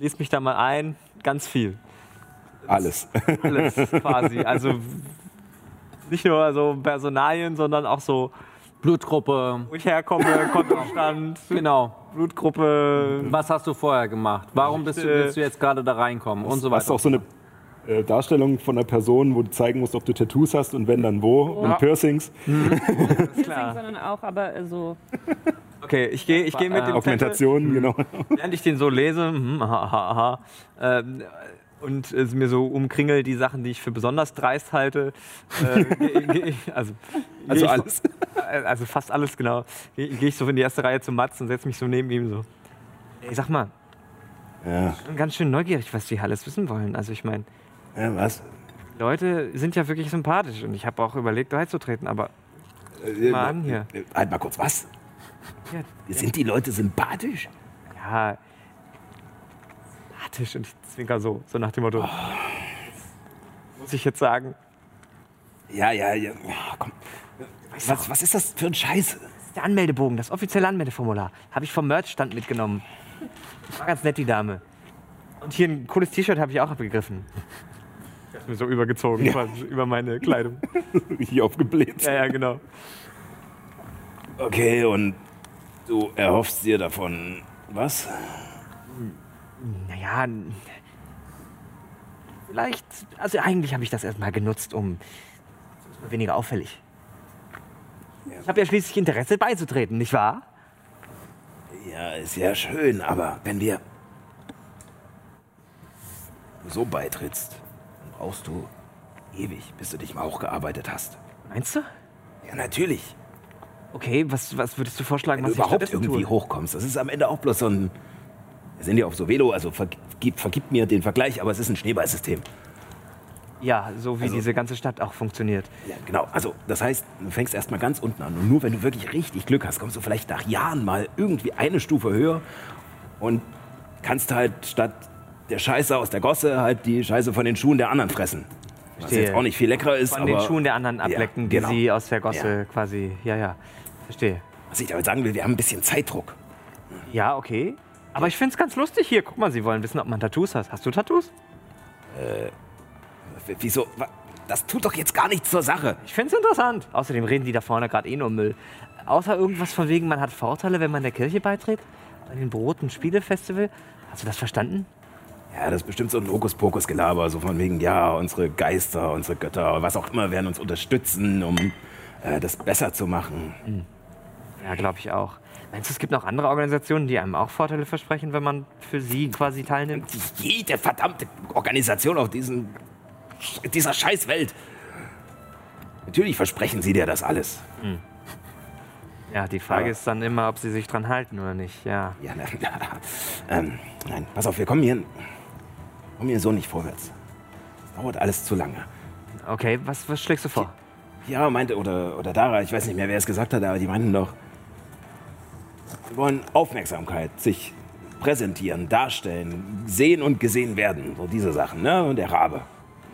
Lies mich da mal ein. Ganz viel. Alles. Alles quasi. Also nicht nur so Personalien, sondern auch so, Blutgruppe. wo ich herkomme, Kontostand, Genau. Blutgruppe. Was hast du vorher gemacht? Warum bist du, willst du jetzt gerade da reinkommen? Und so Hast du weiter. auch so eine äh, Darstellung von einer Person, wo du zeigen musst, ob du Tattoos hast und wenn, dann wo. Und Piercings. Klar. sondern auch, aber äh, so. Okay, ich gehe ich geh mit dem Augmentationen, genau. während ich den so lese, hm, aha, aha, aha, ähm, und es mir so umkringel die Sachen, die ich für besonders dreist halte. Äh, geh, geh, ich- also Also ich- alles. Äh, Also fast alles, genau. Gehe geh ich so in die erste Reihe zum Mats und setze mich so neben ihm so. Ey, sag mal, Ja. ich bin ganz schön neugierig, was die alles wissen wollen. Also ich meine, ja was? Leute sind ja wirklich sympathisch und ich habe auch überlegt, beizutreten, aber Äh, mal an hier. äh, Halt mal kurz, was? Ja, Sind die Leute sympathisch? ja sympathisch und ich zwinker so, so nach dem Motto. Muss ich jetzt sagen, Ja, ja, ja. ja komm. Was, was ist das für ein Scheiß? das ist der Anmeldebogen, das offizielle Anmeldeformular. Habe ich vom Merchstand mitgenommen. War ganz nett, die Dame. Und hier ein cooles T-Shirt habe ich auch abgegriffen. Ich habe mir so übergezogen, quasi über meine Kleidung. Richtig aufgebläht. Ja, ja, genau. Okay, und du erhoffst dir davon was? Naja, n- vielleicht, also eigentlich habe ich das erstmal genutzt, um weniger auffällig. Ich habe ja schließlich Interesse beizutreten, nicht wahr? Ja, ist ja schön, aber wenn wir so beitrittst, dann brauchst du ewig, bis du dich mal hochgearbeitet hast. Meinst du? Ja, natürlich. Okay, was, was würdest du vorschlagen, Wenn was du überhaupt irgendwie tue? hochkommst, das ist am Ende auch bloß so ein. Wir sind ja auf so Velo, also vergib, vergib mir den Vergleich, aber es ist ein Schneeballsystem. Ja, so wie Also- diese ganze Stadt auch funktioniert. Ja, genau. Also, das heißt, du fängst erst mal ganz unten an. Und nur wenn du wirklich richtig Glück hast, kommst du vielleicht nach Jahren mal irgendwie eine Stufe höher und kannst halt statt der Scheiße aus der Gosse halt die Scheiße von den Schuhen der anderen fressen. Was Verstehe. jetzt auch nicht viel leckerer ist, Von aber den Schuhen der anderen Ja, ablecken, genau. die sie aus der Gosse quasi. Ja, ja. Verstehe. Was ich damit sagen will, wir haben ein bisschen Zeitdruck. Ja, okay. Aber ich finde es ganz lustig hier. Guck mal, sie wollen wissen, ob man Tattoos hat. Hast du Tattoos? W- Wieso? Das tut doch jetzt gar nichts zur Sache. Ich finde es interessant. Außerdem reden die da vorne gerade eh nur Müll. Außer irgendwas von wegen, man hat Vorteile, wenn man der Kirche beitritt. Bei den Brot- und Spielefestival. Hast du das verstanden? Ja, das ist bestimmt so ein Hokuspokus-Gelaber, so von wegen, ja, unsere Geister, unsere Götter, was auch immer, werden uns unterstützen, um äh, das besser zu machen. Ja, glaube ich auch. Meinst du, es gibt noch andere Organisationen, die einem auch Vorteile versprechen, wenn man für sie quasi teilnimmt? Jede verdammte Organisation auf diesen, dieser Scheißwelt. Natürlich versprechen sie dir das alles. Ja, die Frage Aber- ist dann immer, ob sie sich dran halten oder nicht. Ja. Ja, na, ähm, nein, pass auf, wir kommen hier, kommen hier so nicht vorwärts. Das dauert alles zu lange. Okay, was, was schlägst du vor? Ja, meinte, oder, oder Dara, ich weiß nicht mehr, wer es gesagt hat, aber die meinten doch, wir wollen Aufmerksamkeit, sich präsentieren, darstellen, sehen und gesehen werden. So diese Sachen, ne? Und der Rabe.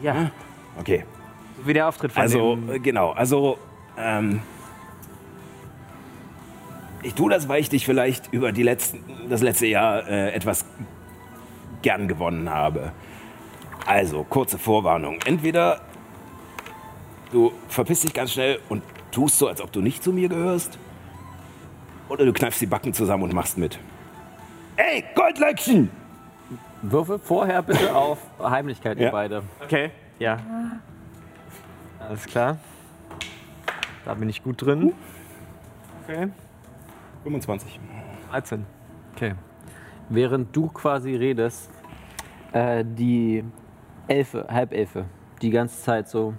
Ja, Okay. so wie der Auftritt von Also, äh, genau, also, ähm, ich tue das, weil ich dich vielleicht über die letzten, das letzte Jahr äh, etwas gern gewonnen habe. Also, kurze Vorwarnung. Entweder du verpisst dich ganz schnell und tust so, als ob du nicht zu mir gehörst, oder du kneifst die Backen zusammen und machst mit. Ey, Goldlöckchen! Würfel vorher bitte auf Heimlichkeit, ihr Ja. beide. Okay, ja. Alles klar. Da bin ich gut drin. Okay. 25. 13. Okay. Während du quasi redest, äh, die Elfe, Halbelfe, die ganze Zeit so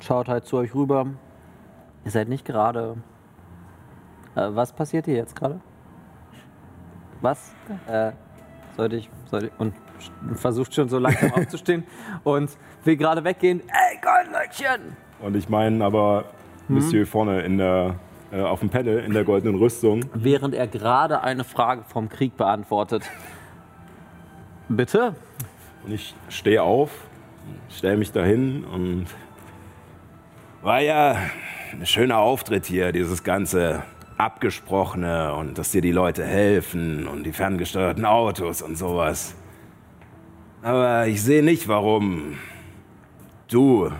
schaut halt zu euch rüber. Ihr seid nicht gerade. Äh, was passiert hier jetzt gerade? Was? Äh, sollte ich, sollte ich, und versucht schon so langsam aufzustehen und will gerade weggehen. Ey, Goldlöckchen! Und ich meine aber Monsieur vorne in der, äh, auf dem Pedal in der goldenen Rüstung. Während er gerade eine Frage vom Krieg beantwortet. Bitte? Und ich stehe auf, stelle mich dahin und war ja ein schöner Auftritt hier, dieses ganze Abgesprochene und dass dir die Leute helfen und die ferngesteuerten Autos und sowas. Aber ich sehe nicht, warum du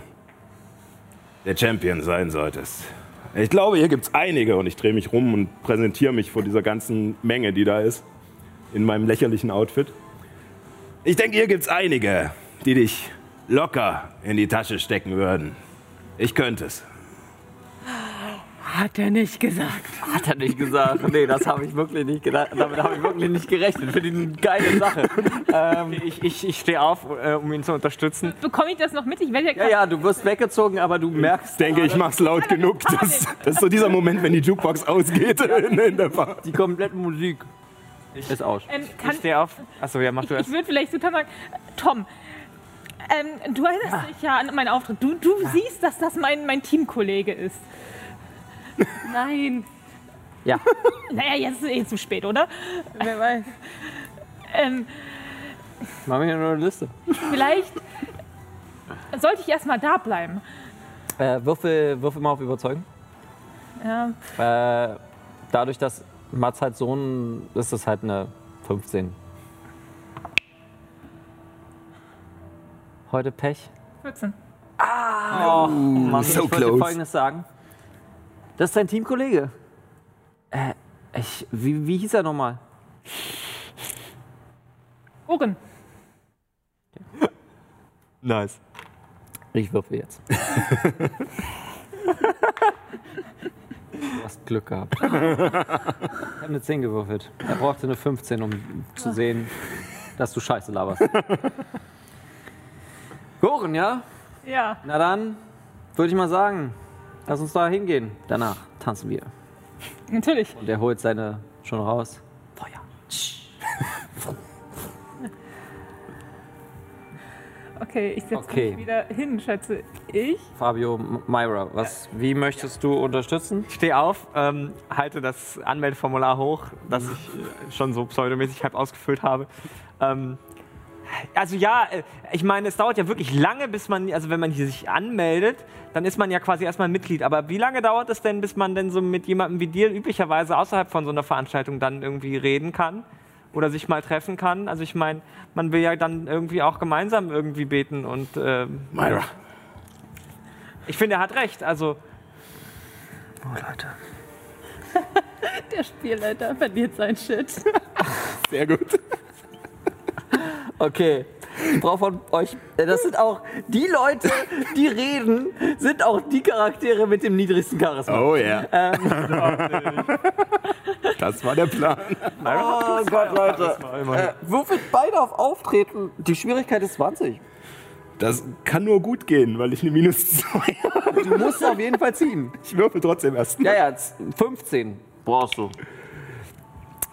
der Champion sein solltest. Ich glaube, hier gibt's einige und ich drehe mich rum und präsentiere mich vor dieser ganzen Menge, die da ist, in meinem lächerlichen Outfit. Ich denke, hier gibt's einige, die dich locker in die Tasche stecken würden. Ich könnte es. Hat er nicht gesagt. Hat er nicht gesagt. Nee, das habe ich wirklich nicht gedacht. Damit habe ich wirklich nicht gerechnet. Finde ich eine geile Sache. Ähm, ich ich, ich stehe auf, äh, um ihn zu unterstützen. Bekomme ich das noch mit? Ich werde ja Ja, ja, du wirst weggezogen, aber du merkst, Ich denke, ich mach's laut genug. Das, das ist so dieser Moment, wenn die Jukebox ausgeht in, in der Bar. die komplette Musik ist aus. Ähm, Ich stehe auf. Achso, ja, mach du ich erst. würde vielleicht so sagen, Tom, ähm, du erinnerst dich ja an meinen Auftritt. Du, du siehst, dass das mein, mein Teamkollege ist. Nein. Ja, Naja, jetzt ist es eh zu spät, oder? Wer weiß. Ähm, machen wir hier nur eine Liste. vielleicht sollte ich erstmal da bleiben. Äh, würfel, würfel mal auf Überzeugen. Ja, Äh, dadurch, dass Mats halt so ein. ist es halt eine 15. Heute Pech. 14. Oh, Mann, so ich wollte close. Folgendes sagen. Das ist dein Teamkollege. Äh, ich, wie, wie hieß er nochmal? Ohren. Nice. Ich würfel jetzt. du hast Glück gehabt. Ich habe eine 10 gewürfelt. Er brauchte eine 15, um zu sehen, dass du Scheiße laberst. Goren, ja? Ja. Na dann, würde ich mal sagen, lass uns da hingehen. Danach tanzen wir. Natürlich. Und er holt seine schon raus. Feuer. Okay, ich setze Okay. mich wieder hin, schätze ich. Fabio, Myra, was, wie möchtest du unterstützen? Ich stehe auf, ähm, halte das Anmeldeformular hoch, das ich äh, schon so pseudomäßig halb ausgefüllt habe. Ähm, also ja, äh, ich meine, es dauert ja wirklich lange, bis man, also wenn man hier sich anmeldet, dann ist man ja quasi erstmal Mitglied. Aber wie lange dauert es denn, bis man denn so mit jemandem wie dir üblicherweise außerhalb von so einer Veranstaltung dann irgendwie reden kann? Oder sich mal treffen kann? Also ich meine, man will ja dann irgendwie auch gemeinsam irgendwie beten und ähm, Myra. ich finde, er hat recht. Also Der Spielleiter verliert sein Shit. Sehr gut. Okay. Ich brauche von euch, äh, das sind auch die Leute, die reden, sind auch die Charaktere mit dem niedrigsten Charisma. Oh ja. Das war der Plan. Oh Gott, Leute. Äh, würfelt beide auf Auftreten. Die Schwierigkeit ist 20. Das kann nur gut gehen, weil ich eine Minus 2 habe. Du musst auf jeden Fall ziehen. Ich würfel trotzdem erst. Ja, ja, z- 15 brauchst du.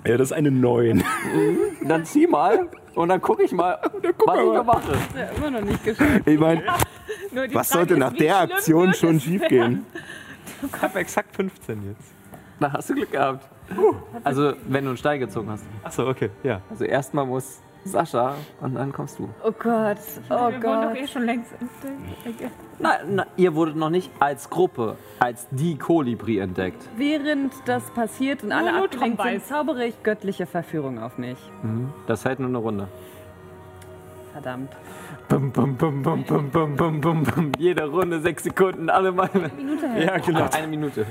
Ja, das ist eine 9. Dann zieh mal und dann gucke ich mal, was ich noch mache. Ja, immer noch nicht geschafft. Ich meine, was Frage sollte ist, nach der Aktion schon schief gehen? ich habe exakt 15 jetzt. Da hast du Glück gehabt. Also, wenn du einen Stein gezogen hast. Achso, okay, ja. Also, erstmal muss Sascha und dann kommst du. Oh Gott. Oh Wir wurden doch Gott. eh schon längst entdeckt. Na, na, ihr wurdet noch nicht als Gruppe, als die Kolibri entdeckt. Während das passiert und alle Nur abgelenkt sind, zaubere ich göttliche Verführung auf mich. Das hält nur eine Runde. Verdammt. Bum, bum, bum, bum, bum, bum, bum, bum, bum. Jede Runde sechs Sekunden, alle meine. Minute her. Ja, genau. Eine Minute.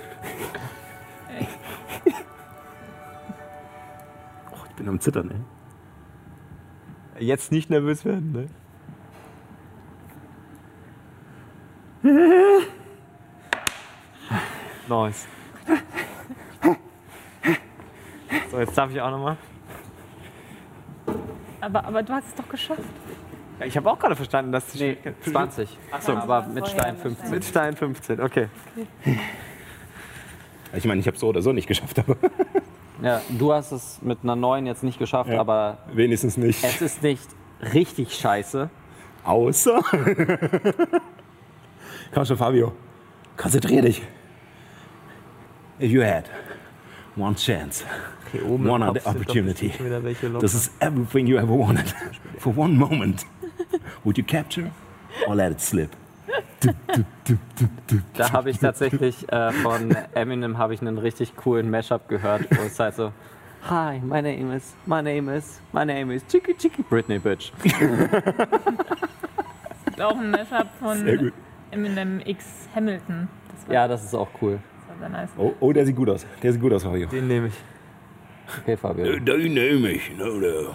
Ich bin am Zittern, ey. Jetzt nicht nervös werden, ne? Nice. So, jetzt darf ich auch nochmal. Aber, aber du hast es doch geschafft. Ich habe auch gerade verstanden, dass Nee, 20. Achso, aber mit Stein 15. mit Stein 15, okay. Ich meine, ich habe so oder so nicht geschafft, aber Ja, du hast es mit einer 9 jetzt nicht geschafft, Ja. aber wenigstens nicht. es ist nicht richtig scheiße. Außer. Komm schon, Fabio. Konzentrier dich. If you had one chance, oben one opportunity, bestimmt schon wieder welche locker. this is everything you ever wanted. For one moment, would you capture or let it slip? Da habe ich tatsächlich äh, von Eminem habe ich einen richtig coolen Mashup gehört, wo es halt so Hi, my name is, my name is, my name is Chicky Chicky Britney Bitch. Ist auch ein Mashup von. Eminem X Hamilton. Das war, Ja, das ist auch cool. das war sehr nice. Oh, oh, der sieht gut aus. Der sieht gut aus, Fabio. Den nehme ich. Okay, Fabio. Den nehme ich. No, no.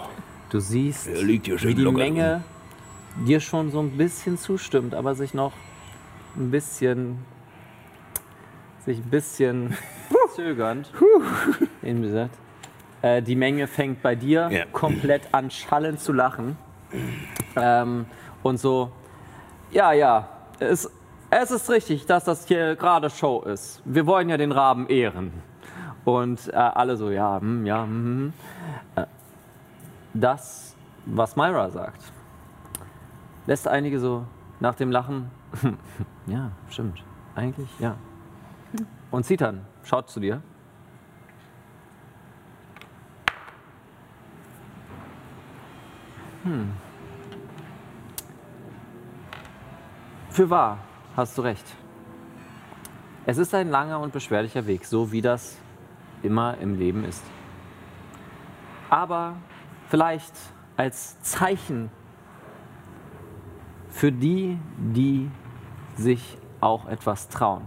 Du siehst, wie die locker Menge dir schon so ein bisschen zustimmt, aber sich noch ein bisschen, sich ein bisschen zögernd, eben gesagt. Äh, die Menge fängt bei dir Ja. komplett an schallend zu lachen. Ähm, und so, ja, ja, es, es ist richtig, dass das hier gerade Show ist. Wir wollen ja den Raben ehren. Und äh, alle so, ja, hm, ja. Äh, das, was Myra sagt, lässt einige so nach dem Lachen, ja, stimmt, eigentlich, ja. Und Zitan schaut zu dir. Für wahr, hast du recht. Es ist ein langer und beschwerlicher Weg, so wie das immer im Leben ist. Aber vielleicht als Zeichen für die, die sich auch etwas trauen.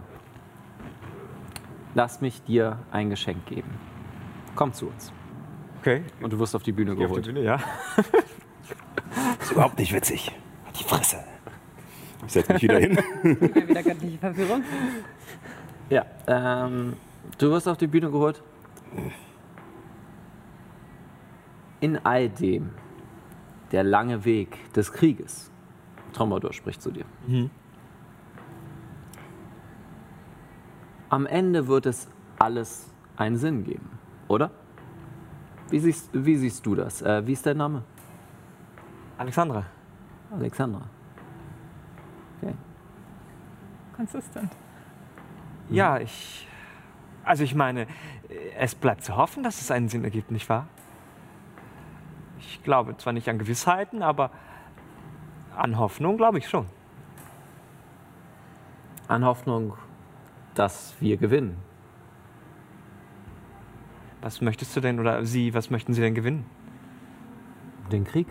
Lass mich dir ein Geschenk geben. Komm zu uns. Okay. Und du wirst auf die Bühne Geh auf die geholt. Bühne, ja. ist überhaupt nicht witzig. Halt Die Fresse. Ich setze mich wieder hin. Wieder göttliche Verführung. Ja, ähm, du wirst auf die Bühne geholt. In all dem, der lange Weg des Krieges, Tromodor spricht zu dir. Am Ende wird es alles einen Sinn geben, oder? Wie siehst, wie siehst du das? Äh, wie ist dein Name? Alexandra. Alexandra. Okay. Consistent. Ja, ich. Also ich meine, es bleibt zu hoffen, dass es einen Sinn ergibt, nicht wahr? Ich glaube zwar nicht an Gewissheiten, aber an Hoffnung glaube ich schon. An Hoffnung, dass wir gewinnen. Was möchtest du denn oder Sie, was möchten Sie denn gewinnen? Den Krieg?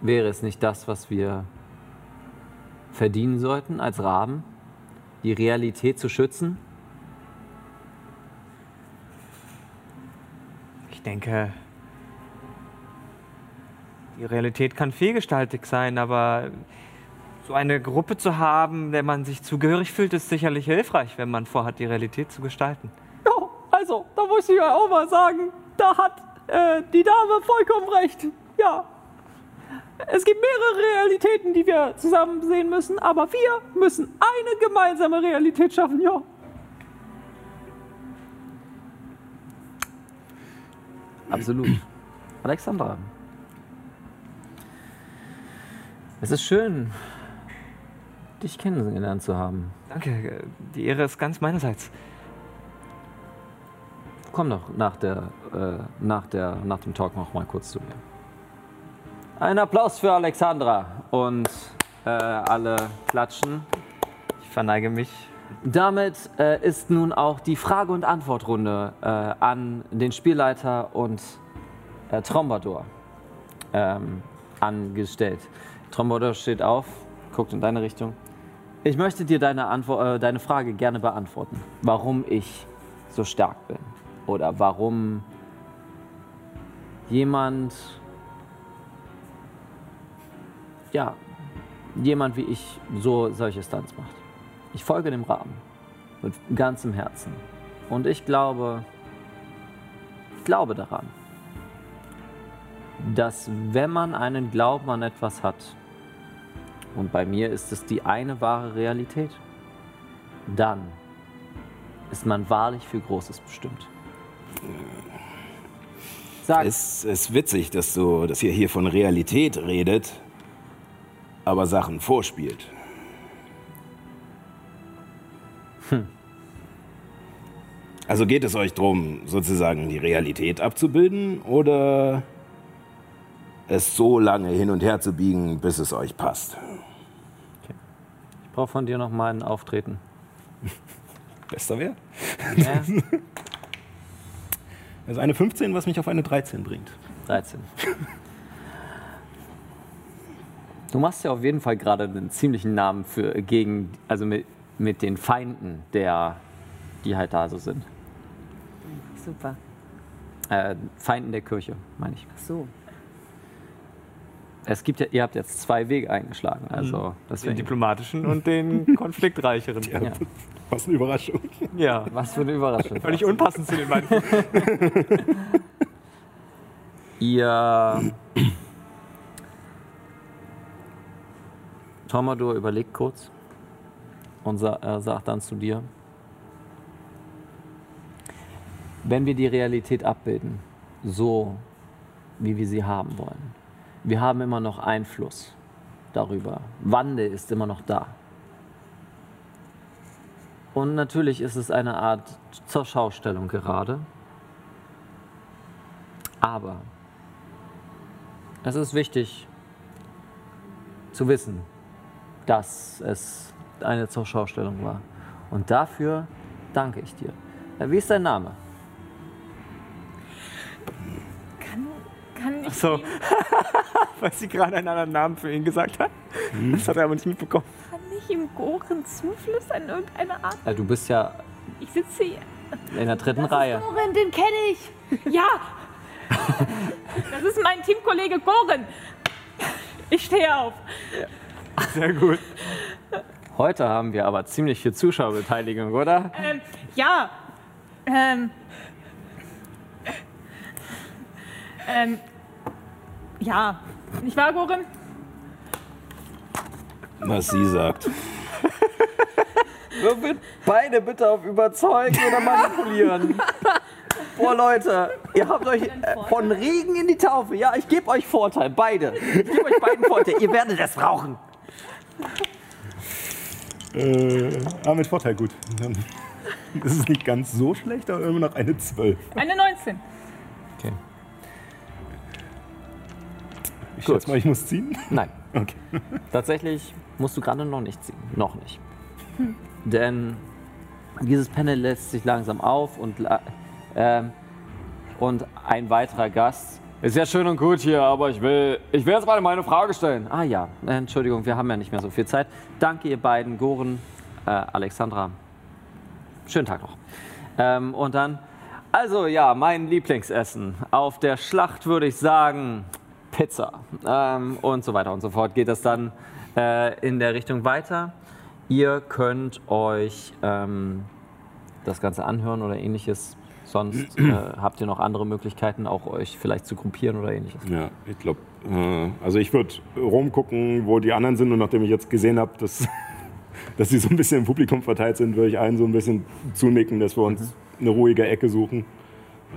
Wäre es nicht das, was wir verdienen sollten als Raben? Die Realität zu schützen? Ich denke, die Realität kann vielgestaltig sein, aber so eine Gruppe zu haben, der man sich zugehörig fühlt, ist sicherlich hilfreich, wenn man vorhat, die Realität zu gestalten. Ja, also, da muss ich ja auch mal sagen, da hat äh, die Dame vollkommen recht. Ja. Es gibt mehrere Realitäten, die wir zusammen sehen müssen, aber wir müssen eine gemeinsame Realität schaffen, ja. Absolut. Alexandra. Es ist schön, dich kennengelernt zu haben. Danke, die Ehre ist ganz meinerseits. Komm doch nach, der, äh, nach, der, nach dem Talk noch mal kurz zu mir. Ein Applaus für Alexandra und äh, alle klatschen. Ich verneige mich. Damit äh, ist nun auch die Frage- und Antwortrunde äh, an den Spielleiter und äh, Trombador ähm, angestellt. Trombador steht auf, guckt in deine Richtung. Ich möchte dir deine, Antwort, äh, deine Frage gerne beantworten. Warum ich so stark bin oder warum jemand, ja, jemand wie ich so solche Stunts macht. Ich folge dem Rahmen mit ganzem Herzen. Und ich glaube, ich glaube daran. Dass wenn man einen Glauben an etwas hat, und bei mir ist es die eine wahre Realität, dann ist man wahrlich für Großes bestimmt. Sag, Es ist witzig, dass, du, dass ihr hier von Realität redet, aber Sachen vorspielt. Also geht es euch darum, sozusagen die Realität abzubilden oder es so lange hin und her zu biegen, bis es euch passt? ich brauche von dir noch mal ein Auftreten. Bester wäre? Ja, Also eine 15, was mich auf eine 13 bringt. 13. Du machst ja auf jeden Fall gerade einen ziemlichen Namen für gegen, also mit, mit den Feinden, der, die halt da so sind. Super. Äh, Feinden der Kirche, meine ich. Ach so. Es gibt ja, ihr habt jetzt zwei Wege eingeschlagen, also Den deswegen. diplomatischen und den konfliktreicheren. Ja. Was eine Überraschung. Ja. Was für eine Überraschung. Völlig unpassend zu den beiden. Ihr. Tomador überlegt kurz und sa äh, sagt dann zu dir: Wenn wir die Realität abbilden, so wie wir sie haben wollen, wir haben immer noch Einfluss darüber. Wandel ist immer noch da. Und natürlich ist es eine Art zur Schaustellung gerade. Aber es ist wichtig zu wissen, dass es eine Zurschaustellung war. Und dafür danke ich dir. Äh, Wie ist dein Name? Kann, ich So. Weil sie gerade einen anderen Namen für ihn gesagt hat. Das hat er aber nicht mitbekommen. kann ich ihm Goren zuflüstern in irgendeiner Art? Äh, Du bist ja Ich sitze hier. in der dritten Reihe. Goran, den kenne ich. Ja! Das ist mein Teamkollege Goren. Ich stehe auf. Sehr gut. Heute haben wir aber ziemlich viel Zuschauerbeteiligung, oder? Ähm, ja. Ähm. Ähm. Ja. Nicht wahr, Goren? Was sie sagt. Würfelt beide bitte auf überzeugen oder manipulieren. Boah, Leute, ihr habt euch äh, von Regen in die Taufe. Ja, ich gebe euch Vorteil, beide. Ich gebe euch beiden Vorteil. Ihr werdet es brauchen. Äh, ah, mit Vorteil, gut. Dann ist es nicht ganz so schlecht, aber immer noch eine 12. Eine 19. Ich Gut. schätze mal, ich muss ziehen. Nein, Okay. tatsächlich musst du gerade noch nicht ziehen. Noch nicht. Denn dieses Panel lässt sich langsam auf und, la- ähm, und ein weiterer Gast. Ist ja schön und gut hier, aber ich will, ich will jetzt mal meine Frage stellen. Ah ja, äh, Entschuldigung, wir haben ja nicht mehr so viel Zeit. Danke ihr beiden, Goren, äh, Alexandra. Schönen Tag noch. Ähm, und dann, also ja, mein Lieblingsessen. Auf der Schlacht würde ich sagen Pizza. Ähm, und so weiter und so fort geht es dann äh, in der Richtung weiter. Ihr könnt euch ähm, das Ganze anhören oder ähnliches. Sonst äh, habt ihr noch andere Möglichkeiten, auch euch vielleicht zu gruppieren oder ähnliches. Ja, ich glaube, äh, also ich würde rumgucken, wo die anderen sind und nachdem ich jetzt gesehen habe, dass, dass sie so ein bisschen im Publikum verteilt sind, würde ich allen so ein bisschen zunicken, dass wir uns eine ruhige Ecke suchen,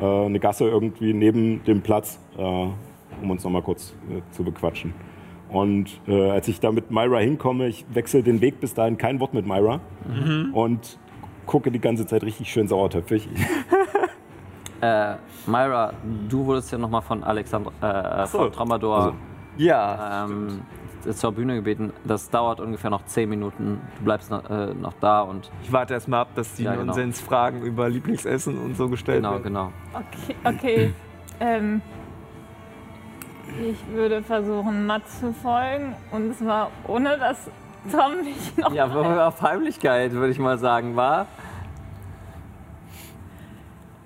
äh, eine Gasse irgendwie neben dem Platz, äh, um uns nochmal kurz äh, zu bequatschen. Und äh, als ich da mit Myra hinkomme, ich wechsle den Weg bis dahin kein Wort mit Myra und gucke die ganze Zeit richtig schön sauertöpfig. Äh, Myra, du wurdest ja nochmal von Alexandra, äh, so. von Tramador Also. Ja. ähm, zur Bühne gebeten. Das dauert ungefähr noch 10 Minuten. Du bleibst noch, äh, noch da und Ich warte erst mal ab, dass die Ja, genau. Nonsensfragen über Lieblingsessen und so gestellt genau, werden. genau. Okay, okay. ähm, ich würde versuchen, Matt zu folgen. Und zwar ohne, dass Tom mich noch. Ja, aber auf Heimlichkeit würde ich mal sagen, war.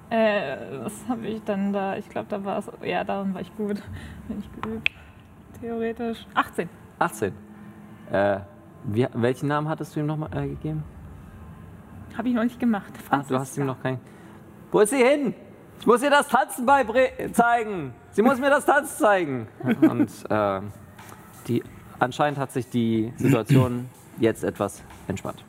Äh, was habe ich dann da? Ich glaube, da war es. Ja, darin war ich gut. Bin ich geübt. Theoretisch. 18. 18. Äh, wie, welchen Namen hattest du ihm nochmal äh, gegeben? Habe ich noch nicht gemacht. Ah, du hast ihm noch keinen. Wo ist sie hin? Ich muss ihr das Tanzen beizeigen. Sie muss mir das Tanzen zeigen. Und äh, die, anscheinend hat sich die Situation jetzt etwas entspannt.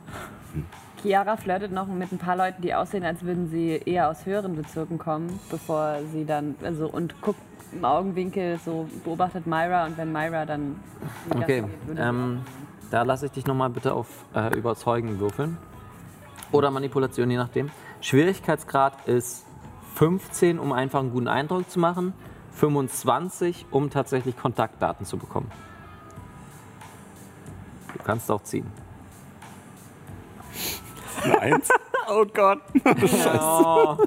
Chiara flirtet noch mit ein paar Leuten, die aussehen, als würden sie eher aus höheren Bezirken kommen, bevor sie dann, also und guckt im Augenwinkel, so beobachtet Myra und wenn Myra dann. Okay, geht, ähm, da lasse ich dich nochmal bitte auf äh, Überzeugen würfeln. Oder Manipulation, je nachdem. Schwierigkeitsgrad ist 15, um einfach einen guten Eindruck zu machen. 25, um tatsächlich Kontaktdaten zu bekommen. Du kannst auch ziehen. Eine Eins. Oh Gott. auch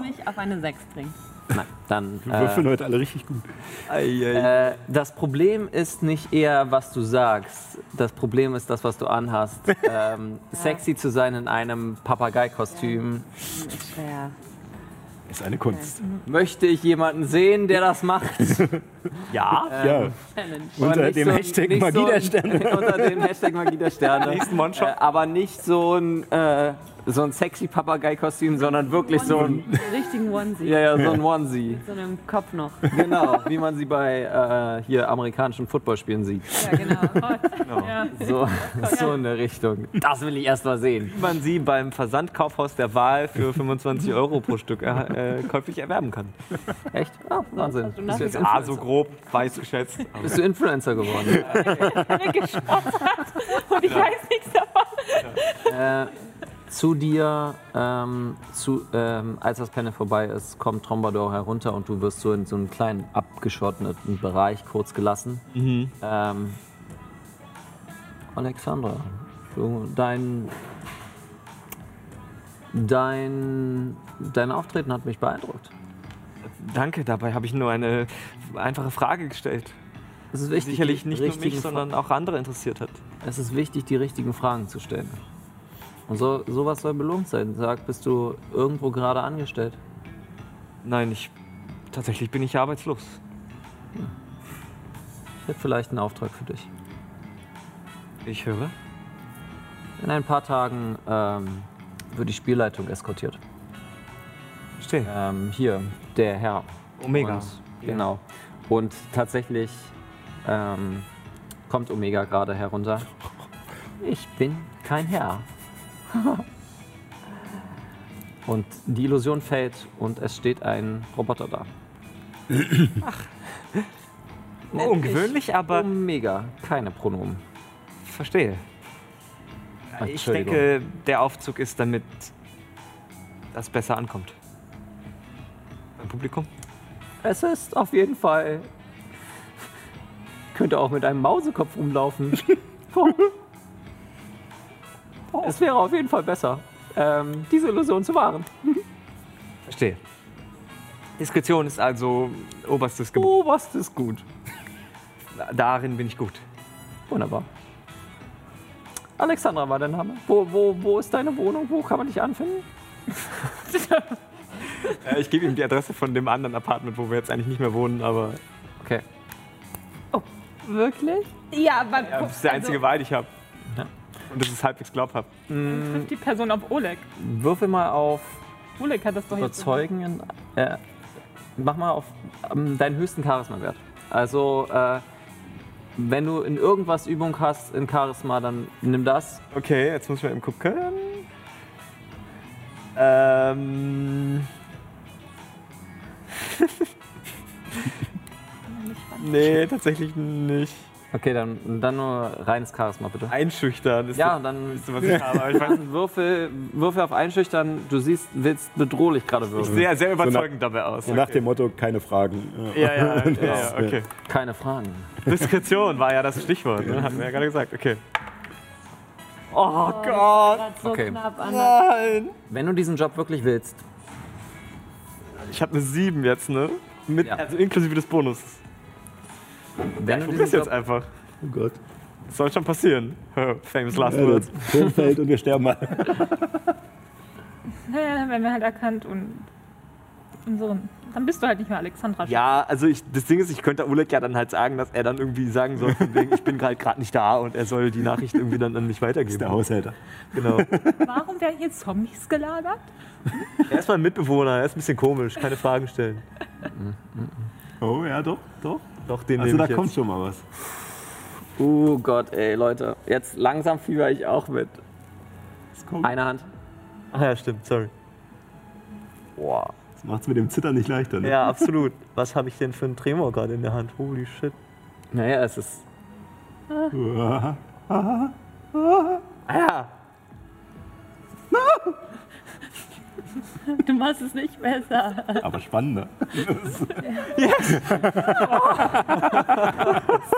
mich auf eine 6 bringen. Nein, dann. Wir würfeln heute alle richtig gut. Äh, das Problem ist nicht eher, was du sagst. Das Problem ist das, was du anhast. Ähm, Sexy zu sein in einem Papageikostüm. Ist schwer. Ist eine Kunst. Möchte ich jemanden sehen, der das macht? Ja. Ja, Challenge. unter dem so- Hashtag Magie der Sterne. unter dem Hashtag Magie der Sterne. Nächsten One-Shot. Äh, aber nicht so ein, äh, so ein sexy Papagei-Kostüm, sondern wirklich so ein, Richtigen Onesie. ja, ja, so ein Onesie. Mit so einem Kopf noch. Genau, wie man sie bei äh, hier amerikanischen Footballspielen sieht. Ja, genau. Ja. So, so in der Richtung. Das will ich erst mal sehen. Wie man sie beim Versandkaufhaus der Wahl für 25 Euro pro Stück äh, käuflich erwerben kann. Echt? Ah, Wahnsinn. du Bist du, jetzt Ah, Influencer, so grob, weiß geschätzt. bist du Influencer geworden? Und ich weiß nichts davon. äh, zu dir, ähm, zu, ähm, als das Panel vorbei ist, kommt Trombador herunter und du wirst so in so einen kleinen abgeschotteten Bereich kurz gelassen. Ähm, Alexandra, dein, dein, dein Auftreten hat mich beeindruckt. Danke, dabei habe ich nur eine einfache Frage gestellt. Es ist wichtig, Sicherlich nicht nur mich, sondern auch andere interessiert hat. Es ist wichtig, die richtigen Fragen zu stellen. Und so, sowas soll belohnt sein. Sag, bist du irgendwo gerade angestellt? Nein, ich. Tatsächlich bin ich arbeitslos. Ich hätte vielleicht einen Auftrag für dich. Ich höre. In ein paar Tagen ähm, wird die Spielleitung eskortiert. Verstehe. Ähm, hier, der Herr. Omega. Und, genau. Und tatsächlich ähm, kommt Omega gerade herunter. Ich bin kein Herr. und die Illusion fällt und es steht ein Roboter da. Nennt ungewöhnlich, sich aber- Omega, keine Pronomen. Verstehe. Ich Entschuldigung. denke, der Aufzug ist damit das besser ankommt. Beim Publikum? Es ist auf jeden Fall. Könnte auch mit einem Mausekopf rumlaufen. Oh. Es wäre auf jeden Fall besser, ähm, diese Illusion zu wahren. Verstehe. Diskretion ist also oberstes Gebot. Oh, ist gut. Darin bin ich gut. Wunderbar. Alexandra war dein Name. Wo, wo, wo ist deine Wohnung? Wo kann man dich anfinden? Äh, ich gebe ihm die Adresse von dem anderen Apartment, wo wir jetzt eigentlich nicht mehr wohnen, aber Okay. Wirklich? Ja, aber ja, das ist der einzige Wahl, die ich habe. Und das ist halbwegs glaubhaft. trifft die Person auf Oleg. Würfel mal auf Oleg hat das doch jetzt. Überzeugen. in- Äh, mach mal auf ähm, deinen höchsten Charisma-Wert. Also, äh, wenn du in irgendwas Übung hast in Charisma, dann nimm das. Okay, jetzt muss ich mal eben gucken. Ähm. nee, tatsächlich nicht. Okay, dann, dann nur reines Charisma, bitte. Einschüchtern ist Ja, das dann Höchste, was ich habe. Aber ich weiß, würfel, würfel auf Einschüchtern. Du siehst, willst bedrohlich gerade würfeln. sehr, sehr überzeugend dabei aus. So nach dem Motto, keine Fragen. Ja, ja, ja, ja, ja, okay. Keine Fragen. Diskretion war ja das Stichwort, ne? hatten wir ja gerade gesagt. Okay. Oh Gott. Gerade so Okay. Nein! Wenn du diesen Job wirklich willst, Ich habe eine 7 jetzt, ne? Mit, Ja. Also inklusive des Bonus. Wenn du probier's jetzt einfach. Oh Gott. Das soll schon passieren. Famous last Ja, words. Turm fällt und wir sterben mal. Naja, dann werden wir halt erkannt und unseren Dann bist du halt nicht mehr Alexandra. Ja, also ich, das Ding ist, ich könnte Oleg ja dann halt sagen, dass er dann irgendwie sagen soll, von wegen, ich bin halt gerade nicht da und er soll die Nachricht irgendwie dann an mich weitergeben. Der Haushälter. Genau. Warum werden hier Zombies gelagert? Er ist mein Mitbewohner, er ist ein bisschen komisch, keine Fragen stellen. Oh ja, doch, doch. Doch, den Also nehme da kommt jetzt. schon mal was. Oh Gott, ey, Leute. Jetzt langsam fieber ich auch mit. Eine Hand. Ach ja, stimmt, sorry. Boah. Das macht es mit dem Zittern nicht leichter. Ne? Ja, absolut. Was habe ich denn für einen Tremor gerade in der Hand? Holy shit. Naja, es ist. Ja. Ah ja. Du machst es nicht besser. Aber spannender.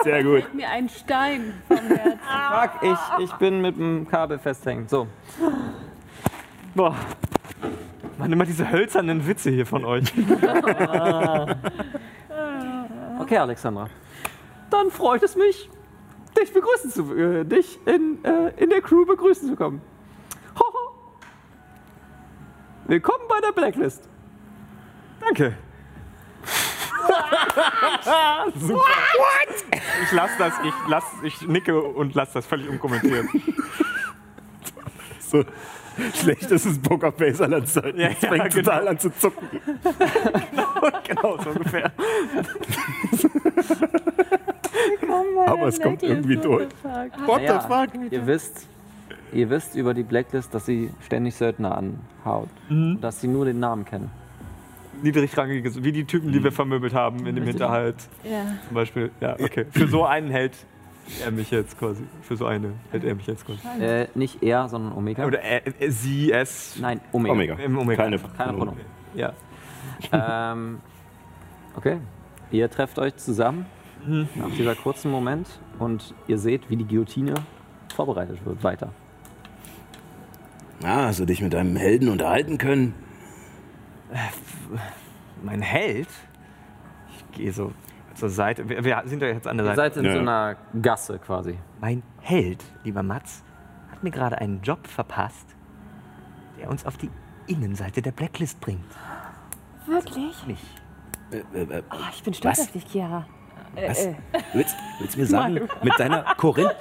Sehr gut. Mir ein Stein vom Herzen. Fuck, ich, ich bin mit dem Kabel festhängen. So. Boah. Man, immer diese hölzernen Witze hier von euch. Okay, Alexandra. Dann freut es mich, dich begrüßen zu äh, dich in, äh, in der Crew begrüßen zu kommen. Willkommen bei der Blacklist. Danke. Super. Ich lass das, ich lass, ich nicke und lass das völlig unkommentiert. So schlecht ist es Pokerface an der Zeit. Ja, Es ja, fängt genau. total an zu zucken. genau, so ungefähr. Aber es kommt irgendwie durch. What the fuck? Ihr wisst, ihr wisst über die Blacklist, dass sie ständig Söldner anhaut. Und dass sie nur den Namen kennen. Niedrigrangige, wie die Typen, die wir vermöbelt haben in dem Hinterhalt. Ja. Zum Beispiel. Ja, okay. Für so einen hält er mich jetzt quasi. Für so eine hält er mich jetzt quasi. Äh, nicht er, sondern Omega. Oder er, er, sie, es. Nein, Omega. Omega. Im Omega. Keine, Keine Pronomen. Ja. ähm, okay. Ihr trefft euch zusammen nach dieser kurzen Moment und ihr seht, wie die Guillotine vorbereitet wird weiter. Ah, hast du dich mit deinem Helden unterhalten können? Mein Held? Ich gehe so zur Seite. Wir, wir sind ja jetzt an der Ihr Seite. seid in Ja. so einer Gasse quasi. Mein Held, lieber Mats, hat mir gerade einen Job verpasst, der uns auf die Innenseite der Blacklist bringt. Wirklich? Nicht. Äh, äh, äh, Oh, ich bin stolz Was? auf dich, Chiara. was? Äh, äh. Willst, willst mir sagen, mit deiner Korinthen...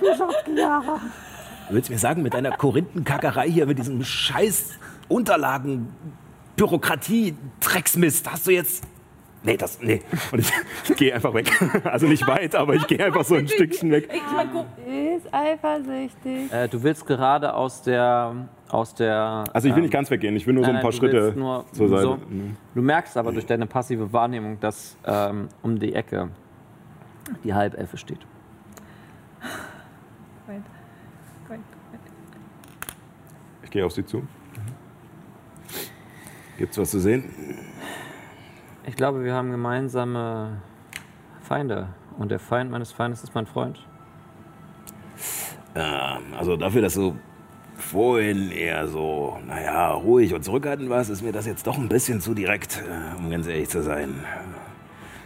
Willst mir sagen, mit deiner Korinthenkackerei hier, mit diesem scheiß Unterlagen, Bürokratie, Drecksmist, hast du jetzt... Nee, das... Nee. Und ich, ich gehe einfach weg. Also nicht weit, aber ich gehe einfach so ein Stückchen weg. Ist eifersüchtig. Äh, du willst gerade aus der. Aus der Also ich will ähm, nicht ganz weggehen, ich will nur so ein paar du Schritte nur zur Seite. so. Mhm. Du merkst aber durch deine passive Wahrnehmung, dass ähm, um die Ecke die Halbelfe steht. Wait. Wait. Ich gehe auf sie zu. Gibt's was zu sehen? Ich glaube, wir haben gemeinsame Feinde. Und der Feind meines Feindes ist mein Freund. Ja, also dafür, dass du vorhin eher so, naja, ruhig und zurückhaltend warst, ist mir das jetzt doch ein bisschen zu direkt, äh, um ganz ehrlich zu sein.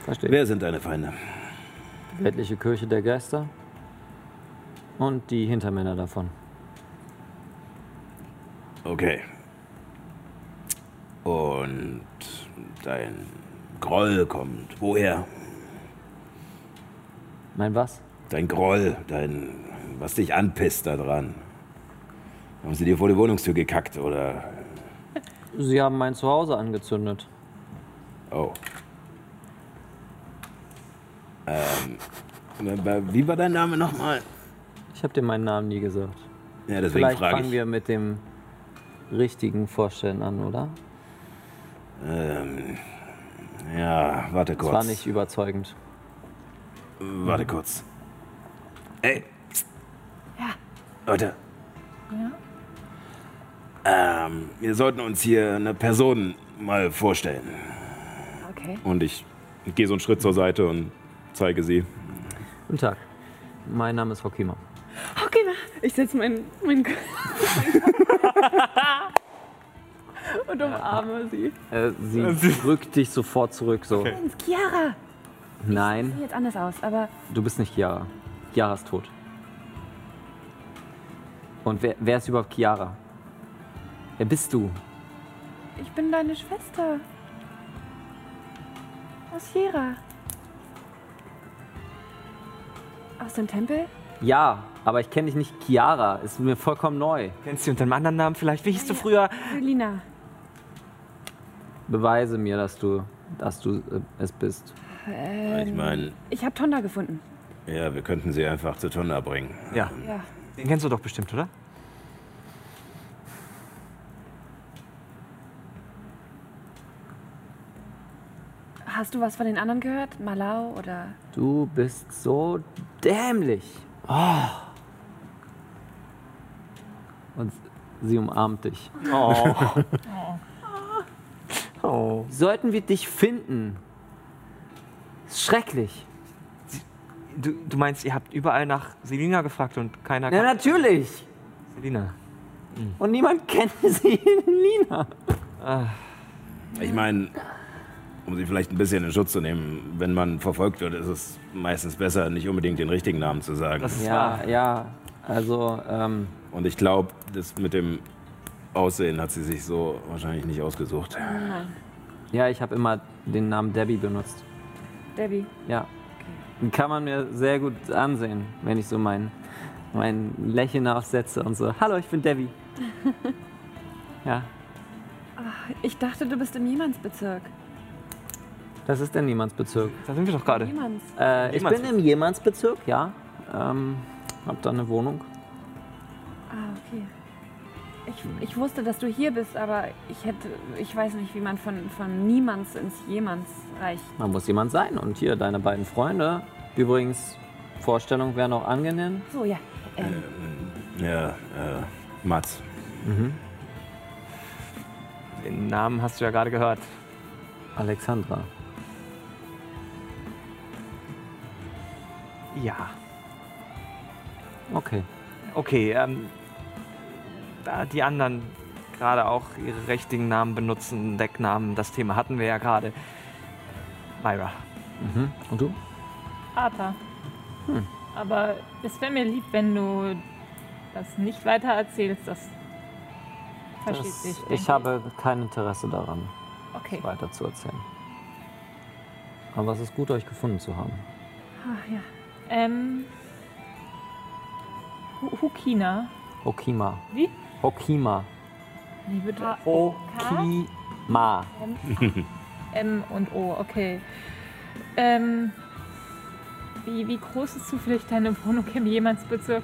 Verstehe. Wer sind deine Feinde? Die weltliche Kirche der Geister und die Hintermänner davon. Okay. Und dein Groll kommt woher? Mein was? Dein Groll, dein, was dich anpisst da dran. Haben sie dir vor die Wohnungstür gekackt oder? Sie haben mein Zuhause angezündet. Oh. Ähm, wie war dein Name nochmal? Ich habe dir meinen Namen nie gesagt. Ja, deswegen Vielleicht frage fangen ich. wir mit dem richtigen Vorstellen an, oder? Ähm, ja, warte Das kurz. war nicht überzeugend. Warte kurz. Ey. Ja. Leute. Ja. Ähm, wir sollten uns hier eine Person mal vorstellen. Okay. Und ich gehe so einen Schritt zur Seite und zeige sie. Guten Tag. Mein Name ist Hokima. Okay, ich setze meinen mein und umarme sie. Äh, sie drückt dich sofort zurück, so. Ist Chiara. Nein, Sieht jetzt anders aus, aber du bist nicht Chiara. Chiara ist tot. Und wer, wer ist überhaupt Chiara? Wer bist du? ich bin deine Schwester. aus Jera. Aus dem Tempel? Ja, aber ich kenne dich nicht. Chiara ist mir vollkommen neu. Kennst du unter einem anderen Namen vielleicht? Wie hieß du früher? Selina. Beweise mir, dass du, dass du äh, es bist. Ich meine, Ich habe Tonda gefunden. ja, wir könnten sie einfach zu Tonda bringen. Ja. Ja. Den kennst du doch bestimmt, oder? Hast du was von den anderen gehört? Malau oder. Du bist so dämlich. Oh. Und sie umarmt dich. Oh. oh. Sollten wir dich finden? Ist schrecklich. Du, du meinst, ihr habt überall nach Selina gefragt und keiner Ja, kann natürlich. Selina. Und niemand kennt sie, Nina. Ich meine, um sie vielleicht ein bisschen in Schutz zu nehmen, wenn man verfolgt wird, ist es meistens besser, nicht unbedingt den richtigen Namen zu sagen. Das ist Ja, wahr. ja. Also, ähm, Und ich glaube, das mit dem Aussehen hat sie sich so wahrscheinlich nicht ausgesucht. ja, ich habe immer den Namen Debbie benutzt. Debbie. Ja. Den kann man mir sehr gut ansehen, wenn ich so mein, mein Lächeln aufsetze und so. Hallo, ich bin Debbie. ja, Ich dachte, du bist im Jemandsbezirk. das ist der Niemandsbezirk. Da sind wir doch gerade. Äh, ich bin im Jemandsbezirk, ja. Ähm, hab da eine Wohnung. Ich, ich wusste, dass du hier bist, aber ich hätte. Ich weiß nicht, wie man von, von Niemands ins Jemands reicht. Man muss jemand sein. Und hier deine beiden Freunde. Übrigens, Vorstellung wäre noch angenehm. So, ja. Ähm, Ja, äh, Mats. Den Namen hast du ja gerade gehört. Alexandra. Ja. Okay. Okay, ähm, da die anderen gerade auch ihre richtigen Namen benutzen, Decknamen, das Thema hatten wir ja gerade. Myra. Mhm. Und du? Arthur. Aber es wäre mir lieb, wenn du das nicht weiter erzählst. Das versteht Das, sich. ich habe kein Interesse daran, Okay. weiter zu erzählen. Aber es ist gut, euch gefunden zu haben. ach, ja. Ähm. Hu- Hukina. Okima. Wie? Okima. Wie bitte? Okima. M und O, okay. Ähm. Wie, wie groß ist zufällig deine Wohnung im Jemandsbezirk?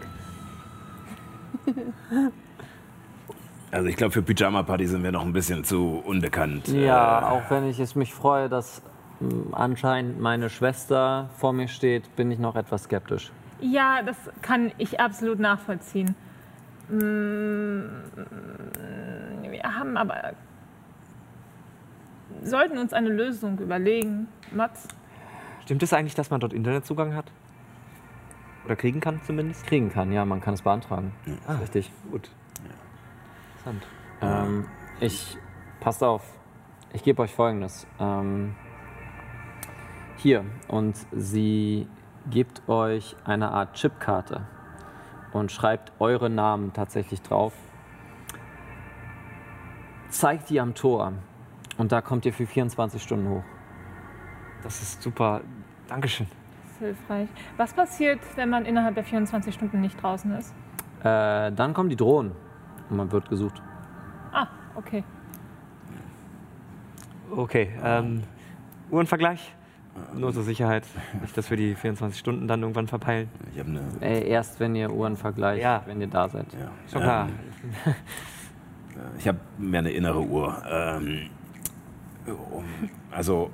Also ich glaube, für Pyjama-Party sind wir noch ein bisschen zu unbekannt. Ja, Äh, auch wenn ich es mich freue, dass mm, anscheinend meine Schwester vor mir steht, bin ich noch etwas skeptisch. Ja, das kann ich absolut nachvollziehen. Mm, Wir haben aber. sollten uns eine Lösung überlegen. Mats? Stimmt es eigentlich, dass man dort Internetzugang hat? Oder kriegen kann zumindest? Kriegen kann, ja, man kann es beantragen. Ah, Richtig. Gut. Interessant. Ähm, ich, passt auf, ich gebe euch folgendes. Ähm, hier, und sie gibt euch eine Art Chipkarte und schreibt eure Namen tatsächlich drauf. Zeigt die am Tor und da kommt ihr für 24 Stunden hoch. Das ist super. Dankeschön. Das ist hilfreich. Was passiert, wenn man innerhalb der 24 Stunden nicht draußen ist? Äh, dann kommen die Drohnen und man wird gesucht. Ah, okay. Okay, ähm, Uhrenvergleich? Nur zur Sicherheit. Nicht, dass wir die 24 Stunden dann irgendwann verpeilen. Ich habe eine. Äh, erst wenn ihr Uhren vergleicht, Ja. wenn ihr da seid. Ja, Schon klar. Ähm, ich habe mehr eine innere Uhr. Ähm, also,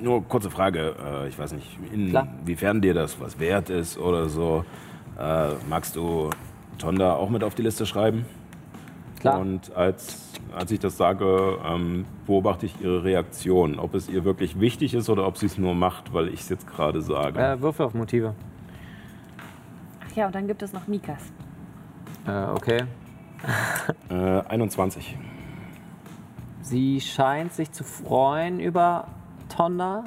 nur kurze Frage. Äh, ich weiß nicht, inwiefern dir das was wert ist oder so. Äh, magst du Tonda auch mit auf die Liste schreiben? Klar. Und als, als ich das sage, ähm, beobachte ich ihre Reaktion. Ob es ihr wirklich wichtig ist oder ob sie es nur macht, weil ich es jetzt gerade sage. Äh, Würfel auf Motive. Ach ja, und dann gibt es noch Mikas. Äh, okay. Äh, 21. Sie scheint sich zu freuen über Tonda,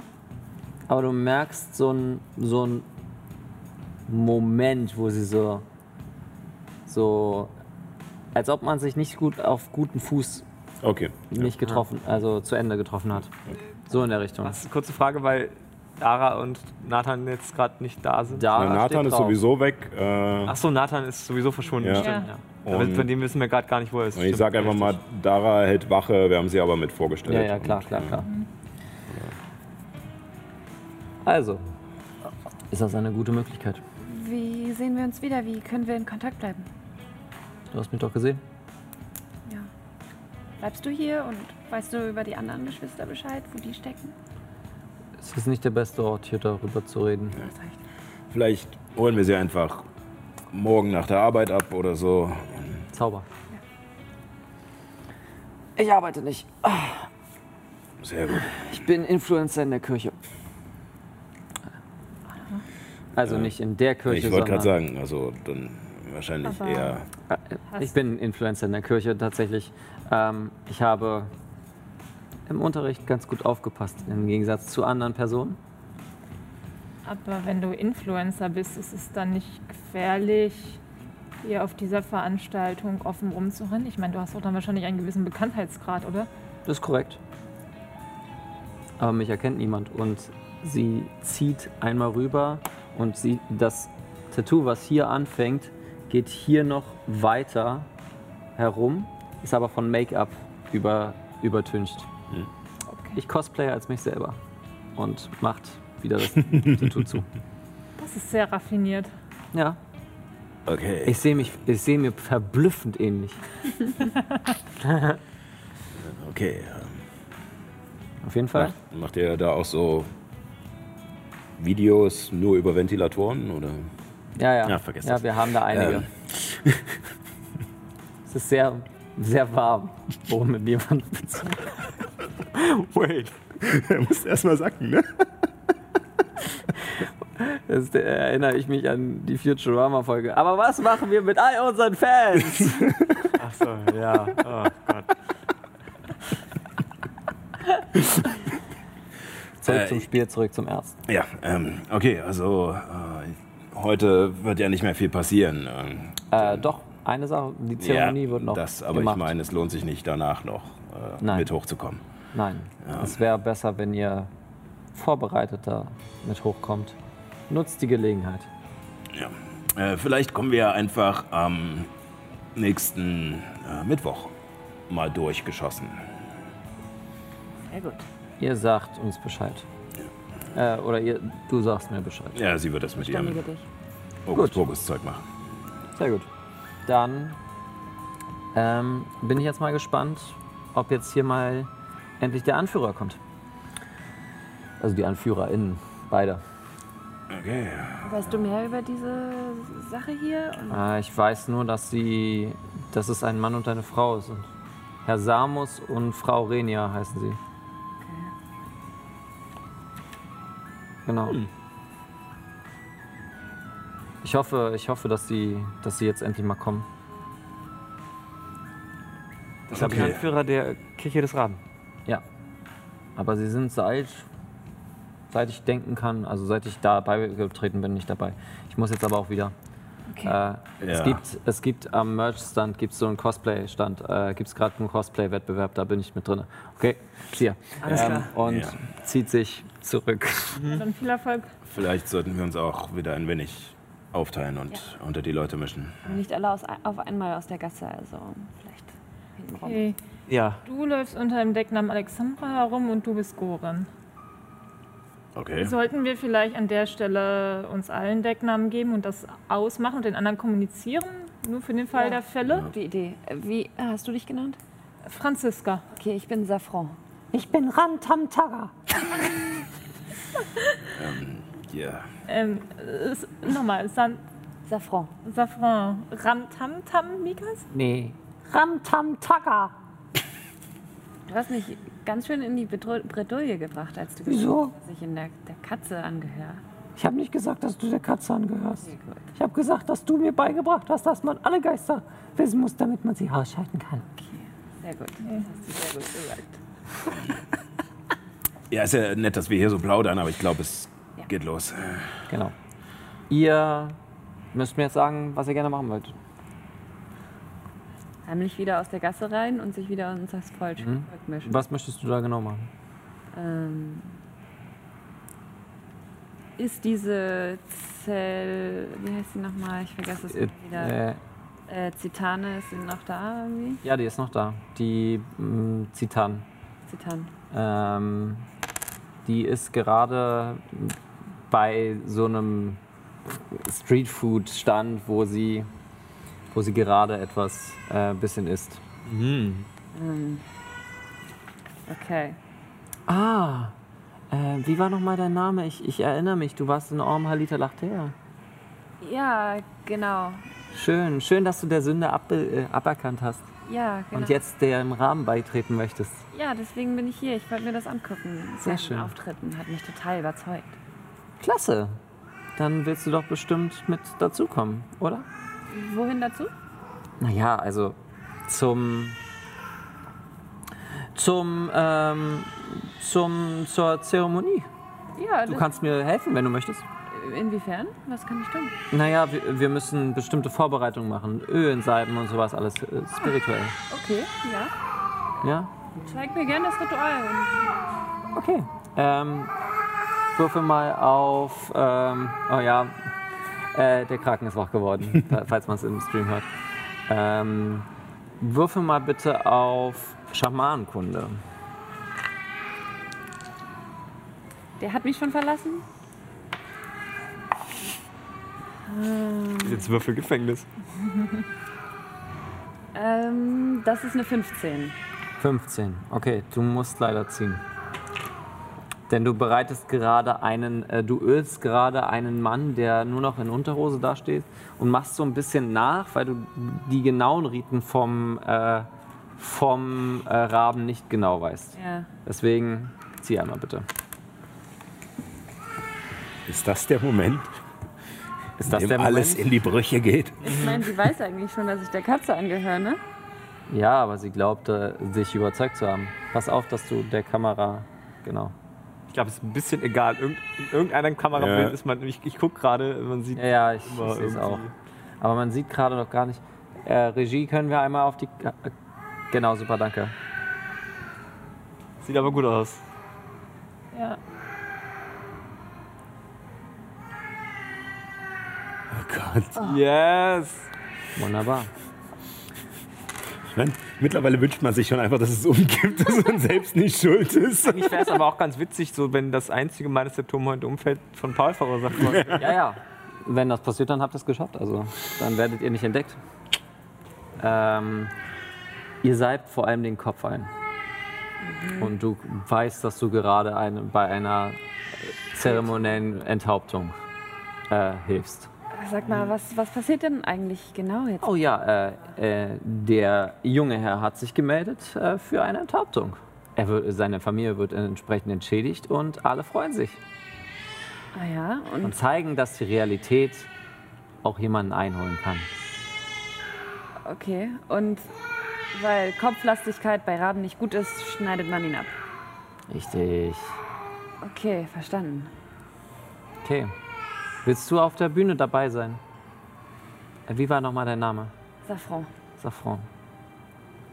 aber du merkst so ein so ein Moment, wo sie so so als ob man sich nicht gut auf guten Fuß Okay. nicht getroffen, also zu Ende getroffen hat. So in der Richtung. Das ist eine kurze Frage, weil Dara und Nathan jetzt gerade nicht da sind. Da Ja, Nathan steht ist drauf. sowieso weg. Äh, Ach so, Nathan ist sowieso verschwunden. Ja. Stimmt, Ja. Von dem wissen wir gerade gar nicht, wo er ist. und ich sage einfach mal. Dara hält Wache. Wir haben sie aber mit vorgestellt. Ja, ja, klar, Und, klar, klar. Also, ist das eine gute Möglichkeit? Wie sehen wir uns wieder? Wie können wir in Kontakt bleiben? Du hast mich doch gesehen. Ja. Bleibst du hier und weißt du über die anderen Geschwister Bescheid, wo die stecken? Es ist nicht der beste Ort, hier darüber zu reden. Reicht. Vielleicht holen wir sie einfach morgen nach der Arbeit ab oder so. Zauber. Ich arbeite nicht. Sehr gut. Ich bin Influencer in der Kirche. Also nicht in der Kirche, Ich wollte gerade sagen, also dann wahrscheinlich Aber- eher. Ich bin Influencer in der Kirche tatsächlich. Ähm, ich habe im Unterricht ganz gut aufgepasst, im Gegensatz zu anderen Personen. Aber wenn du Influencer bist, ist es dann nicht gefährlich, hier auf dieser Veranstaltung offen rumzurennen? Ich meine, du hast doch dann wahrscheinlich einen gewissen Bekanntheitsgrad, oder? Das ist korrekt. Aber mich erkennt niemand und sie zieht einmal rüber und sie, das Tattoo, was hier anfängt, geht hier noch weiter herum, ist aber von Make-up über, übertüncht. Ich cosplaye als mich selber und macht wieder das Tattoo zu. Das ist sehr raffiniert. Ja, Okay. ich sehe mich, ich sehe mir verblüffend ähnlich. okay. Auf jeden Fall. Macht, macht ihr da auch so Videos nur über Ventilatoren oder? Ja, ja. Ja, vergiss ja, das. wir haben da einige. Ähm. es ist sehr, sehr warm, oben mit jemandem. Wait. Er muss erst mal sacken, ne? Das erinnere ich mich an die Futurama-Folge. Aber was machen wir mit all unseren Fans? Ach so, ja. Oh Gott. zurück Äh, zum Spiel, zurück zum Ersten. Ja, ähm, okay, also äh, heute wird ja nicht mehr viel passieren. Ähm, Äh, doch, eine Sache, die Zeremonie ja, wird noch das, aber gemacht. ich meine, es lohnt sich nicht danach noch äh, Nein. mit hochzukommen. Nein, es wäre besser, wenn ihr vorbereiteter mit hochkommt. Nutzt die Gelegenheit. Ja. Äh, vielleicht kommen wir einfach am nächsten äh, Mittwoch mal durchgeschossen. Sehr gut. Ihr sagt uns Bescheid. Äh, oder ihr, du sagst mir Bescheid. Ja, sie wird das mit ihrem dich. Hokus-Pokus-Zeug machen. Sehr gut. Dann ähm, bin ich jetzt mal gespannt, ob jetzt hier mal endlich der Anführer kommt. Also die AnführerInnen, beide. Okay. Weißt du mehr über diese Sache hier? Äh, ich weiß nur, dass sie, dass es ein Mann und eine Frau sind. Herr Samus und Frau Renia heißen sie. Genau. Ich hoffe, ich hoffe, dass sie, dass sie jetzt endlich mal kommen. Das ist der Okay. Anführer der Kirche des Raben. Ja. Aber sie sind seit, seit ich denken kann, also seit ich da beigetreten bin, nicht dabei. Ich muss jetzt aber auch wieder. Okay. Äh, es, Ja. gibt, es gibt am Merch-Stand gibt's so einen Cosplay-Stand. Äh, gibt es gerade einen Cosplay-Wettbewerb, da bin ich mit drin. Okay, hier. Alles klar. Und Ja. zieht sich zurück. Dann viel Erfolg. Vielleicht sollten wir uns auch wieder ein wenig aufteilen und unter die Leute mischen. Aber nicht alle aus, auf einmal aus der Gasse, also vielleicht hintenrum. Okay. Ja. Du läufst unter dem Decknamen Alexandra herum und du bist Goran. Okay. Sollten wir vielleicht an der Stelle uns allen Decknamen geben und das ausmachen und den anderen kommunizieren? Nur für den Fall der Fälle? Die Idee. Wie äh, hast du dich genannt? Franziska. Okay, ich bin Safran. Ich bin Rantamtaga. Ja. Ähm, ist, nochmal, San, Safran. Safran. Ramtamtam, Mikas? Nee. Rantamtaga. Du hast mich ganz schön in die Bredouille gebracht, als du Wieso? gesagt hast, dass ich in der, der Katze angehöre. Ich habe nicht gesagt, dass du der Katze angehörst. Okay. Ich habe gesagt, dass du mir beigebracht hast, dass man alle Geister wissen muss, damit man sie ausschalten kann. Sehr gut. Das hast du sehr gut gesagt. ja, ist ja nett, dass wir hier so plaudern, aber ich glaube, es Ja. geht los. Genau. Ihr müsst mir jetzt sagen, was ihr gerne machen wollt. Heimlich wieder aus der Gasse rein und sich wieder ins Volk Mhm. Volk mischen. Was möchtest du da genau machen? Ähm, ist diese Zell, wie heißt sie nochmal? Ich vergesse es immer wieder. Äh, Äh, Zitane, ist sie noch da irgendwie? ja, die ist noch da. Die mh, Zitan. Zitan. Ähm, die ist gerade bei so einem Streetfood-Stand, wo sie, wo sie gerade etwas äh, bisschen isst. Mhm. Okay. Ah, äh, wie war nochmal dein Name? Ich, ich erinnere mich, du warst in Orm Halita Lachtea. Ja, genau. Schön, schön, dass du der Sünde ab, äh, aberkannt hast Ja, genau. und jetzt dem Rahmen beitreten möchtest. Ja, deswegen bin ich hier. Ich wollte mir das angucken. Sehr schön. Auftritten hat mich total überzeugt. Klasse. Dann willst du doch bestimmt mit dazukommen, oder? Wohin dazu? Naja, also zum. Zum, ähm, zum, zur Zeremonie. Ja, Du kannst mir helfen, wenn du möchtest. inwiefern? Was kann ich tun? Naja, wir, wir müssen bestimmte Vorbereitungen machen. Ölen, Salben und sowas, alles äh, spirituell. Okay, ja. Ja? Zeig mir gerne das Ritual. Okay. Ähm, würfel mal auf. Ähm, oh ja, äh, der Kraken ist wach geworden, fa- falls man es im Stream hört. Ähm, würfel mal bitte auf Schamanenkunde. der hat mich schon verlassen? Jetzt Würfelgefängnis. Ähm, das ist eine 15. 15. Okay, du musst leider ziehen. Denn du bereitest gerade einen, äh, du ölst gerade einen Mann, der nur noch in Unterhose dasteht und machst so ein bisschen nach, weil du die genauen Riten vom, äh, vom äh, Raben nicht genau weißt. Ja. Deswegen zieh einmal bitte. Ist das der Moment, Ist das in der dem alles Moment? in die Brüche geht? Ich meine, sie weiß eigentlich schon, dass ich der Katze angehöre, ne? Ja, aber sie glaubte, sich überzeugt zu haben. Pass auf, dass du der Kamera, genau. Ich glaube, es ist ein bisschen egal. Irgend, in irgendeinem Kamerabild Ja. ist man. Ich, ich gucke gerade, man sieht. Ja, ja, ich, ich sehe es auch. Aber man sieht gerade noch gar nicht. Äh, Regie, können wir einmal auf die. Ka- äh, Genau, super, danke. Sieht aber gut aus. Ja. Oh Gott. Yes! Wunderbar. Meine, mittlerweile wünscht man sich schon einfach, dass es umgibt, dass man selbst nicht schuld ist. Ich wäre es aber auch ganz witzig, so wenn das einzige Mal, dass der Turm heute umfällt, von Paul verursacht wird. Ja, ja. Wenn das passiert, dann habt ihr es geschafft. Also, dann werdet ihr nicht entdeckt. Ähm, ihr salbt vor allem den Kopf ein. Und du weißt, dass du gerade eine, bei einer zeremoniellen Enthauptung äh, hilfst. Sag mal, was, was passiert denn eigentlich genau jetzt? Oh ja, äh, äh, der junge Herr hat sich gemeldet äh, für eine Enthauptung. Er wird, seine Familie wird entsprechend entschädigt und alle freuen sich Ah ja, und und zeigen, dass die Realität auch jemanden einholen kann. okay. Und weil Kopflastigkeit bei Raben nicht gut ist, schneidet man ihn ab. Richtig. Okay, verstanden. Okay. Willst du auf der Bühne dabei sein? Äh, Wie war nochmal dein Name? Safran. Safran.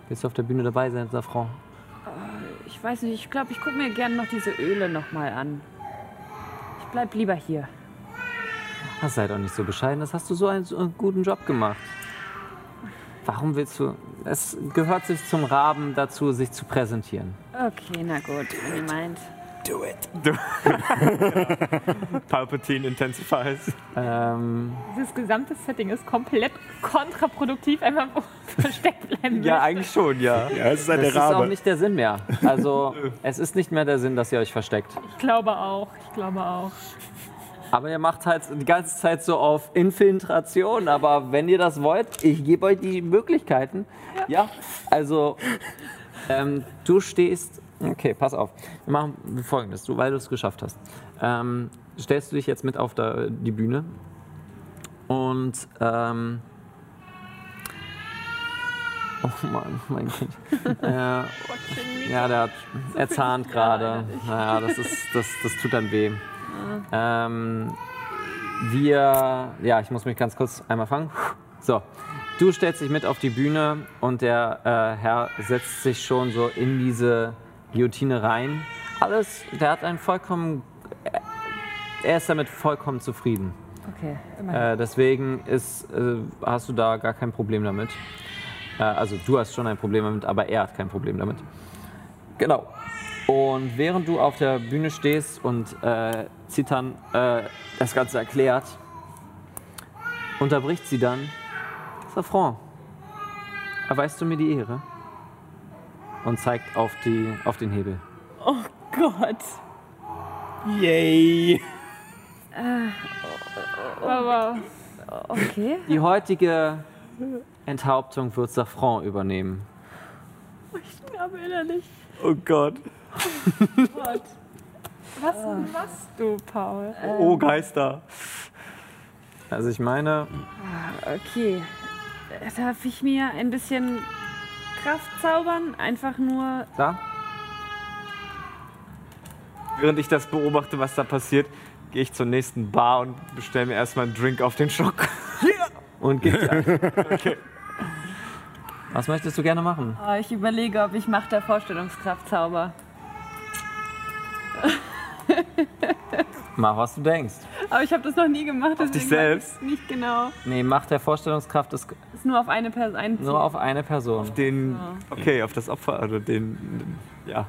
Willst du auf der Bühne dabei sein, Safran? Ich weiß nicht, ich glaube, ich gucke mir gerne noch diese Öle nochmal an. Ich bleib lieber hier. Das sei doch nicht so bescheiden. Das hast du so einen, so einen guten Job gemacht. Warum willst du. Es gehört sich zum Raben dazu, sich zu präsentieren. Okay, na gut, ihr meint. Do it. Palpatine intensifies. Ähm, Dieses gesamte Setting ist komplett kontraproduktiv, einfach wo versteckt bleiben Ja, eigentlich schon, ja. Ja, es ist halt das der ist auch nicht der Sinn mehr. Also, es ist nicht mehr der Sinn, dass ihr euch versteckt. Ich glaube auch, ich glaube auch. Aber ihr macht halt die ganze Zeit so auf Infiltration. Aber wenn ihr das wollt, ich gebe euch die Möglichkeiten. Ja, also ähm, du stehst. Okay, pass auf. Wir machen folgendes, du, weil du es geschafft hast. Ähm, stellst du dich jetzt mit auf der, die Bühne und ähm, Oh Mann, mein Kind. äh, ja, der hat, er zahnt gerade. Naja, das, ist, das, das tut dann weh. Ähm, wir, ja, ich muss mich ganz kurz einmal fangen. So, Du stellst dich mit auf die Bühne und der äh, Herr setzt sich schon so in diese Guillotine rein. Alles, der hat einen vollkommen, er ist damit vollkommen zufrieden. Okay, immerhin. Äh, deswegen ist, äh, hast du da gar kein Problem damit. Äh, also du hast schon ein Problem damit, aber er hat kein Problem damit. Genau. Und während du auf der Bühne stehst und äh, Zitan äh, das Ganze erklärt, unterbricht sie dann, Safran, erweist du mir die Ehre? Und zeigt auf, die, auf den Hebel. oh Gott. Yay! Aber Okay. Die heutige Enthauptung wird Safran übernehmen. Aber innerlich. Oh Gott. was machst du, Paul? Oh, Geister. Also ich meine, Okay. Darf ich mir ein bisschen Kraft zaubern? Einfach nur. klar, Während ich das beobachte, was da passiert, gehe ich zur nächsten Bar und bestelle mir erstmal einen Drink auf den Schock. und gib dir. Was möchtest du gerne machen? Oh, ich überlege, ob ich Macht der Vorstellungskraft zauber. Mach, was du denkst. Aber ich habe das noch nie gemacht. Auf dich selbst? Nicht genau. Nee, Macht der Vorstellungskraft ist Ist nur auf eine Person. Ein nur auf eine Person. Den, okay, auf das Opfer, oder den, ja.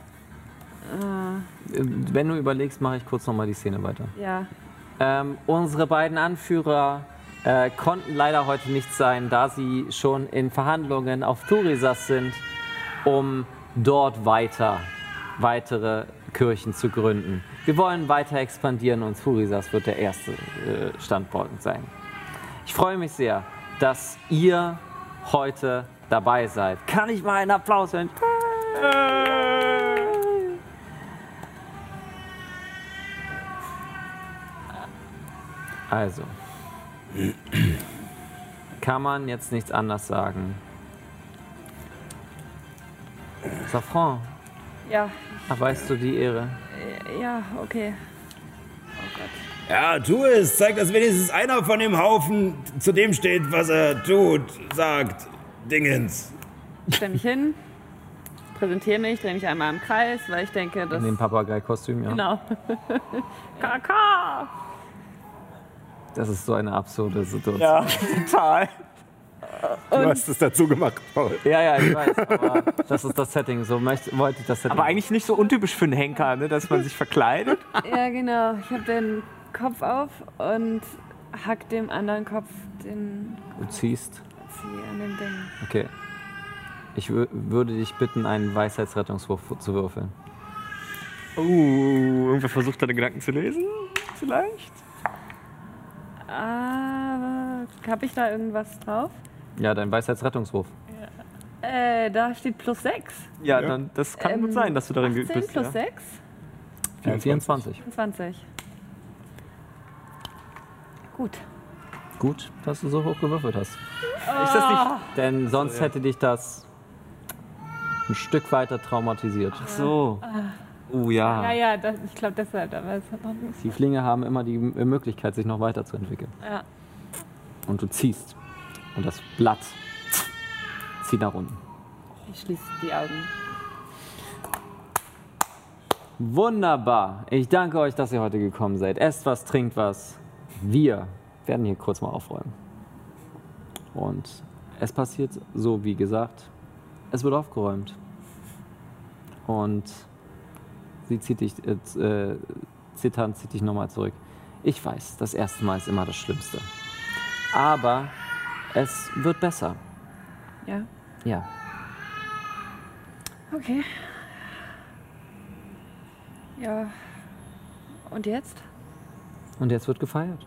Wenn du überlegst, mache ich kurz nochmal die Szene weiter. Ja. Ähm, unsere beiden Anführer äh, konnten leider heute nicht sein, da sie schon in Verhandlungen auf Turisas sind, um dort weiter weitere Kirchen zu gründen. Wir wollen weiter expandieren und Turisas wird der erste äh, Standort sein. Ich freue mich sehr, dass ihr heute dabei seid. Kann ich mal einen Applaus hören? Also, kann man jetzt nichts anderes sagen. Safran, Ja. erweist du die Ehre? äh, Ja, okay. Ja, tu es. Zeig, dass wenigstens einer von dem Haufen zu dem steht, was er tut, sagt. Dingens. Ich stelle mich hin, präsentiere mich, drehe mich einmal im Kreis, weil ich denke, das. In dem Papagei-Kostüm, ja. Genau. Kaka! Das ist so eine absurde Situation. Ja, total. Du hast es dazu gemacht, Paul. Ja, ja, ich weiß, aber das ist das Setting. So möchte, wollte ich das Setting. Aber eigentlich nicht so untypisch für einen Henker, ne, dass man sich verkleidet. Ja, genau. Ich habe den Kopf auf und hack dem anderen Kopf den du ziehst. Zieh an dem Ding. Okay. Ich wür- würde dich bitten, einen Weisheitsrettungswurf zu würfeln. Uh, irgendwer versucht deine Gedanken zu lesen? Vielleicht? Aber habe ich da irgendwas drauf? Ja, dein Weisheitsrettungswurf. Äh, da steht plus 6. Ja, dann das kann gut sein, dass du darin geübt 18 bist. plus Ja. 6? 24. 20. Gut. Gut, dass du so hoch gewürfelt hast. Ist das nicht Denn sonst hätte dich das ein Stück weiter traumatisiert. so? Uh, ja. Ja, ja, das, ich glaube deshalb, aber es hat noch. Die Flinge haben immer die Möglichkeit, sich noch weiterzuentwickeln. Ja. Und du ziehst. Und das Blatt zieht nach unten. Ich schließe die Augen. Wunderbar. Ich danke euch, dass ihr heute gekommen seid. Esst was, trinkt was. Wir werden hier kurz mal aufräumen. Und es passiert so, wie gesagt, es wird aufgeräumt. Und sie zieht dich, äh, z- äh, zitternd zieht dich nochmal zurück. Ich weiß, das erste Mal ist immer das Schlimmste. Aber es wird besser. Ja. Ja. Okay. Ja. Und jetzt? Und jetzt wird gefeiert.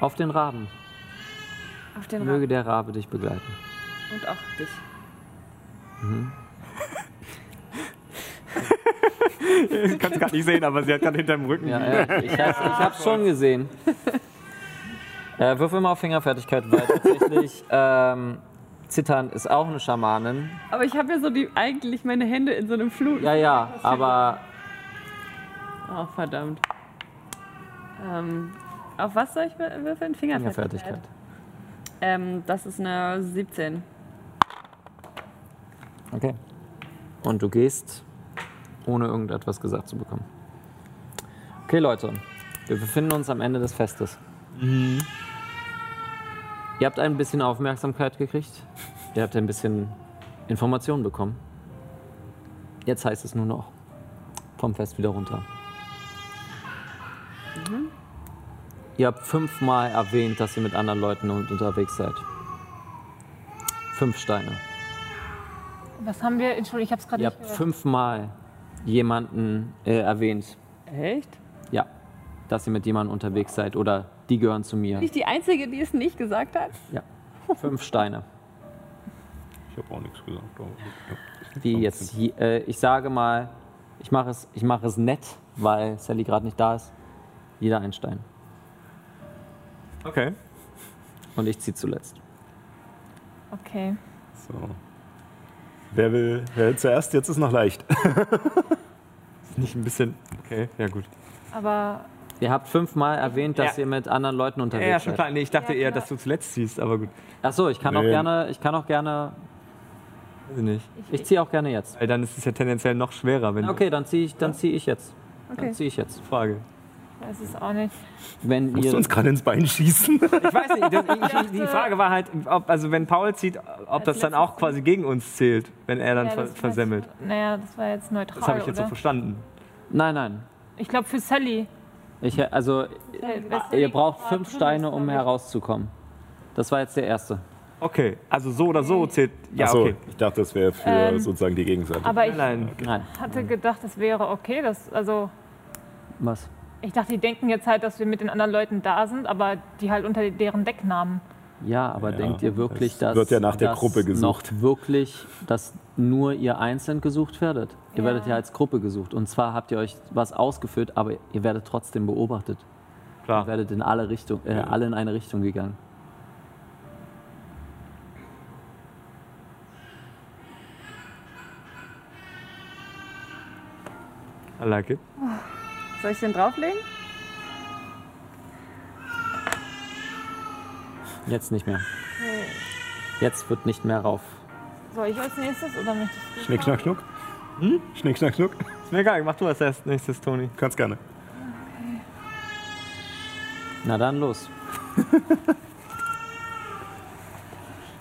Auf den Raben. Auf den Möge Rahmen. der Rabe dich begleiten. Und auch dich. Ich kann es gerade nicht sehen, aber sie hat gerade hinterm Rücken. Ja, ja, ich, ich hab's schon gesehen. Äh, würfel mal auf Fingerfertigkeit, weil tatsächlich ähm, Zittern ist auch eine Schamanin. Aber ich habe ja so die, eigentlich meine Hände in so einem Flut. Ja, ja, aber Oh, verdammt. Ähm, auf was soll ich wür- würfeln? Fingerfertigkeit. Fingerfertigkeit. Ähm, das ist eine 17. Okay. Und du gehst, ohne irgendetwas gesagt zu bekommen. Okay, Leute. Wir befinden uns am Ende des Festes. Ihr habt ein bisschen Aufmerksamkeit gekriegt. Ihr habt ein bisschen Informationen bekommen. Jetzt heißt es nur noch vom Fest wieder runter. Ihr habt fünfmal erwähnt, dass ihr mit anderen Leuten un- unterwegs seid. Fünf Steine. Was haben wir? Entschuldigung, ich habe es gerade Ihr nicht habt gehört. fünfmal jemanden äh, erwähnt. Echt? Ja, dass ihr mit jemandem unterwegs seid oder die gehören zu mir. Bin ich die Einzige, die es nicht gesagt hat? Ja, fünf Steine. Ich habe auch nichts gesagt. aber- Wie jetzt, je- äh, ich sage mal, ich mache es, ich mache es nett, weil Sally gerade nicht da ist. Jeder ein Stein. Okay. Und ich ziehe zuletzt. Okay. So. Wer will, wer will zuerst? Jetzt ist noch leicht. Ist nicht ein bisschen. Okay, ja gut. Aber Ihr habt fünfmal erwähnt, dass Ja. ihr mit anderen Leuten unterwegs ja, schon seid. klar. Nee, ich dachte Ja, eher, dass du zuletzt ziehst, aber gut. Achso, ich kann auch Nee. gerne, ich kann auch gerne, Weiß ich nicht. ich ziehe auch gerne jetzt. Weil dann ist es ja tendenziell noch schwerer, wenn Okay, dann ziehe ich, dann ziehe ich jetzt. Dann Okay. ziehe ich jetzt. Frage. ich weiß es auch nicht. Wenn Musst ihr, du uns gerade ins Bein schießen? Ich weiß nicht, das, ich, ich, die Frage war halt, ob, also wenn Paul zieht, ob das dann auch quasi gegen uns zählt, wenn er dann Ja, ver versemmelt. Jetzt, naja, das war jetzt neutral. Das habe ich jetzt so oder? verstanden. nein, nein. Ich glaube für Sally. Ich, also, Äh, Sally ihr braucht fünf Steine, um herauszukommen. Das war jetzt der erste. Okay, also so oder so zählt. Ja, Achso, okay. ich dachte, das wäre für Ähm, sozusagen die Gegenseite. Aber ich Nein, Nein. hatte gedacht, das wäre okay. Das, also Was? ich dachte, die denken jetzt halt, dass wir mit den anderen Leuten da sind, aber die halt unter deren Decknamen. Ja, aber Ja, denkt ihr wirklich, es dass wird ja nach der dass Gruppe gesucht. noch wirklich, dass nur ihr einzeln gesucht werdet? Ihr Ja. werdet ja als Gruppe gesucht. Und zwar habt ihr euch was ausgeführt, aber ihr werdet trotzdem beobachtet. Ihr klar. werdet in alle Richtung, äh, alle in eine Richtung gegangen. I like it. Soll ich den drauflegen? Jetzt nicht mehr. Jetzt wird nicht mehr rauf. Soll ich als nächstes oder möchtest du? Schnick, schnack, schnuck. Hm? Schnick, schnack, schnuck. Ist mir egal, mach du als nächstes, Toni. Kannst gerne. Na dann los.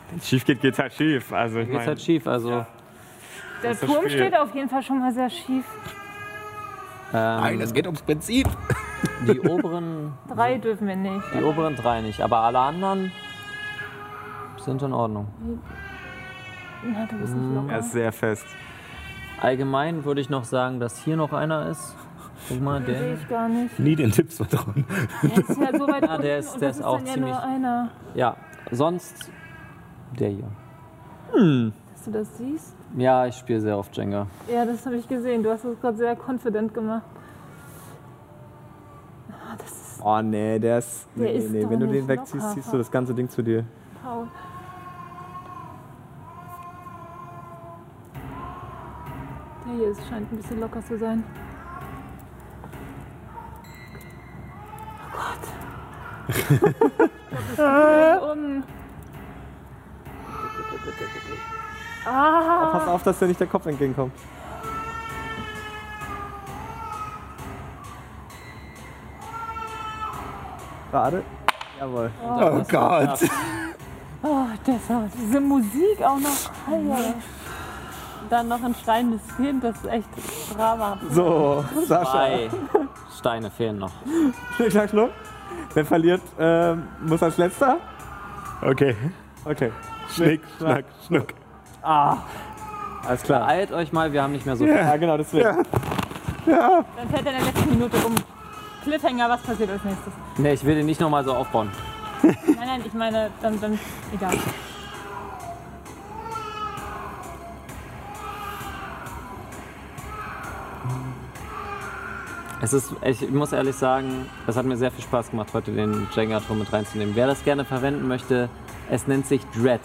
Wenn es schief geht, geht's halt schief. Also ich Geht's meine, halt schief, also. Der ist das Turm steht auf jeden Fall schon mal sehr schief. Ähm, geht ums Prinzip. die oberen, Drei dürfen wir nicht. die oberen drei nicht, aber alle anderen sind in Ordnung. Na, du bist nicht locker. er ist sehr fest. Allgemein würde ich noch sagen, dass hier noch einer ist. Guck mal, Den sehe der. ich gar nicht. Nie den Tipps vertrauen. Der ist ja so weit Ja, der ist- der das ist auch dann ja ziemlich- nur einer. Ja, sonst der hier. Dass du das siehst? Ja, ich spiele sehr oft Jenga. Ja, das habe ich gesehen. Du hast das gerade sehr confident gemacht. Ah, das ist Oh nee, der ist. Der Nee, ist nee, doch wenn du den wegziehst, locker. ziehst du das ganze Ding zu dir. Paul. Der hier ist, scheint ein bisschen locker zu sein. Oh Gott. ich glaube, das um. Ah, Pass auf, dass dir nicht der Kopf entgegenkommt. Gerade. Jawohl. Oh Gott. oh, das war diese Musik auch noch. Alter. Dann noch ein Stein des Kind, das ist echt Drama. So, Sascha. Zwei Steine fehlen noch. Schnick, schnack, schnuck. Wer verliert, ähm, muss als letzter. Okay. Okay. Schnick, schnack, schnuck. Alles klar. Beeilt euch mal, wir haben nicht mehr so viel. Ja, genau, deswegen. Dann fällt er in der letzten Minute um. Cliffhanger, was passiert als nächstes? Nee, ich will den nicht nochmal so aufbauen. Nein, nein, ich meine, dann, dann egal. Es ist, ich muss ehrlich sagen, es hat mir sehr viel Spaß gemacht, heute den Jenga-Turm mit reinzunehmen. Wer das gerne verwenden möchte, es nennt sich Dread.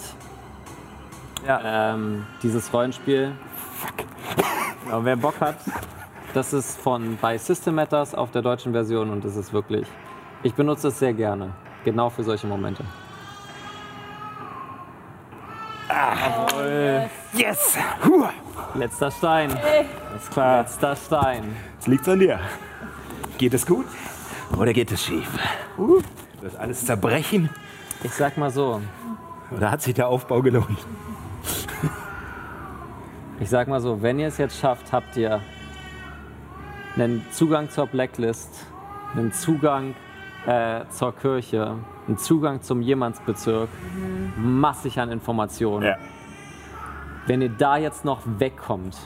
Ja. Ähm, dieses Rollenspiel. Genau, wer Bock hat, Das ist von bei System Matters auf der deutschen Version und es ist wirklich. Ich benutze es sehr gerne. Genau für solche Momente. Jawohl. Yes! Huh. Letzter Stein. Ist klar. Letzter Stein. Jetzt liegt's an dir. Geht es gut oder geht es schief? Uh. Das alles zerbrechen Ich sag mal so. oder hat sich der Aufbau gelohnt? Ich sag mal so, wenn ihr es jetzt schafft, habt ihr einen Zugang zur Blacklist, einen Zugang äh, zur Kirche, einen Zugang zum Jemandsbezirk, massig an Informationen. Ja. Wenn ihr da jetzt noch wegkommt,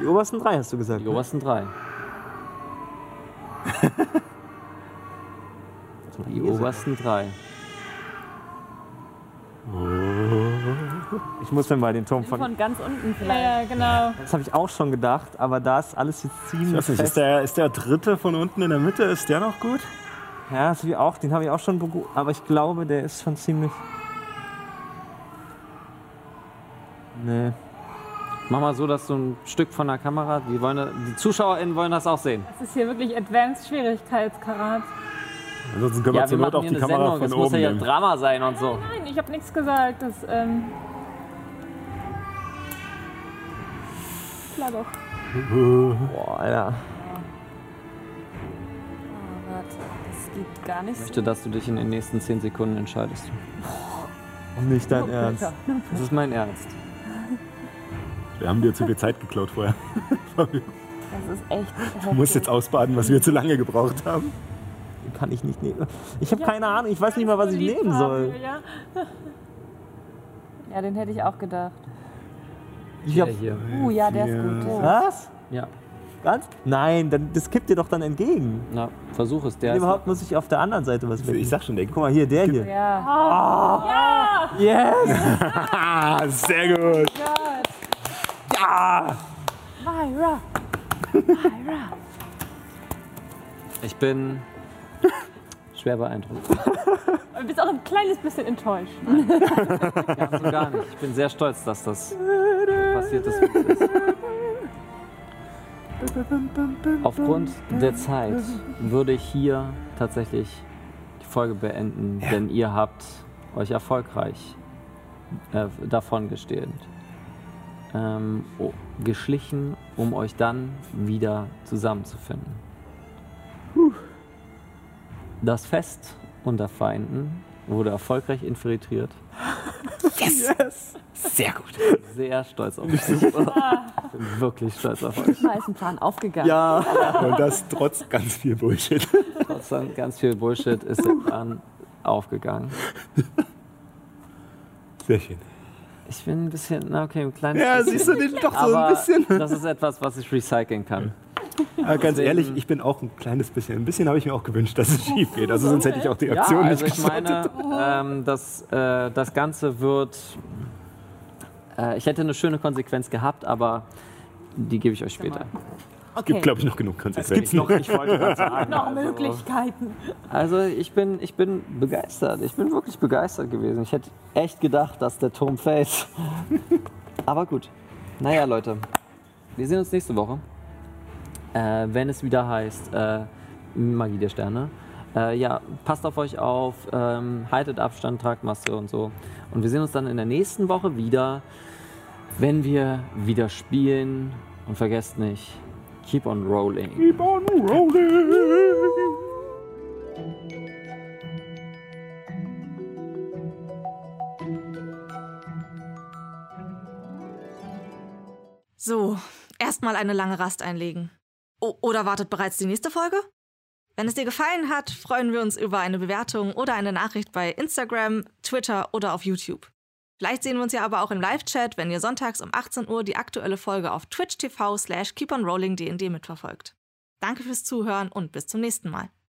Die obersten drei hast du gesagt. die obersten drei. Die obersten drei. Ich muss dann mal den Turm von. Von ganz unten Ja, vielleicht. ja, genau. Das habe ich auch schon gedacht, aber da ist alles jetzt Ich ziemlich weiß nicht, ist fest. der, ist der dritte von unten in der Mitte, ist der noch gut? Ja, das hab ich auch, den habe ich auch schon aber ich glaube, der ist schon ziemlich. Nee. Mach mal so, dass du ein Stück von der Kamera, die, wollen, die ZuschauerInnen wollen das auch sehen. Das ist hier wirklich Advanced Schwierigkeitskarat. Ansonsten können wir Ja, wir zur Not hier die eine Kamera Sendung, von es muss oben ja nehmen. Drama sein und so. Nein, ich habe nichts gesagt. Das, ähm. Klar doch. Boah, Alter. Oh, warte, das geht gar nicht Ich möchte, dass du dich in den nächsten 10 Sekunden entscheidest. Nicht dein Ernst. Das ist mein Ernst. Wir haben dir zu viel Zeit geklaut vorher. Das ist echt Du musst jetzt ausbaden, was wir zu lange gebraucht haben. Den kann ich nicht nehmen. Ich habe keine Ahnung, ich weiß nicht mal, was ich nehmen haben soll. Ja? Ja, den hätte ich auch gedacht. Ich hab, Der hier. Uh, ja, der ist gut. Ja. was? Ja. Ganz? Nein, dann, das kippt dir doch dann entgegen. Na, versuch es. Der überhaupt muss ich auf der anderen Seite was Ich wegnehmen. sag schon, der Guck mal, hier, der hier. Ja. Yes! Ah, sehr gut. Myra. Myra. Ich bin schwer beeindruckt. Aber du bist auch ein kleines bisschen enttäuscht. Ganz und gar nicht. Ich bin sehr stolz, dass das passiert ist. wie es ist. Aufgrund der Zeit würde ich hier tatsächlich die Folge beenden, denn ihr habt euch erfolgreich äh, davon gestehend ähm, geschlichen, um euch dann wieder zusammenzufinden. Das Fest unter Feinden wurde erfolgreich infiltriert. Sehr gut. Sehr stolz auf euch. Ich bin wirklich stolz auf euch. Eisenplan aufgegangen. Ja. Und das trotz ganz viel Bullshit. Trotzdem ganz viel Bullshit ist der Plan aufgegangen. Sehr schön. Ich bin ein bisschen, na okay, ein kleines Ja, bisschen. siehst du den doch so ein bisschen. das ist etwas, was ich recyceln kann. Aber ganz Deswegen- ehrlich, ich bin auch ein kleines bisschen. Ein bisschen habe ich mir auch gewünscht, dass es schief geht. Also sonst hätte ich auch die Ja, Aktion also nicht ich meine, ähm, das, äh, das Ganze wird, äh, ich hätte eine schöne Konsequenz gehabt, aber die gebe ich euch später. Es gibt, glaube ich, noch genug Es gibt's Konsequenzen. noch, ich wollte gerade sagen. Noch also, Möglichkeiten. Also ich bin, ich bin begeistert. Ich bin wirklich begeistert gewesen. Ich hätte echt gedacht, dass der Turm fällt. Aber gut. Naja, Leute. Wir sehen uns nächste Woche. Äh, wenn es wieder heißt äh, Magie der Sterne. Äh, ja, passt auf euch auf, ähm, haltet Abstand, tragt Maske und so. Und wir sehen uns dann in der nächsten Woche wieder, wenn wir wieder spielen. Und vergesst nicht, keep on rolling. Keep on rolling. So, erstmal eine lange Rast einlegen. O oder wartet bereits die nächste Folge? Wenn es dir gefallen hat, freuen wir uns über eine Bewertung oder eine Nachricht bei Instagram, Twitter oder auf YouTube. Vielleicht sehen wir uns ja aber auch im Live-Chat, wenn ihr sonntags um 18 Uhr die aktuelle Folge auf Twitch TV slash keeponrollingdnd mitverfolgt. Danke fürs Zuhören und bis zum nächsten Mal.